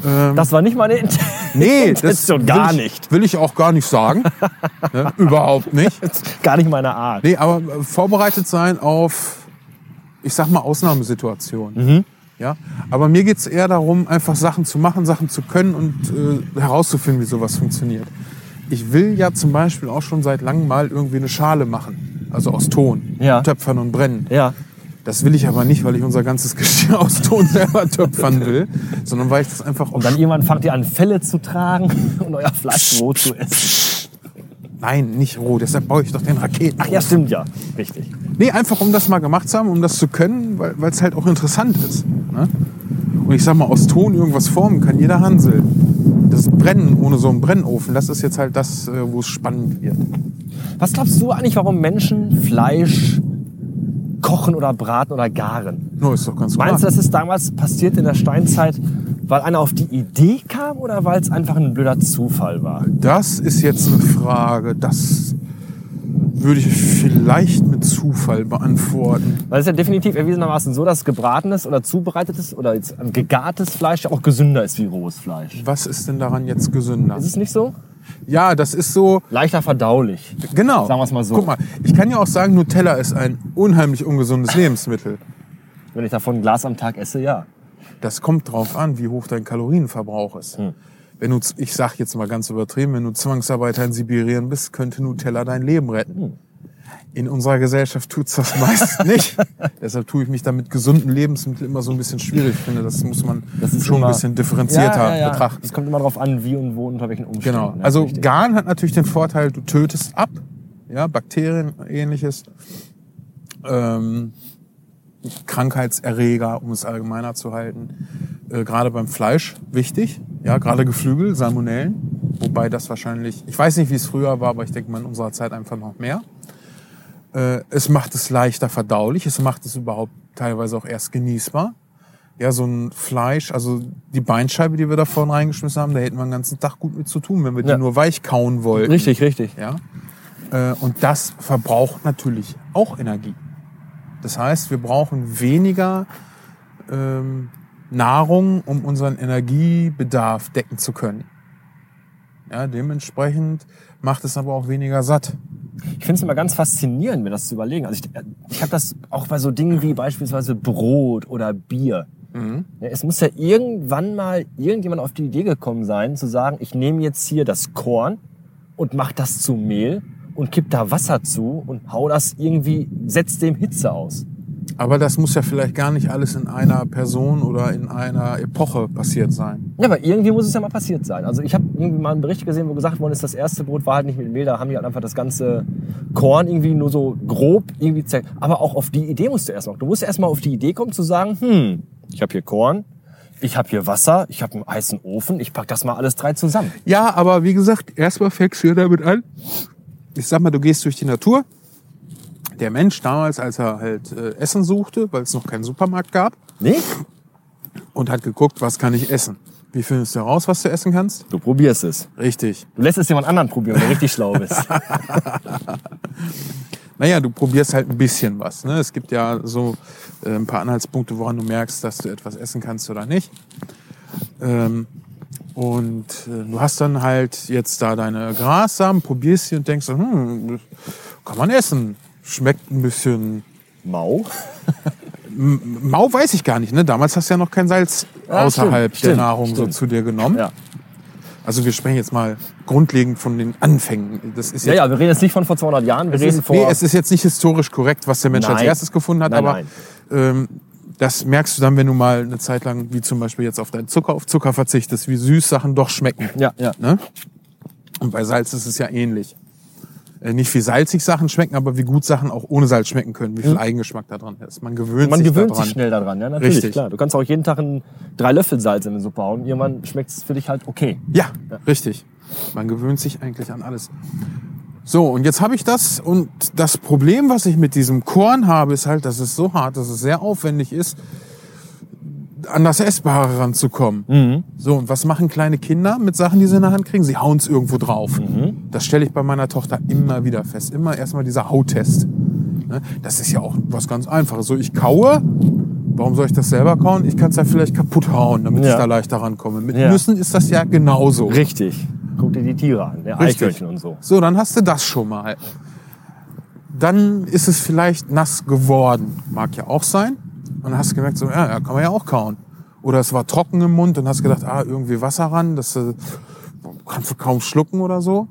Ähm, Das war nicht meine Int nee, das Intention, will gar ich, nicht. Will ich auch gar nicht sagen. ne? Überhaupt nicht. Gar nicht meine Art. Nee, aber äh, vorbereitet sein auf, ich sag mal, Ausnahmesituationen. Ja, aber mir geht's eher darum, einfach Sachen zu machen, Sachen zu können und äh, herauszufinden, wie sowas funktioniert. Ich will ja zum Beispiel auch schon seit langem mal irgendwie eine Schale machen. Also aus Ton. Ja. Töpfern und brennen. Ja. Das will ich aber nicht, weil ich unser ganzes Geschirr aus Ton selber töpfern will, sondern weil ich das einfach Und dann irgendwann fangt ihr an, Felle zu tragen und euer Fleisch roh zu essen. Nein, nicht roh, deshalb baue ich doch den Raketen. Ach ja, stimmt ja. Richtig. Nee, einfach um das mal gemacht zu haben, um das zu können, weil es halt auch interessant ist. Ne? Und ich sag mal, aus Ton irgendwas formen kann jeder Hansel. Das Brennen ohne so einen Brennofen, das ist jetzt halt das, äh, wo es spannend wird. Was glaubst du eigentlich, warum Menschen Fleisch kochen oder braten oder garen? No, ist doch ganz klar. Meinst du, das ist damals passiert in der Steinzeit, weil einer auf die Idee kam oder weil es einfach ein blöder Zufall war? Das ist jetzt eine Frage, das würde ich vielleicht mit Zufall beantworten. Weil es ist ja definitiv erwiesenermaßen so, dass gebratenes oder zubereitetes oder jetzt gegartes Fleisch auch gesünder ist wie rohes Fleisch. Was ist denn daran jetzt gesünder? Ist es nicht so? Ja, das ist so, Leichter verdaulich. genau. Sagen wir's mal so. Guck mal, ich kann ja auch sagen, Nutella ist ein unheimlich ungesundes Lebensmittel. Wenn ich davon ein Glas am Tag esse, ja. Das kommt drauf an, wie hoch dein Kalorienverbrauch ist. Hm. Wenn du, ich sag jetzt mal ganz übertrieben, wenn du Zwangsarbeiter in Sibirien bist, könnte Nutella dein Leben retten. In unserer Gesellschaft tut's das meist nicht. Deshalb tue ich mich da mit gesunden Lebensmitteln immer so ein bisschen schwierig. Ich finde, das muss man Das schon immer- ein bisschen differenzierter ja, ja, ja. betrachten. Es kommt immer darauf an, wie und wo und unter welchen Umständen. Genau. Also. Garn hat natürlich den Vorteil, du tötest ab, ja, Bakterien, ähnliches, ähm, Krankheitserreger, um es allgemeiner zu halten. Äh, gerade beim Fleisch wichtig, ja, gerade Geflügel, Salmonellen, wobei das wahrscheinlich, ich weiß nicht, wie es früher war, aber ich denke mal in unserer Zeit einfach noch mehr. Äh, es macht es leichter verdaulich, es macht es überhaupt teilweise auch erst genießbar. Ja, so ein Fleisch, also die Beinscheibe, die wir da vorne reingeschmissen haben, da hätten wir den ganzen Tag gut mit zu tun, wenn wir Ja. die nur weich kauen wollten. Richtig, richtig. Ja? Äh, Und das verbraucht natürlich auch Energie. Das heißt, wir brauchen weniger ähm, Nahrung, um unseren Energiebedarf decken zu können. Ja, dementsprechend macht es aber auch weniger satt. Ich finde es immer ganz faszinierend, mir das zu überlegen. Also ich, ich habe das auch bei so Dingen wie beispielsweise Brot oder Bier. Ja, es muss ja irgendwann mal irgendjemand auf die Idee gekommen sein, zu sagen, ich nehme jetzt hier das Korn und mach das zu Mehl und kipp da Wasser zu und hau das irgendwie, setzt dem Hitze aus. Aber das muss ja vielleicht gar nicht alles in einer Person oder in einer Epoche passiert sein. Ja, aber irgendwie muss es ja mal passiert sein. Also ich habe irgendwie mal einen Bericht gesehen, wo gesagt worden ist, das erste Brot war halt nicht mit Mehl, da haben die halt einfach das ganze Korn irgendwie nur so grob irgendwie zer... Aber auch auf die Idee musst du erst noch. Du musst erst mal auf die Idee kommen zu sagen, hm, ich habe hier Korn, ich habe hier Wasser, ich habe einen heißen Ofen, ich pack das mal alles drei zusammen. Ja, aber wie gesagt, erstmal fängst du ja damit an. Ich sag mal, du gehst durch die Natur. Der Mensch damals, als er halt äh, Essen suchte, weil es noch keinen Supermarkt gab, Nee? und hat geguckt, was kann ich essen. Wie findest du heraus, was du essen kannst? Du probierst es. Richtig. Du lässt es jemand anderen probieren, der richtig schlau ist. Naja, du probierst halt ein bisschen was. Ne? Es gibt ja so äh, ein paar Anhaltspunkte, woran du merkst, dass du etwas essen kannst oder nicht. Ähm, und äh, du hast dann halt jetzt da deine Grassamen, probierst sie und denkst, hm, kann man essen. Schmeckt ein bisschen Mau? Mau weiß ich gar nicht, ne? Damals hast du ja noch kein Salz Ja, außerhalb stimmt, der stimmt, Nahrung so stimmt. zu dir genommen. Ja. Also wir sprechen jetzt mal grundlegend von den Anfängen. Das ist Ja, ja, wir reden jetzt nicht von vor 200 Jahren, wir es reden ist, vor... nee, es ist jetzt nicht historisch korrekt, was der Mensch als Nein. erstes gefunden hat, Nein, aber nein. Ähm, das merkst du dann, wenn du mal eine Zeit lang, wie zum Beispiel jetzt auf deinen Zucker, auf Zucker verzichtest, wie süß Sachen doch schmecken. ja, ja. Ne? Und bei Salz ist es ja ähnlich. Äh, Nicht wie salzig Sachen schmecken, aber wie gut Sachen auch ohne Salz schmecken können, wie viel Eigengeschmack da dran ist. Man gewöhnt. Man sich gewöhnt daran. sich schnell daran, ja, natürlich, Richtig. klar. Du kannst auch jeden Tag ein, drei Löffel Salz in eine Suppe hauen. Irgendwann schmeckt es für dich halt okay. Ja, richtig. Man gewöhnt sich eigentlich an alles. So, und jetzt habe ich das und das Problem, was ich mit diesem Korn habe, ist halt, dass es so hart, dass es sehr aufwendig ist, an das Essbare ranzukommen. So, und was machen kleine Kinder mit Sachen, die sie in der Hand kriegen? Sie hauen es irgendwo drauf. Das stelle ich bei meiner Tochter immer wieder fest. Immer erstmal dieser Hautest. Ne? Das ist ja auch was ganz Einfaches. So, ich kaue, warum soll ich das selber kauen? Ich kann es ja vielleicht kaputt hauen, damit ich Ja. da leichter rankomme. Mit Ja. Nüssen ist das ja genauso. Richtig. Guck dir die Tiere an? Richtig. Eichhörnchen und so. So, dann hast du das schon mal. Dann ist es vielleicht nass geworden. Mag ja auch sein. Und dann hast du gemerkt, so, ja, kann man ja auch kauen. Oder es war trocken im Mund und hast gedacht, ah, irgendwie Wasser ran, das äh, kannst du kaum schlucken oder so.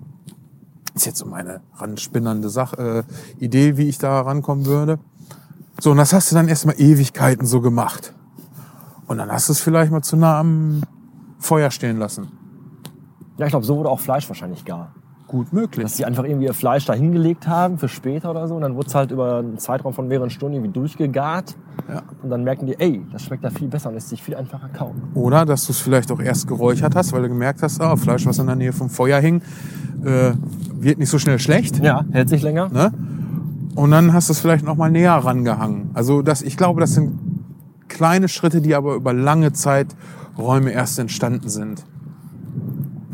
Ist jetzt so meine ranspinnernde Sache, äh, Idee, wie ich da rankommen würde. So, und das hast du dann erstmal Ewigkeiten so gemacht. Und dann hast du es vielleicht mal zu nah am Feuer stehen lassen. Ja, ich glaube, so wurde auch Fleisch wahrscheinlich gar. Gut möglich. Dass sie einfach irgendwie ihr Fleisch da hingelegt haben für später oder so. Und dann wurde es halt über einen Zeitraum von mehreren Stunden irgendwie durchgegart. Ja. Und dann merken die, ey, das schmeckt da viel besser und lässt sich viel einfacher kauen. Oder dass du es vielleicht auch erst geräuchert hast, weil du gemerkt hast, ah, Fleisch, was in der Nähe vom Feuer hing, äh, wird nicht so schnell schlecht. Ja, hält sich länger. Ne? Und dann hast du es vielleicht noch mal näher rangehangen. Also das, ich glaube, das sind kleine Schritte, die aber über lange Zeiträume erst entstanden sind.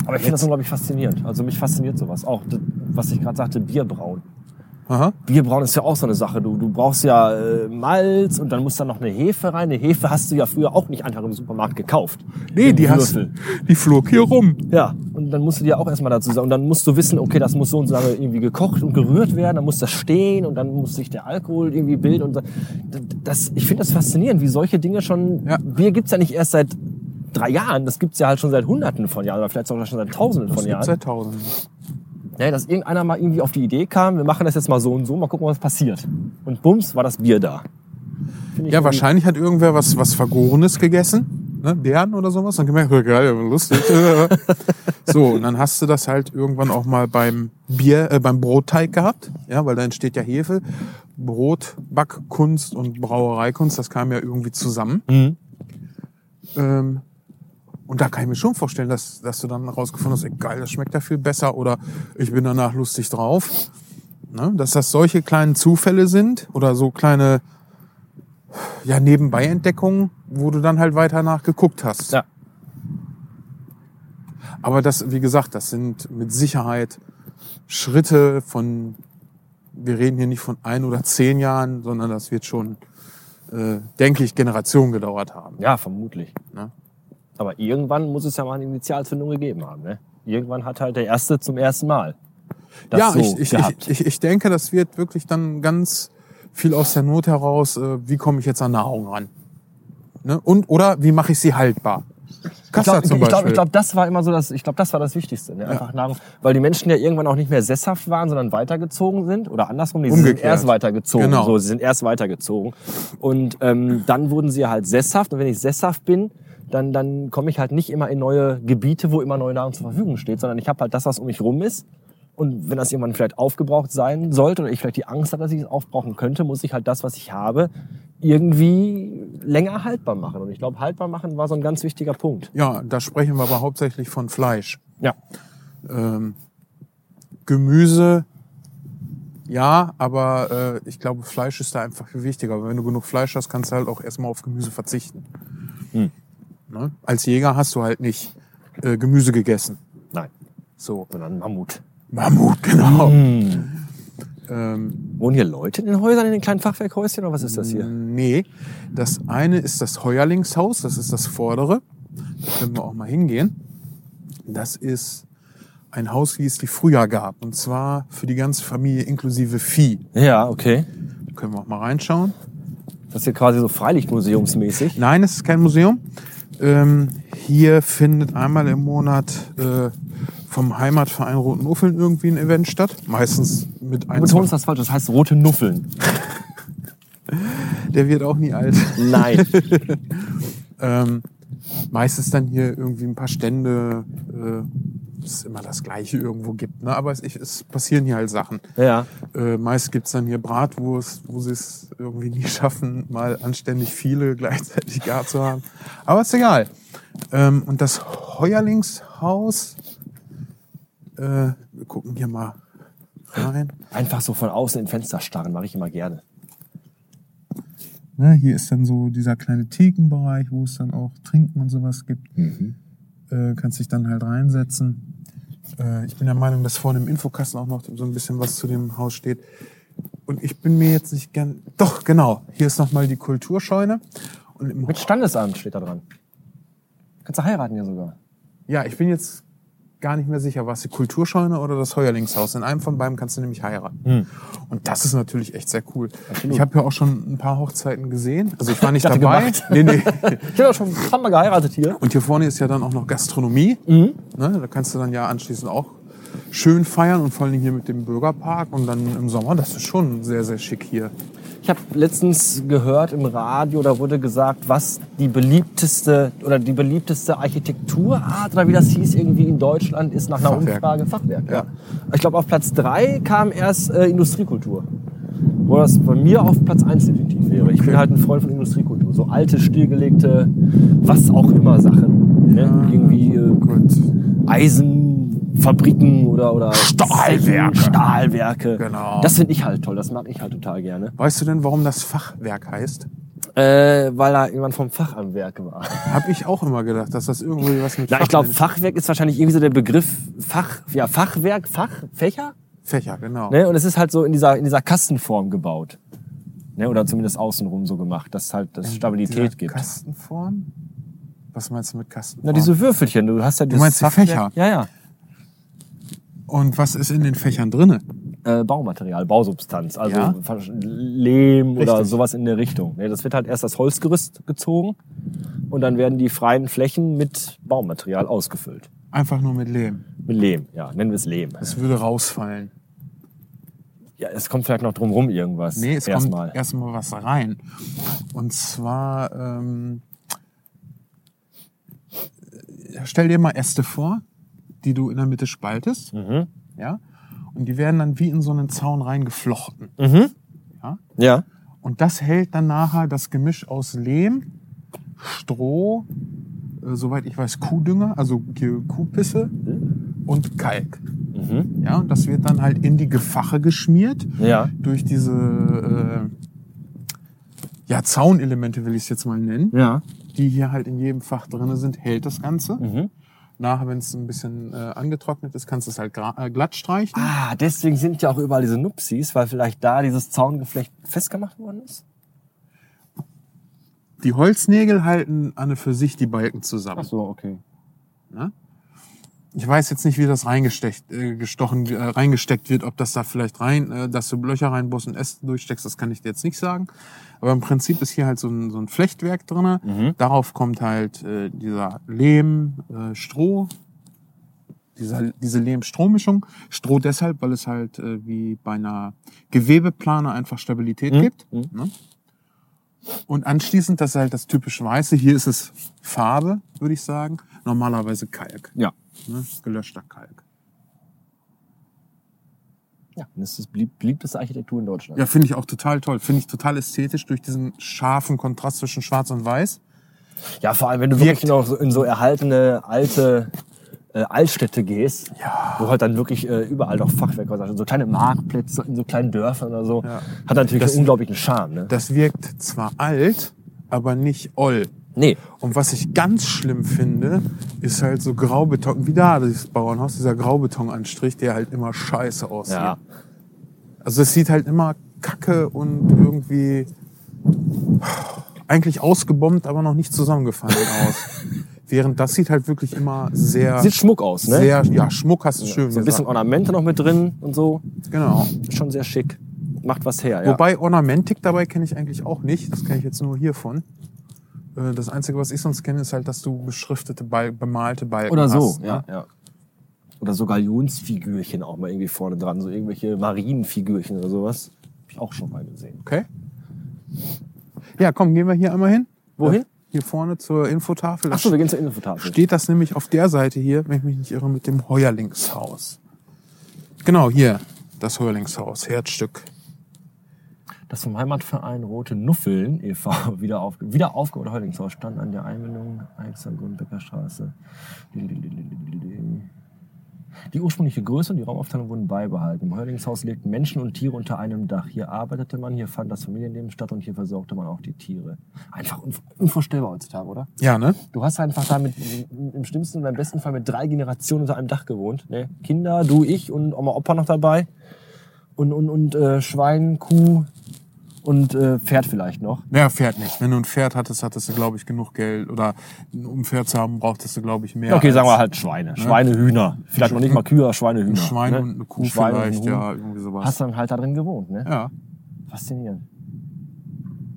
Aber ich finde das unglaublich faszinierend. Also mich fasziniert sowas. Auch, das, was ich gerade sagte, Bierbrauen. Aha. Bierbrauen ist ja auch so eine Sache. Du, du brauchst ja äh, Malz und dann muss da noch eine Hefe rein. Eine Hefe hast du ja früher auch nicht einfach im Supermarkt gekauft. Nee, die hast Würfel. die flog hier rum. Ja, und dann musst du dir auch erstmal dazu sagen. Und dann musst du wissen, okay, das muss so und so lange irgendwie gekocht und gerührt werden, dann muss das stehen und dann muss sich der Alkohol irgendwie bilden. Und das, ich finde das faszinierend, wie solche Dinge schon. Ja. Bier gibt's ja nicht erst seit drei Jahren, das gibt's ja halt schon seit Hunderten von Jahren oder vielleicht sogar schon seit Tausenden von Das Jahren. seit Tausenden. Ja, dass irgendeiner mal irgendwie auf die Idee kam, wir machen das jetzt mal so und so, mal gucken, was passiert. Und bums, war das Bier da. Ja, wahrscheinlich hat irgendwer was, was Vergorenes gegessen, ne? Beeren oder sowas, und gemerkt, oh, geil, lustig. so, und dann hast du das halt irgendwann auch mal beim Bier, äh, beim Brotteig gehabt, ja, weil da entsteht ja Hefe. Brot, Backkunst und Brauereikunst, das kam ja irgendwie zusammen. Mhm. Ähm, und da kann ich mir schon vorstellen, dass, dass du dann rausgefunden hast, ey, geil, das schmeckt ja viel besser oder ich bin danach lustig drauf. Ne? Dass das solche kleinen Zufälle sind oder so kleine ja, Nebenbei-Entdeckungen, wo du dann halt weiter nachgeguckt hast. Ja. Aber das, wie gesagt, das sind mit Sicherheit Schritte von, wir reden hier nicht von ein oder zehn Jahren, sondern das wird schon, äh, denke ich, Generationen gedauert haben. Ja, vermutlich. Ne? Aber irgendwann muss es ja mal eine Initialzündung gegeben haben. Ne? Irgendwann hat halt der Erste zum ersten Mal das ja, so ich, ich, gehabt. ich, ich, denke, das wird wirklich dann ganz viel aus der Not heraus, äh, wie komme ich jetzt an Nahrung ran? Ne? Und, oder wie mache ich sie haltbar? Ich Kassa glaube, ich glaub, Beispiel. ich glaub, das war immer so das, ich glaube, das war das Wichtigste. Ne? Einfach Nahrung, weil die Menschen ja irgendwann auch nicht mehr sesshaft waren, sondern weitergezogen sind oder andersrum, die sind Umgekehrt. erst weitergezogen. Genau. So, sie sind erst weitergezogen. Und ähm, dann wurden sie halt sesshaft. Und wenn ich sesshaft bin, dann, dann komme ich halt nicht immer in neue Gebiete, wo immer neue Nahrung zur Verfügung steht, sondern ich habe halt das, was um mich rum ist. Und wenn das irgendwann vielleicht aufgebraucht sein sollte oder ich vielleicht die Angst habe, dass ich es aufbrauchen könnte, muss ich halt das, was ich habe, irgendwie länger haltbar machen. Und ich glaube, haltbar machen war so ein ganz wichtiger Punkt. ja, da sprechen wir aber hauptsächlich von Fleisch. Ja. Ähm, Gemüse, ja, aber äh, ich glaube, Fleisch ist da einfach viel wichtiger. Weil wenn du genug Fleisch hast, kannst du halt auch erstmal auf Gemüse verzichten. Hm. Ne? Als Jäger hast du halt nicht äh, Gemüse gegessen. Nein, So. sondern Mammut. Mammut, genau. Hm. Ähm, Wohnen hier Leute in den Häusern, in den kleinen Fachwerkhäuschen oder was ist das hier? Nee, das eine ist das Heuerlingshaus, das ist das vordere. Da können wir auch mal hingehen. Das ist ein Haus, wie es die früher gab. Und zwar für die ganze Familie inklusive Vieh. Ja, okay. Da können wir auch mal reinschauen. Das ist hier quasi so Freilichtmuseumsmäßig. Nein, es ist kein Museum. Ähm, hier findet einmal im Monat äh, vom Heimatverein Roten Uffeln irgendwie ein Event statt. Meistens mit Du einem. betonst das falsch, das heißt rote Nuffeln. Der wird auch nie alt. Nein. Ähm, meistens dann hier irgendwie ein paar Stände, äh, es immer das Gleiche irgendwo gibt. Ne? Aber es, es passieren hier halt Sachen. ja. Äh, meist gibt's dann hier Bratwurst, wo sie es irgendwie nie schaffen, mal anständig viele gleichzeitig gar zu haben. Aber ist egal. Ähm, und das Heuerlingshaus, äh, wir gucken hier mal rein. Einfach so von außen in Fenster starren, mache ich immer gerne. Ne, hier ist dann so dieser kleine Thekenbereich, wo es dann auch Trinken und sowas gibt. Äh, kannst dich dann halt reinsetzen. Äh, ich bin der Meinung, dass vorne im Infokasten auch noch so ein bisschen was zu dem Haus steht. Und ich bin mir jetzt nicht gern. Doch, genau. Hier ist nochmal die Kulturscheune. Und im Mit Standesamt steht da dran. Kannst du heiraten hier sogar. ja, ich bin jetzt gar nicht mehr sicher, was die Kulturscheune oder das Heuerlingshaus. In einem von beiden kannst du nämlich heiraten. Und das ist natürlich echt sehr cool. Absolut. Ich habe ja auch schon ein paar Hochzeiten gesehen. Also ich war nicht Ich dabei. Nee, nee. Ich habe auch schon ein paar Mal geheiratet hier. Und hier vorne ist ja dann auch noch Gastronomie. Mhm. Ne, da kannst du dann ja anschließend auch schön feiern und vor allem hier mit dem Bürgerpark und dann im Sommer. Das ist schon sehr, sehr schick hier. Ich habe letztens gehört im Radio, da wurde gesagt, was die beliebteste oder die beliebteste Architekturart oder wie das hieß irgendwie in Deutschland ist nach einer Fachwerk. Umfrage Fachwerk. Ja. Ja. Ich glaube auf Platz drei kam erst äh, Industriekultur. Wo das bei mir auf Platz eins definitiv wäre. Ich bin halt ein Freund von Industriekultur. So alte, stillgelegte, was auch immer Sachen. Ne? Irgendwie äh, Gut. Eisenfabriken oder, oder Stahlwerke. Stahlwerke. Genau. Das finde ich halt toll. Das mag ich halt total gerne. Weißt du denn, warum das Fachwerk heißt? Äh, weil da jemand vom Fach am Werk war. Hab ich auch immer gedacht, dass das irgendwie was mit Na, ich glaube, Fachwerk- ist wahrscheinlich irgendwie so der Begriff Fach, ja, Fachwerk, Fach, Fächer. Fächer, genau. Ne? Und es ist halt so in dieser, in dieser Kastenform gebaut. Ne? Oder zumindest außenrum so gemacht, dass halt das Stabilität gibt. Kastenform? Was meinst du mit Kastenform? Na, diese Würfelchen, du hast ja meinst die Fächer? Ja, ja. Und was ist in den Fächern drinne? Äh, Baumaterial, Bausubstanz, also Ja. Lehm oder Richtig. sowas in der Richtung. Ne, das wird halt erst das Holzgerüst gezogen und dann werden die freien Flächen mit Baumaterial ausgefüllt. Einfach nur mit Lehm. Mit Lehm, ja, nennen wir es Lehm. Es würde rausfallen. Ja, es kommt vielleicht noch drumrum irgendwas. Nee, es erstmal. kommt erstmal was rein. Und zwar, ähm, stell dir mal Äste vor, die du in der Mitte spaltest. Mhm. Ja. Und die werden dann wie in so einen Zaun reingeflochten. Mhm. Ja. Ja. Und das hält dann nachher das Gemisch aus Lehm, Stroh, äh, soweit ich weiß, Kuhdünger, also Kuhpisse und Kalk. Mhm. Ja, und das wird dann halt in die Gefache geschmiert Ja. durch diese äh, ja, Zaunelemente, will ich es jetzt mal nennen, Ja. die hier halt in jedem Fach drinne sind, hält das Ganze. Mhm. Nachher, wenn es ein bisschen äh, angetrocknet ist, kannst du es halt äh, glatt streichen. Ah, deswegen sind ja auch überall diese Nupsis, weil vielleicht da dieses Zaungeflecht festgemacht worden ist. Die Holznägel halten an und für sich die Balken zusammen. so, okay. Ne? Ich weiß jetzt nicht, wie das reingesteckt, äh, gestochen, äh, reingesteckt wird, ob das da vielleicht rein, äh, dass du Löcher reinbohrst und Äste durchsteckst, das kann ich dir jetzt nicht sagen. Aber im Prinzip ist hier halt so ein, so ein Flechtwerk drinne. Darauf kommt halt äh, dieser Lehm, äh, Stroh, dieser, diese Lehm-Strohmischung. Stroh deshalb, weil es halt äh, wie bei einer Gewebeplane einfach Stabilität gibt. Ne? Und anschließend, das ist halt das typisch Weiße. Hier ist es Farbe, würde ich sagen. Normalerweise Kalk. Ja. Ne? Gelöschter Kalk. Ja, das ist blieb, beliebteste Architektur in Deutschland. Ja, finde ich auch total toll. Finde ich total ästhetisch durch diesen scharfen Kontrast zwischen Schwarz und Weiß. Ja, vor allem, wenn du Wirkt. wirklich noch in so erhaltene alte äh, Altstädte gehst, Ja. wo halt dann wirklich äh, überall noch Fachwerk was so kleine Marktplätze in so kleinen Dörfern oder so, Ja. hat natürlich Das- einen unglaublichen Charme. Ne? Das wirkt zwar alt, aber nicht oll. Nee, Und was ich ganz schlimm finde, ist halt so Graubeton, wie da, dieses Bauernhaus, dieser Graubetonanstrich, der halt immer scheiße aussieht. ja. Also es sieht halt immer kacke und irgendwie eigentlich ausgebombt, aber noch nicht zusammengefallen aus. Während das sieht halt wirklich immer sehr, Sieht Schmuck aus, ne? sehr, ja, Schmuck hast du schön so ein bisschen. Ornamente noch mit drin und so. Genau. Schon sehr schick. Macht was her, ja. Wobei Ornamentik dabei kenne ich eigentlich auch nicht. Das kenne ich jetzt nur hiervon. Äh, Das Einzige, was ich sonst kenne, ist halt, dass du beschriftete, Bal bemalte Balken Oder so, hast. ja, ne? ja. Oder so Galionsfigürchen auch mal irgendwie vorne dran, so irgendwelche Marienfigürchen oder sowas. Hab ich auch schon mal gesehen. Okay. Ja, komm, gehen wir hier einmal hin. Wohin? Hier vorne zur Infotafel. Achso, wir gehen zur Infotafel. steht das nämlich auf der Seite hier, wenn ich mich nicht irre, mit dem Heuerlingshaus. Genau, hier, das Heuerlingshaus, Herzstück. Das vom Heimatverein Rote Nuffeln e.V. wieder, auf, wieder aufgebaute Heulingshaus stand an der Einbindung Alexander-Grundbecker-Straße. Die ursprüngliche Größe und die Raumaufteilung wurden beibehalten. Im Heulingshaus lebten Menschen und Tiere unter einem Dach. Hier arbeitete man, hier fand das Familienleben statt und hier versorgte man auch die Tiere. Einfach unv- unvorstellbar heutzutage, oder? Ja, ne? Du hast einfach da mit, im schlimmsten oder im besten Fall mit drei Generationen unter einem Dach gewohnt. Ne? Kinder, du, ich und Oma, Opa noch dabei. Und, und, und äh, Schwein, Kuh und äh, Pferd vielleicht noch. Ja, Pferd nicht. Wenn du ein Pferd hattest, hattest du, glaube ich, genug Geld. Oder um ein Pferd zu haben, brauchtest du, glaube ich, mehr. okay, als sagen wir halt Schweine. Schweine, Hühner. Vielleicht noch nicht mal Kühe, aber Schweine, Hühner. ein Schwein ne? und eine Kuh Ein Schwein vielleicht, ja, irgendwie sowas. Hast dann halt da drin gewohnt, ne? ja. Faszinierend.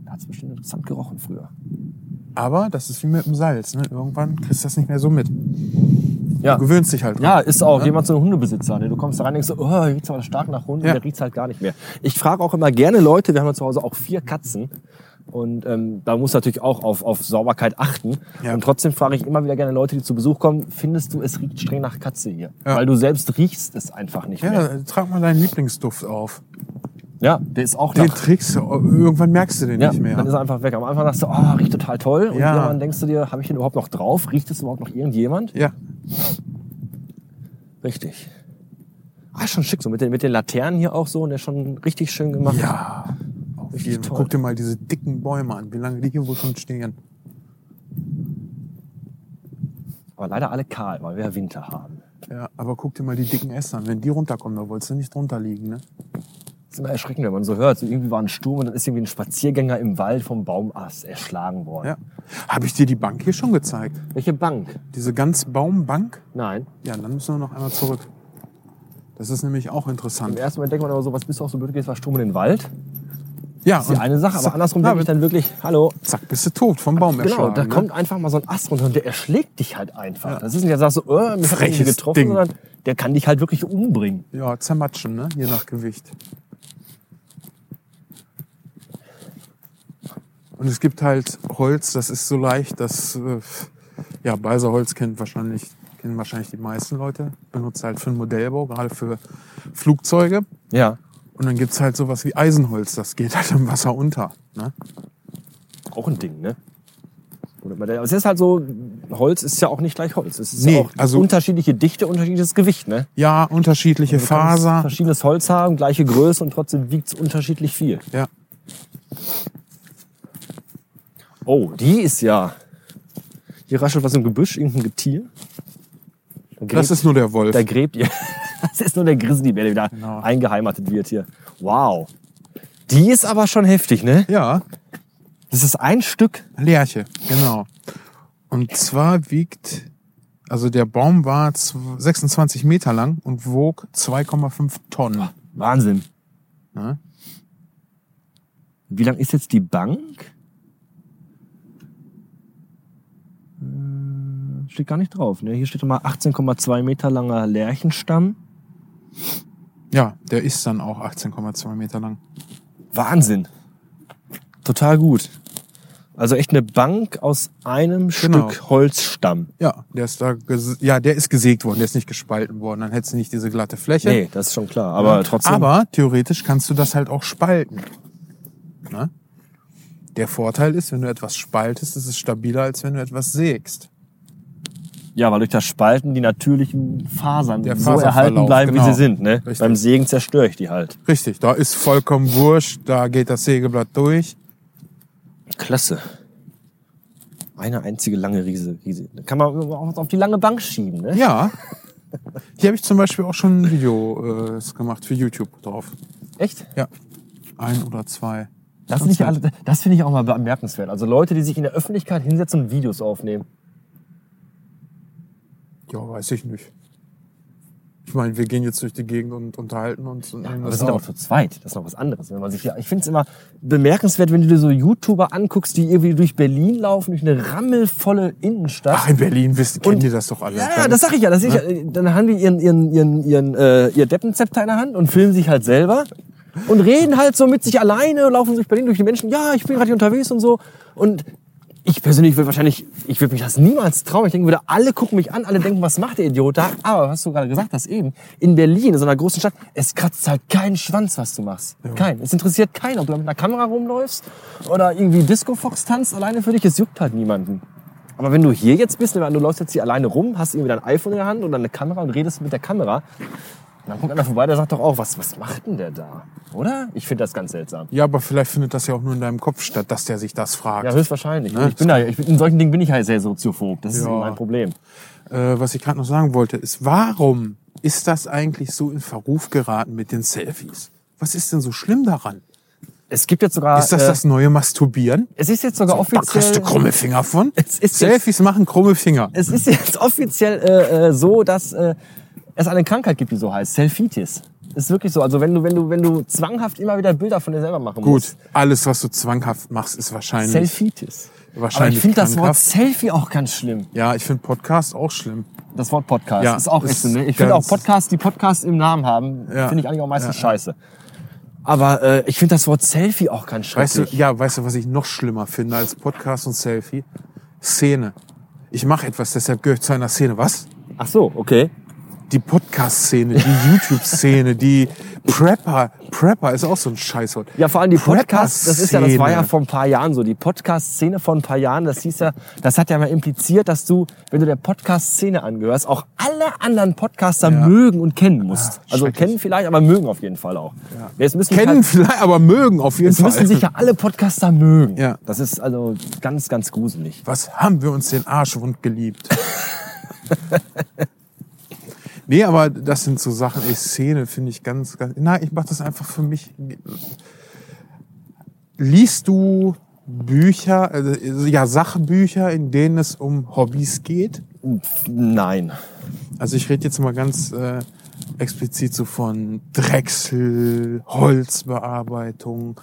Da hat's bestimmt interessant gerochen früher. Aber das ist wie mit dem Salz. Ne? Irgendwann kriegst du das nicht mehr so mit. Ja. Du gewöhnst dich halt dran. Ja, ist auch jemand so ein Hundebesitzer. Ne? Du kommst da rein und denkst so, oh, hier riecht's aber stark nach Hund Ja. und der riecht's halt gar nicht mehr. Ich frage auch immer gerne Leute, wir haben ja zu Hause auch vier Katzen und ähm, da muss natürlich auch auf, auf Sauberkeit achten. Ja. Und trotzdem frage ich immer wieder gerne Leute, die zu Besuch kommen, findest du, es riecht streng nach Katze hier? Ja. Weil du selbst riechst es einfach nicht mehr. Ja, trag mal deinen Lieblingsduft auf. Ja, der ist auch Den nach... trägst du, irgendwann merkst du den Ja, nicht mehr. dann ist er einfach weg. Am Anfang sagst du, oh, riecht total toll. Und Ja. irgendwann denkst du dir, habe ich den überhaupt noch drauf? Riecht es überhaupt noch irgendjemand? ja. Richtig. Ah, schon schick, so mit den, mit den Laternen hier auch so, und der ist schon richtig schön gemacht. Ja. Richtig toll. Guck dir mal diese dicken Bäume an, wie lange die hier wohl schon stehen. Aber leider alle kahl, weil wir ja Winter haben. Ja, aber guck dir mal die dicken Äste an. Wenn die runterkommen, da wolltest du nicht drunter liegen, ne? Ist immer erschreckend, wenn man so hört. So irgendwie war ein Sturm und dann ist irgendwie ein Spaziergänger im Wald vom Baumast erschlagen worden. Ja. Habe ich dir die Bank hier schon gezeigt? Welche Bank? Diese ganz Baumbank? Nein. Ja, dann müssen wir noch einmal zurück. Das ist nämlich auch Im interessant. ersten Moment denkt man aber so, was bist du auch so blöd, gehst mal stumm in den Wald. Ja, Das ist die eine Sache, aber andersrum ja, denke ich dann wirklich, hallo, zack, bist du tot, vom Baum Genau, erschlagen. da ne? kommt einfach mal so ein Ast runter und der erschlägt dich halt einfach. Das ist nicht, du sagst so, äh, mich hat getroffen, Ding. sondern der kann dich halt wirklich umbringen. Ja, zermatschen, ne? je nach Gewicht. Und es gibt halt Holz, das ist so leicht, dass äh, ja, Beiserholz kennt wahrscheinlich, kennen wahrscheinlich die meisten Leute. Benutzt halt für den Modellbau, gerade für Flugzeuge. Ja. Und dann gibt's halt sowas wie Eisenholz, das geht halt im Wasser unter. Ne? Auch ein Ding, ne? Aber es ist halt so, Holz ist ja auch nicht gleich Holz. Es ist Nee, ja auch also- unterschiedliche Dichte, unterschiedliches Gewicht, ne? Ja, unterschiedliche kannst Faser. Verschiedenes Holz haben, gleiche Größe und trotzdem wiegt es unterschiedlich viel. Ja. Oh, die ist ja. Hier raschelt was im Gebüsch, irgendein Getier. Da gräbt, Das ist nur der Wolf. da gräbt ihr. Das ist nur der Grizzlybär, der wieder Genau. eingeheimatet wird hier. Wow. Die ist aber schon heftig, ne? Ja, Das ist ein Stück. Lerche, genau. Und zwar wiegt, also der Baum war zw- 26 Meter lang und wog 2,5 Tonnen. Wahnsinn. Ne? Wie lang ist jetzt die Bank? Steht gar nicht drauf. Ne? Hier steht mal 18,2 Meter langer Lärchenstamm. Ja, der ist dann auch 18,2 Meter lang. Wahnsinn. Total gut. Also echt eine Bank aus einem Genau. Stück Holzstamm. Ja, der ist da, ja, der ist gesägt worden, der ist nicht gespalten worden. Dann hättest du nicht diese glatte Fläche. Nee, das ist schon klar. Aber trotzdem. Aber theoretisch kannst du das halt auch spalten. Ne? Der Vorteil ist, wenn du etwas spaltest, ist es stabiler, als wenn du etwas sägst. Ja, weil durch das Spalten die natürlichen Fasern Der so erhalten bleiben, wie genau. sie sind. Ne? Richtig. Beim Sägen zerstöre ich die halt. Richtig, da ist vollkommen wurscht, da geht das Sägeblatt durch. Klasse. Eine einzige lange Riese. Riese. Da kann man auch auf die lange Bank schieben. Ne? Ja. Hier habe ich zum Beispiel auch schon ein Video äh, gemacht für YouTube drauf. Echt? Ja. Ein oder zwei. Das, finde ich, alle- das finde ich auch mal bemerkenswert. Also Leute, die sich in der Öffentlichkeit hinsetzen und Videos aufnehmen. Ja, weiß ich nicht. Ich meine, wir gehen jetzt durch die Gegend und unterhalten uns und nehmen Aber wir das sind auch zu zweit. Das ist noch was anderes. Wenn man sich hier, ich finde es immer bemerkenswert, wenn du dir so YouTuber anguckst, die irgendwie durch Berlin laufen, durch eine rammelvolle Innenstadt. Ach, in Berlin wissen, kennen Und- die das doch alle. Ja, ja, das sag ich ja. Das ist ja dann haben die ihren, ihren, ihren, ihren äh, ihr Deppenzepter in der Hand und filmen sich halt selber und reden halt so mit sich alleine, laufen durch Berlin durch die Menschen. Ja, ich bin gerade hier unterwegs und so. Und ich persönlich würde wahrscheinlich, ich würde mich das niemals trauen. Ich denke, würde alle gucken mich an, alle denken, was macht der Idiot da? Aber was du gerade gesagt hast eben, in Berlin, in so einer großen Stadt, es kratzt halt keinen Schwanz, was du machst. Kein. Es interessiert keinen, ob du mit einer Kamera rumläufst oder irgendwie Disco Fox tanzt alleine für dich. Es juckt halt niemanden. Aber wenn du hier jetzt bist, du läufst jetzt hier alleine rum, hast irgendwie dein iPhone in der Hand oder eine Kamera und redest mit der Kamera, dann kommt einer vorbei, der sagt doch auch, was, was macht denn der da? Oder? Ich finde das ganz seltsam. Ja, aber vielleicht findet das ja auch nur in deinem Kopf statt, dass der sich das fragt. Ja, höchstwahrscheinlich. Ne? Ich bin da, ich, in solchen Dingen bin ich halt sehr soziophob. Das ist Ja. mein Problem. Äh, was ich gerade noch sagen wollte, ist, warum ist das eigentlich so in Verruf geraten mit den Selfies? Was ist denn so schlimm daran? Es gibt jetzt sogar. Ist das äh, das neue Masturbieren? Es ist jetzt sogar Da kriegst du offiziell. krumme Finger von. Es ist jetzt- Selfies machen krumme Finger. Es ist jetzt offiziell äh, äh, so, dass äh, es eine Krankheit gibt, die so heißt. Selfitis. Ist wirklich so. Also wenn du, wenn du, wenn du zwanghaft immer wieder Bilder von dir selber machen Gut, musst. alles, was du zwanghaft machst, ist wahrscheinlich. Selfitis. Aber Wahrscheinlich ich finde das Wort. Selfie auch ganz schlimm. Ja, ich finde Podcast auch schlimm. Das Wort Podcast Ja, ist auch echt so. Ne? Ich finde auch Podcasts, die Podcasts im Namen haben, Ja. finde ich eigentlich auch meistens Ja, scheiße. Aber äh, ich finde das Wort Selfie auch ganz Weißt du, schrecklich. ja, weißt du, was ich noch schlimmer finde als Podcast und Selfie? Szene. Ich mache etwas, deshalb gehöre ich zu einer Szene. Was? Ach so, okay. Die Podcast-Szene, die YouTube-Szene, die Prepper. Prepper ist auch so ein Scheißwort. Ja, vor allem die Podcasts, das ist ja, das war ja vor ein paar Jahren so. Die Podcast-Szene vor ein paar Jahren, das hieß ja, das hat ja mal impliziert, dass du, wenn du der Podcast-Szene angehörst, auch alle anderen Podcaster Ja. mögen und kennen musst. also schrecklich. kennen vielleicht, aber mögen auf jeden Fall auch. Jetzt müssen Kennen halt, vielleicht, aber mögen auf jeden jetzt Fall. müssen sich ja alle Podcaster mögen. Ja. Das ist also ganz, ganz gruselig. Was haben wir uns den Arsch wund geliebt? nee, aber das sind so Sachen, ey, Szene finde ich ganz, ganz. Nein, ich mache das einfach für mich. Liest du Bücher, also, ja, Sachbücher, in denen es um Hobbys geht? Nein. Also ich rede jetzt mal ganz äh, explizit so von Drechsel, Holzbearbeitung,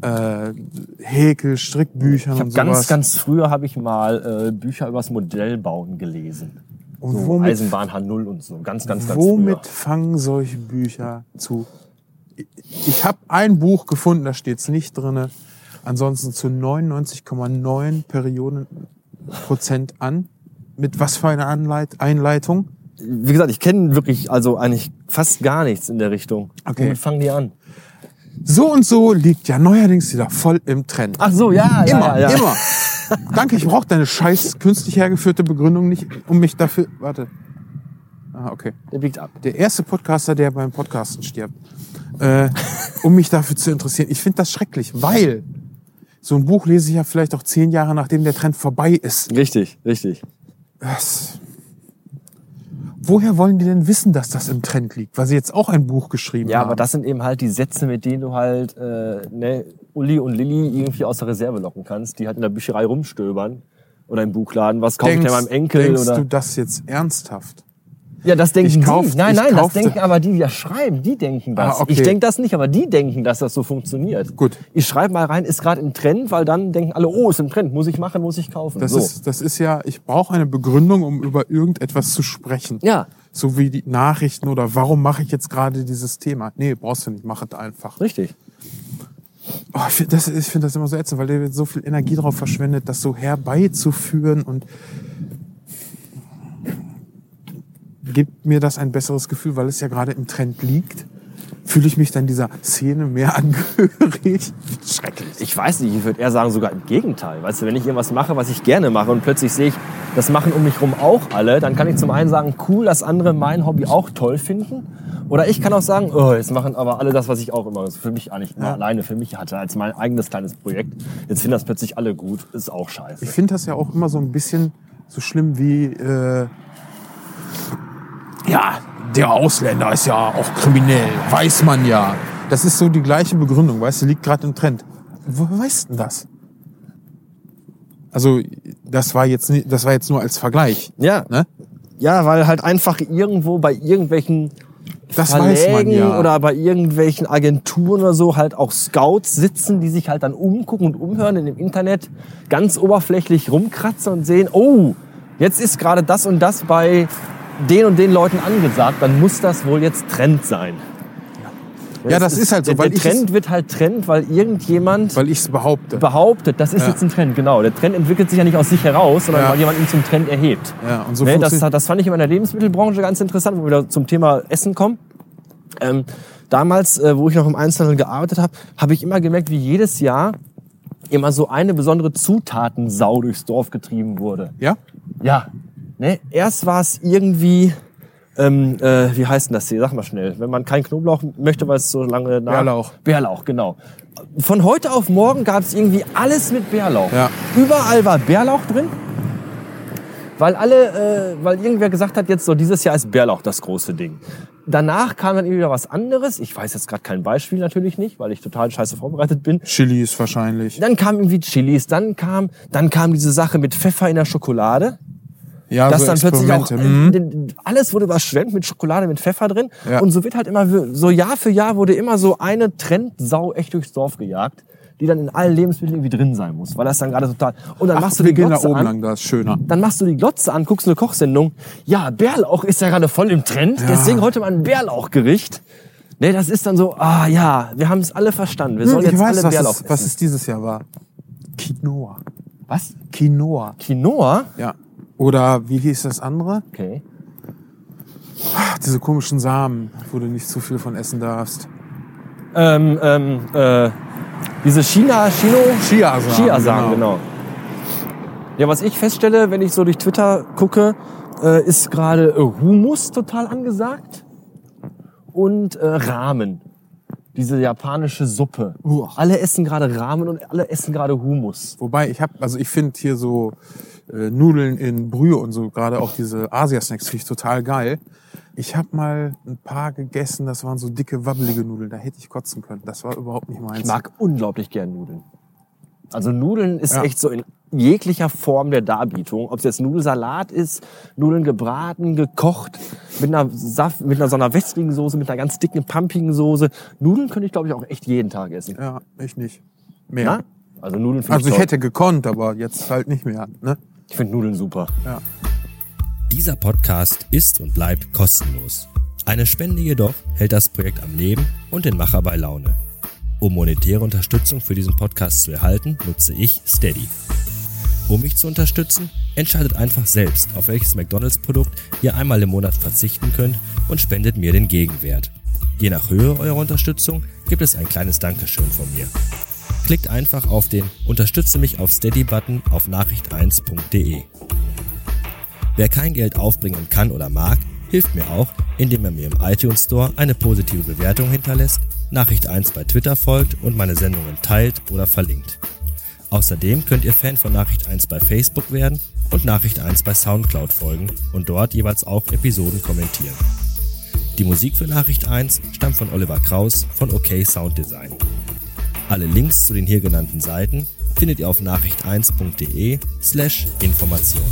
äh, Häkel, Strickbüchern Ich und hab sowas. ganz, ganz früher habe ich mal äh, Bücher übers Modellbauen gelesen. Und So womit, Eisenbahn H0 und so. Ganz, ganz, ganz womit früher. fangen solche Bücher zu? Ich habe ein Buch gefunden, da steht's nicht drinne. Ansonsten zu 99,9 Perioden Prozent an. Mit was für einer Anleit Einleitung? Wie gesagt, ich kenne wirklich also eigentlich fast gar nichts in der Richtung. Okay. Womit fangen die an? So und so liegt ja neuerdings wieder voll im Trend. Ach so, ja, immer, ja, ja. immer. Danke, ich brauche deine scheiß künstlich hergeführte Begründung nicht, um mich dafür. Warte. Ah, okay. Der biegt ab. Der erste Podcaster, der beim Podcasten stirbt. Äh, um mich dafür zu interessieren. Ich finde das schrecklich, weil so ein Buch lese ich ja vielleicht auch zehn Jahre, nachdem der Trend vorbei ist. Richtig, richtig. Was? Woher wollen die denn wissen, dass das im Trend liegt? Weil sie jetzt auch ein Buch geschrieben Ja, haben. aber das sind eben halt die Sätze, mit denen du halt äh, ne, Uli und Lilly irgendwie aus der Reserve locken kannst, die halt in der Bücherei rumstöbern oder im Buchladen. Was kaufe ich denn meinem Enkel? denkst oder du das jetzt ernsthaft? Ja, das denken Ich die. Nein, ich nein, das kaufte- denken aber die, die das schreiben, die denken das. Ah, okay. Ich denke das nicht, aber die denken, dass das so funktioniert. Gut. Ich schreibe mal rein, ist gerade im Trend, weil dann denken alle, oh, ist im Trend, muss ich machen, muss ich kaufen. Das, so. ist, das ist ja, ich brauche eine Begründung, um über irgendetwas zu sprechen. ja, So wie die Nachrichten oder warum mache ich jetzt gerade dieses Thema? Nee, brauchst du nicht, mach es einfach. richtig. Oh, ich finde das, find das immer so ätzend, weil der so viel Energie darauf verschwendet, das so herbeizuführen und gibt mir das ein besseres Gefühl, weil es ja gerade im Trend liegt. Fühle ich mich dann dieser Szene mehr angehörig? Schrecklich. Ich weiß nicht, ich würde eher sagen, sogar im Gegenteil. Weißt du, wenn ich irgendwas mache, was ich gerne mache und plötzlich sehe ich, das machen um mich rum auch alle, dann kann ich zum einen sagen, cool, dass andere mein Hobby auch toll finden. Oder ich kann auch sagen, oh, jetzt machen aber alle das, was ich auch immer, für mich eigentlich Ja. alleine für mich hatte, als mein eigenes kleines Projekt. Jetzt finden das plötzlich alle gut, ist auch scheiße. Ich finde das ja auch immer so ein bisschen so schlimm wie, äh, ja, der Ausländer ist ja auch kriminell, weiß man ja. Das ist so die gleiche Begründung, weißt du, liegt gerade im Trend. Woher weißt du denn das? Also, das war jetzt nicht, das war jetzt nur als Vergleich. Ja, Ne? ja, weil halt einfach irgendwo bei irgendwelchen Das weiß man ja. oder bei irgendwelchen Agenturen oder so halt auch Scouts sitzen, die sich halt dann umgucken und umhören in dem Internet, ganz oberflächlich rumkratzen und sehen, oh, jetzt ist gerade das und das bei den und den Leuten angesagt, dann muss das wohl jetzt Trend sein. Ja, das ist halt so, Der, weil der Trend wird halt Trend, weil irgendjemand Weil ich es behaupte. behauptet, das ist Ja. jetzt ein Trend, genau. Der Trend entwickelt sich ja nicht aus sich heraus, sondern Ja. weil jemand ihn zum Trend erhebt. Ja, und so ne, das, das fand ich in meiner Lebensmittelbranche ganz interessant, wo wir wieder zum Thema Essen kommen. Ähm, damals, äh, wo ich noch im Einzelhandel gearbeitet habe, habe ich immer gemerkt, wie jedes Jahr immer so eine besondere Zutatensau durchs Dorf getrieben wurde. ja? Ja. Ne? Erst war es irgendwie, ähm, äh, wie heißt denn das hier? Sag mal schnell. Wenn man keinen Knoblauch möchte, weil es so lange nach... Bärlauch. Bärlauch, genau. Von heute auf morgen gab es irgendwie alles mit Bärlauch. Ja. Überall war Bärlauch drin. Weil alle, äh, weil irgendwer gesagt hat, jetzt so dieses Jahr ist Bärlauch das große Ding. Danach kam dann wieder was anderes. Ich weiß jetzt gerade kein Beispiel natürlich nicht, weil ich total scheiße vorbereitet bin. Chilis wahrscheinlich. Dann kam irgendwie Chilis, dann kam, dann kam diese Sache mit Pfeffer in der Schokolade. Ja, dass so dann plötzlich auch. Mhm. äh, den- alles wurde überschwemmt mit Schokolade, mit Pfeffer drin. Ja. Und so wird halt immer, so Jahr für Jahr wurde immer so eine Trendsau echt durchs Dorf gejagt, die dann in allen Lebensmitteln irgendwie drin sein muss, weil das dann gerade total. Und dann Ach, machst du die Glotze oben an. lang, da ist schöner. Dann machst du die Glotze an, guckst eine Kochsendung. Ja, Bärlauch ist ja gerade voll im Trend, Ja. deswegen heute mal ein Bärlauchgericht. Ne, das ist dann so, ah ja, wir haben es alle verstanden. Wir sollen Hm, ich jetzt weiß, alle was Bärlauch es, was es dieses Jahr war. Quinoa. Was? Quinoa. Quinoa? Ja. Oder wie hieß das andere? Okay. Ach, diese komischen Samen, wo du nicht zu viel von essen darfst. Ähm, ähm, äh, diese China, Chino, Chiasamen, Chiasamen, genau. genau. Ja, was ich feststelle, wenn ich so durch Twitter gucke, äh, ist gerade äh, Humus total angesagt und äh, Ramen. Diese japanische Suppe. Uah. Alle essen gerade Ramen und alle essen gerade Humus. Wobei ich habe, also ich finde hier so äh, Nudeln in Brühe und so, gerade auch diese Asia-Snacks finde ich total geil. Ich habe mal ein paar gegessen, das waren so dicke, wabbelige Nudeln, da hätte ich kotzen können. Das war überhaupt nicht meins. Ich mag unglaublich gern Nudeln. Also Nudeln ist Ja. echt so in jeglicher Form der Darbietung. Ob es jetzt Nudelsalat ist, Nudeln gebraten, gekocht, mit einer Saft, mit einer so einer wässrigen Soße, mit einer ganz dicken, pumpigen Soße. Nudeln könnte ich, glaube ich, auch echt jeden Tag essen. Ja, ich nicht. Mehr. Na? Also Nudeln Also ich toll. hätte gekonnt, aber jetzt halt nicht mehr. Ne? Ich finde Nudeln super. Dieser Podcast ist und bleibt kostenlos. Eine Spende jedoch hält das Projekt am Leben und den Macher bei Laune. Um monetäre Unterstützung für diesen Podcast zu erhalten, nutze ich Steady. Um mich zu unterstützen, entscheidet einfach selbst, auf welches McDonalds-Produkt ihr einmal im Monat verzichten könnt und spendet mir den Gegenwert. Je nach Höhe eurer Unterstützung gibt es ein kleines Dankeschön von mir. Klickt einfach auf den Unterstütze mich auf Steady-Button auf nachricht1.de. Wer kein Geld aufbringen kann oder mag, hilft mir auch, indem er mir im iTunes Store eine positive Bewertung hinterlässt, Nachricht 1 bei Twitter folgt und meine Sendungen teilt oder verlinkt. Außerdem könnt ihr Fan von Nachricht 1 bei Facebook werden und Nachricht 1 bei Soundcloud folgen und dort jeweils auch Episoden kommentieren. Die Musik für Nachricht 1 stammt von Oliver Kraus von OK Sound Design. Alle Links zu den hier genannten Seiten findet ihr auf nachricht1.de slash Information.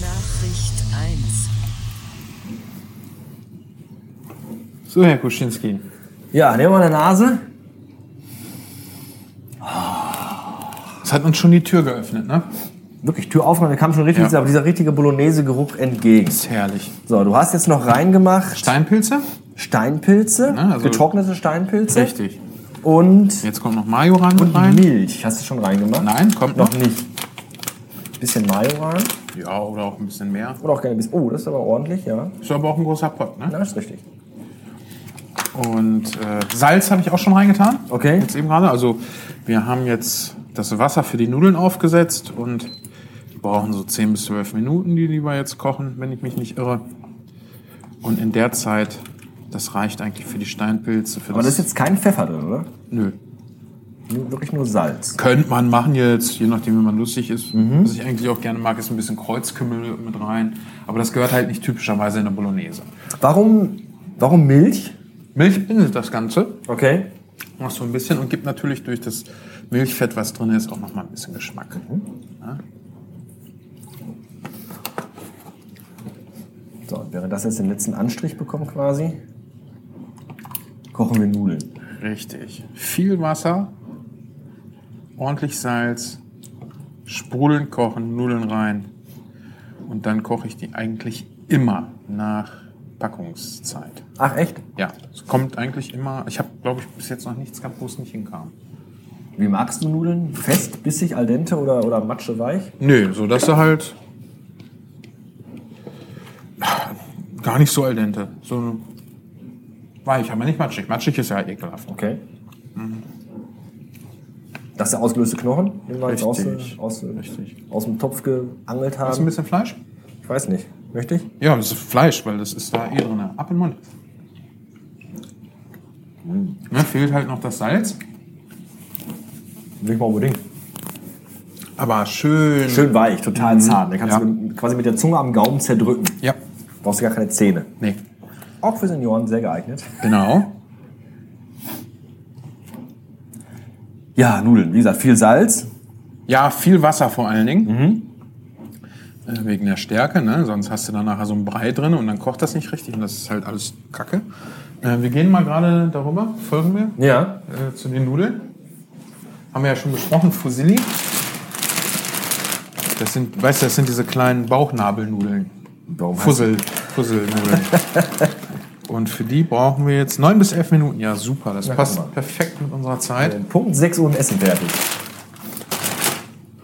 Nachricht 1. So, Herr Kuschinski. Ja, nehmen wir mal eine Nase. Das hat uns schon die Tür geöffnet, ne? Wirklich, Tür aufmachen, da kam schon richtig, Ja. aber dieser richtige Bolognese-Geruch entgegen. Ist herrlich. So, du hast jetzt noch reingemacht Steinpilze? Steinpilze, Na, also- getrocknete Steinpilze. Richtig. Und, Jetzt kommt noch Majoran mit und rein. Milch. Hast du schon reingemacht? Nein, kommt Noch noch. nicht. Bisschen Mayo rein. Ja, oder auch ein bisschen mehr. Oder auch gerne ein bisschen. Oh, das ist aber ordentlich, ja. Ist aber auch ein großer Pott, ne? Ja, ist richtig. Und äh, Salz habe ich auch schon reingetan. Okay. Jetzt eben gerade. Also wir haben jetzt das Wasser für die Nudeln aufgesetzt und wir brauchen so 10 bis 12 Minuten, die die wir jetzt kochen, wenn ich mich nicht irre. Und in der Zeit, das reicht eigentlich für die Steinpilze. Für Aber da ist jetzt kein Pfeffer drin, oder? Nö. Nur, wirklich nur Salz. Könnte man machen jetzt, je nachdem, wie man lustig ist. Mhm. Was ich eigentlich auch gerne mag, ist ein bisschen Kreuzkümmel mit rein. Aber das gehört halt nicht typischerweise in eine Bolognese. Warum, warum Milch? Milch bindet das Ganze. Okay. Noch so ein bisschen und gibt natürlich durch das Milchfett, was drin ist, auch noch mal ein bisschen Geschmack. So, und während das jetzt den letzten Anstrich bekommt quasi, kochen wir Nudeln. Richtig. Viel Wasser, ordentlich Salz, sprudeln kochen, Nudeln rein. Und dann koche ich die eigentlich immer nach Packungszeit. Ach, echt? Ja, es kommt eigentlich immer. Ich habe, glaube ich, bis jetzt noch nichts gehabt, wo es nicht hinkam. Wie magst du Nudeln? Fest, bissig, al dente oder, oder matsche weich? Nö, so dass er halt gar nicht so al dente. So weich, aber nicht matschig. Matschig ist ja ekelhaft. Okay. Das ist der ausgelöste Knochen, den wir jetzt aus, aus, aus dem Topf geangelt Hast du ein haben. bisschen Fleisch? Ich weiß nicht. Möchte ich? Ja, das ist Fleisch, weil das ist da eh drin. Ab in den Mund. Ja, fehlt halt noch das Salz. Ich mal unbedingt. Aber schön. Schön weich, total zart. Den kannst Ja. du quasi mit der Zunge am Gaumen zerdrücken. Ja. Brauchst du gar keine Zähne. Nee. Auch für Senioren sehr geeignet. Genau. Ja, Nudeln. Wie gesagt, viel Salz. Ja, viel Wasser vor allen Dingen. Äh, Wegen der Stärke, ne? sonst hast du dann nachher so einen Brei drin und dann kocht das nicht richtig und das ist halt alles Kacke. Äh, wir gehen mal gerade darüber, folgen wir, Ja. äh, zu den Nudeln. Haben wir ja schon besprochen, Fusilli. Das sind, weißt du, das sind diese kleinen Bauchnabelnudeln. Warum heißt- Fussel, Fusselnudeln. und für die brauchen wir jetzt neun bis elf Minuten. Ja, super, das guck passt perfekt mit unserer Zeit. Punkt 6 Uhr im Essen fertig.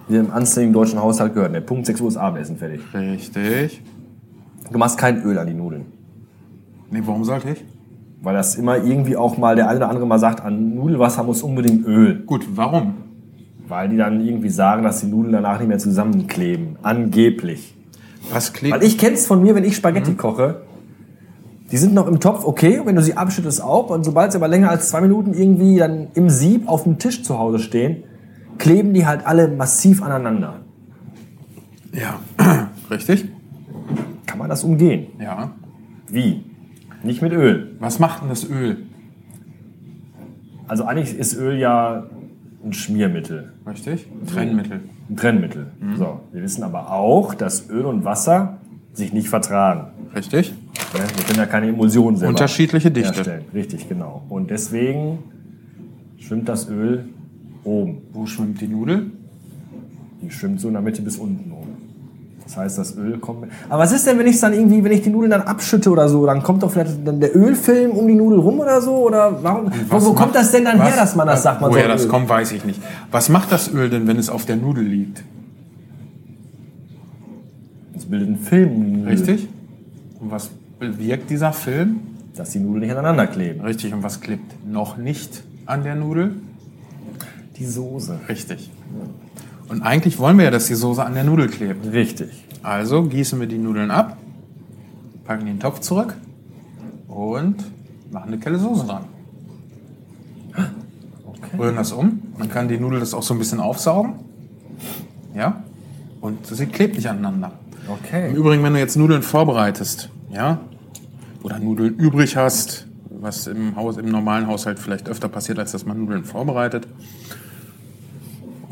Wie im anständigen deutschen Haushalt gehört. Ne? Punkt 6 Uhr ist Abendessen fertig. Richtig. Du machst kein Öl an die Nudeln. Nee, warum sollte ich? Weil das immer irgendwie auch mal der eine oder andere mal sagt, an Nudelwasser muss unbedingt Öl. Gut, warum? Weil die dann irgendwie sagen, dass die Nudeln danach nicht mehr zusammenkleben. Angeblich. Was klebt? Weil ich kenn's von mir, wenn ich Spaghetti koche. Die sind noch im Topf okay, wenn du sie abschüttest auch. Und sobald sie aber länger als zwei Minuten irgendwie dann im Sieb auf dem Tisch zu Hause stehen, kleben die halt alle massiv aneinander. Ja, richtig? Kann man das umgehen? Ja. Wie? Nicht mit Öl. Was macht denn das Öl? Also eigentlich ist Öl ja ein Schmiermittel, Richtig? Trennmittel. ein Trennmittel. So, wir wissen aber auch, dass Öl und Wasser sich nicht vertragen. Richtig? Ne? Wir können ja keine Emulsion selber Unterschiedliche Dichte. herstellen. Richtig, genau. Und deswegen schwimmt das Öl oben. Wo schwimmt die Nudel? Die schwimmt so in der Mitte bis unten. Das heißt, das Öl kommt. Aber was ist denn, wenn ich dann irgendwie, wenn ich die Nudeln dann abschütte oder so, dann kommt doch vielleicht dann der Ölfilm um die Nudel rum oder so? Oder warum? Wo, wo kommt das denn dann her, was- dass man das was- sagt? Man Woher das Öl? kommt, weiß ich nicht. Was macht das Öl denn, wenn es auf der Nudel liegt? Das bildet einen Film um. Richtig? Und was bewirkt dieser Film? Dass die Nudeln nicht aneinander kleben. Richtig. Und was klebt noch nicht an der Nudel? Die Soße. Richtig. Und eigentlich wollen wir ja, dass die Soße an der Nudel klebt. Richtig. Also gießen wir die Nudeln ab, packen den Topf zurück und machen eine Kelle Soße dran. Rühren das um. Man kann die Nudel das auch so ein bisschen aufsaugen. Ja. Und sie klebt nicht aneinander. Im Okay. Übrigen, wenn du jetzt Nudeln vorbereitest, ja, oder Nudeln übrig hast, was im Haus, im normalen Haushalt vielleicht öfter passiert, als dass man Nudeln vorbereitet,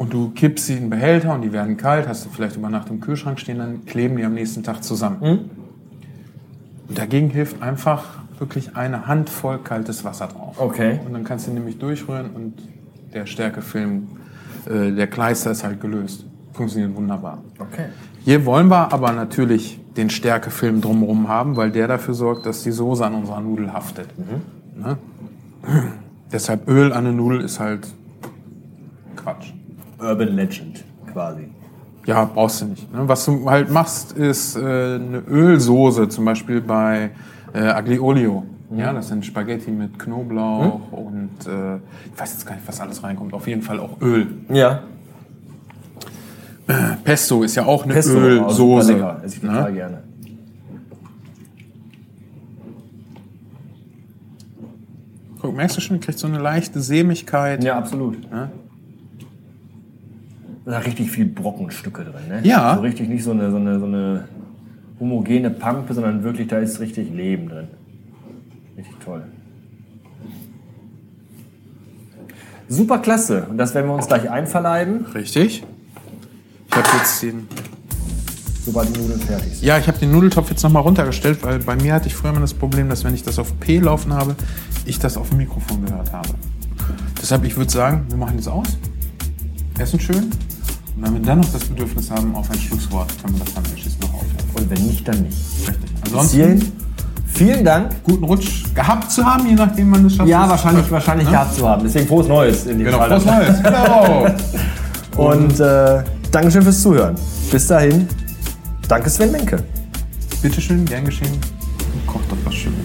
und du kippst sie in den Behälter und die werden kalt, hast du vielleicht über Nacht im Kühlschrank stehen, dann kleben die am nächsten Tag zusammen. Und dagegen hilft einfach wirklich eine Handvoll kaltes Wasser drauf. Okay. Und dann kannst du nämlich durchrühren und der Stärkefilm, äh, der Kleister ist halt gelöst. Funktioniert wunderbar. Okay. Hier wollen wir aber natürlich den Stärkefilm drumherum haben, weil der dafür sorgt, dass die Soße an unserer Nudel haftet. Ne? Deshalb Öl an der Nudel ist halt Quatsch. Urban Legend quasi. Ja, brauchst du nicht. Ne? Was du halt machst, ist äh, eine Ölsoße, zum Beispiel bei äh, Aglio-Olio. Ja, das sind Spaghetti mit Knoblauch und äh, ich weiß jetzt gar nicht, was alles reinkommt. Auf jeden Fall auch Öl. Ja. Pesto ist ja auch eine Pesto. Ölsoße. lecker. Esse ich total ne? gerne. Guck, merkst du schon, du kriegst so eine leichte Sämigkeit. Ja, absolut. Ja. Da richtig viel Brockenstücke drin, ne? Ja. So richtig nicht so eine, so eine, so eine homogene Pampe, sondern wirklich, da ist richtig Leben drin. Richtig toll. Super klasse. Und das werden wir uns gleich einverleiben, Richtig. Ich habe jetzt den. sobald die Nudeln fertig sind. Ja, ich habe den Nudeltopf jetzt nochmal runtergestellt, weil bei mir hatte ich früher immer das Problem, dass wenn ich das auf P laufen habe, ich das auf dem Mikrofon gehört habe. Deshalb, ich würde sagen, wir machen das aus, essen schön. Und wenn wir dann noch das Bedürfnis haben auf ein Schlusswort, können wir das dann anschließend noch aufhören. Und wenn nicht, dann nicht. Richtig. Ansonsten vielen Dank. guten Rutsch gehabt zu haben, je nachdem, wann es schafft. Ja, wahrscheinlich, wahrscheinlich gehabt zu haben. Deswegen frohes Neues in dem Genau, Fall. frohes Neues. Genau. Und äh, Dankeschön fürs Zuhören. Bis dahin, danke Sven Menke. Bitteschön, gern geschehen. Kocht doch was Schönes.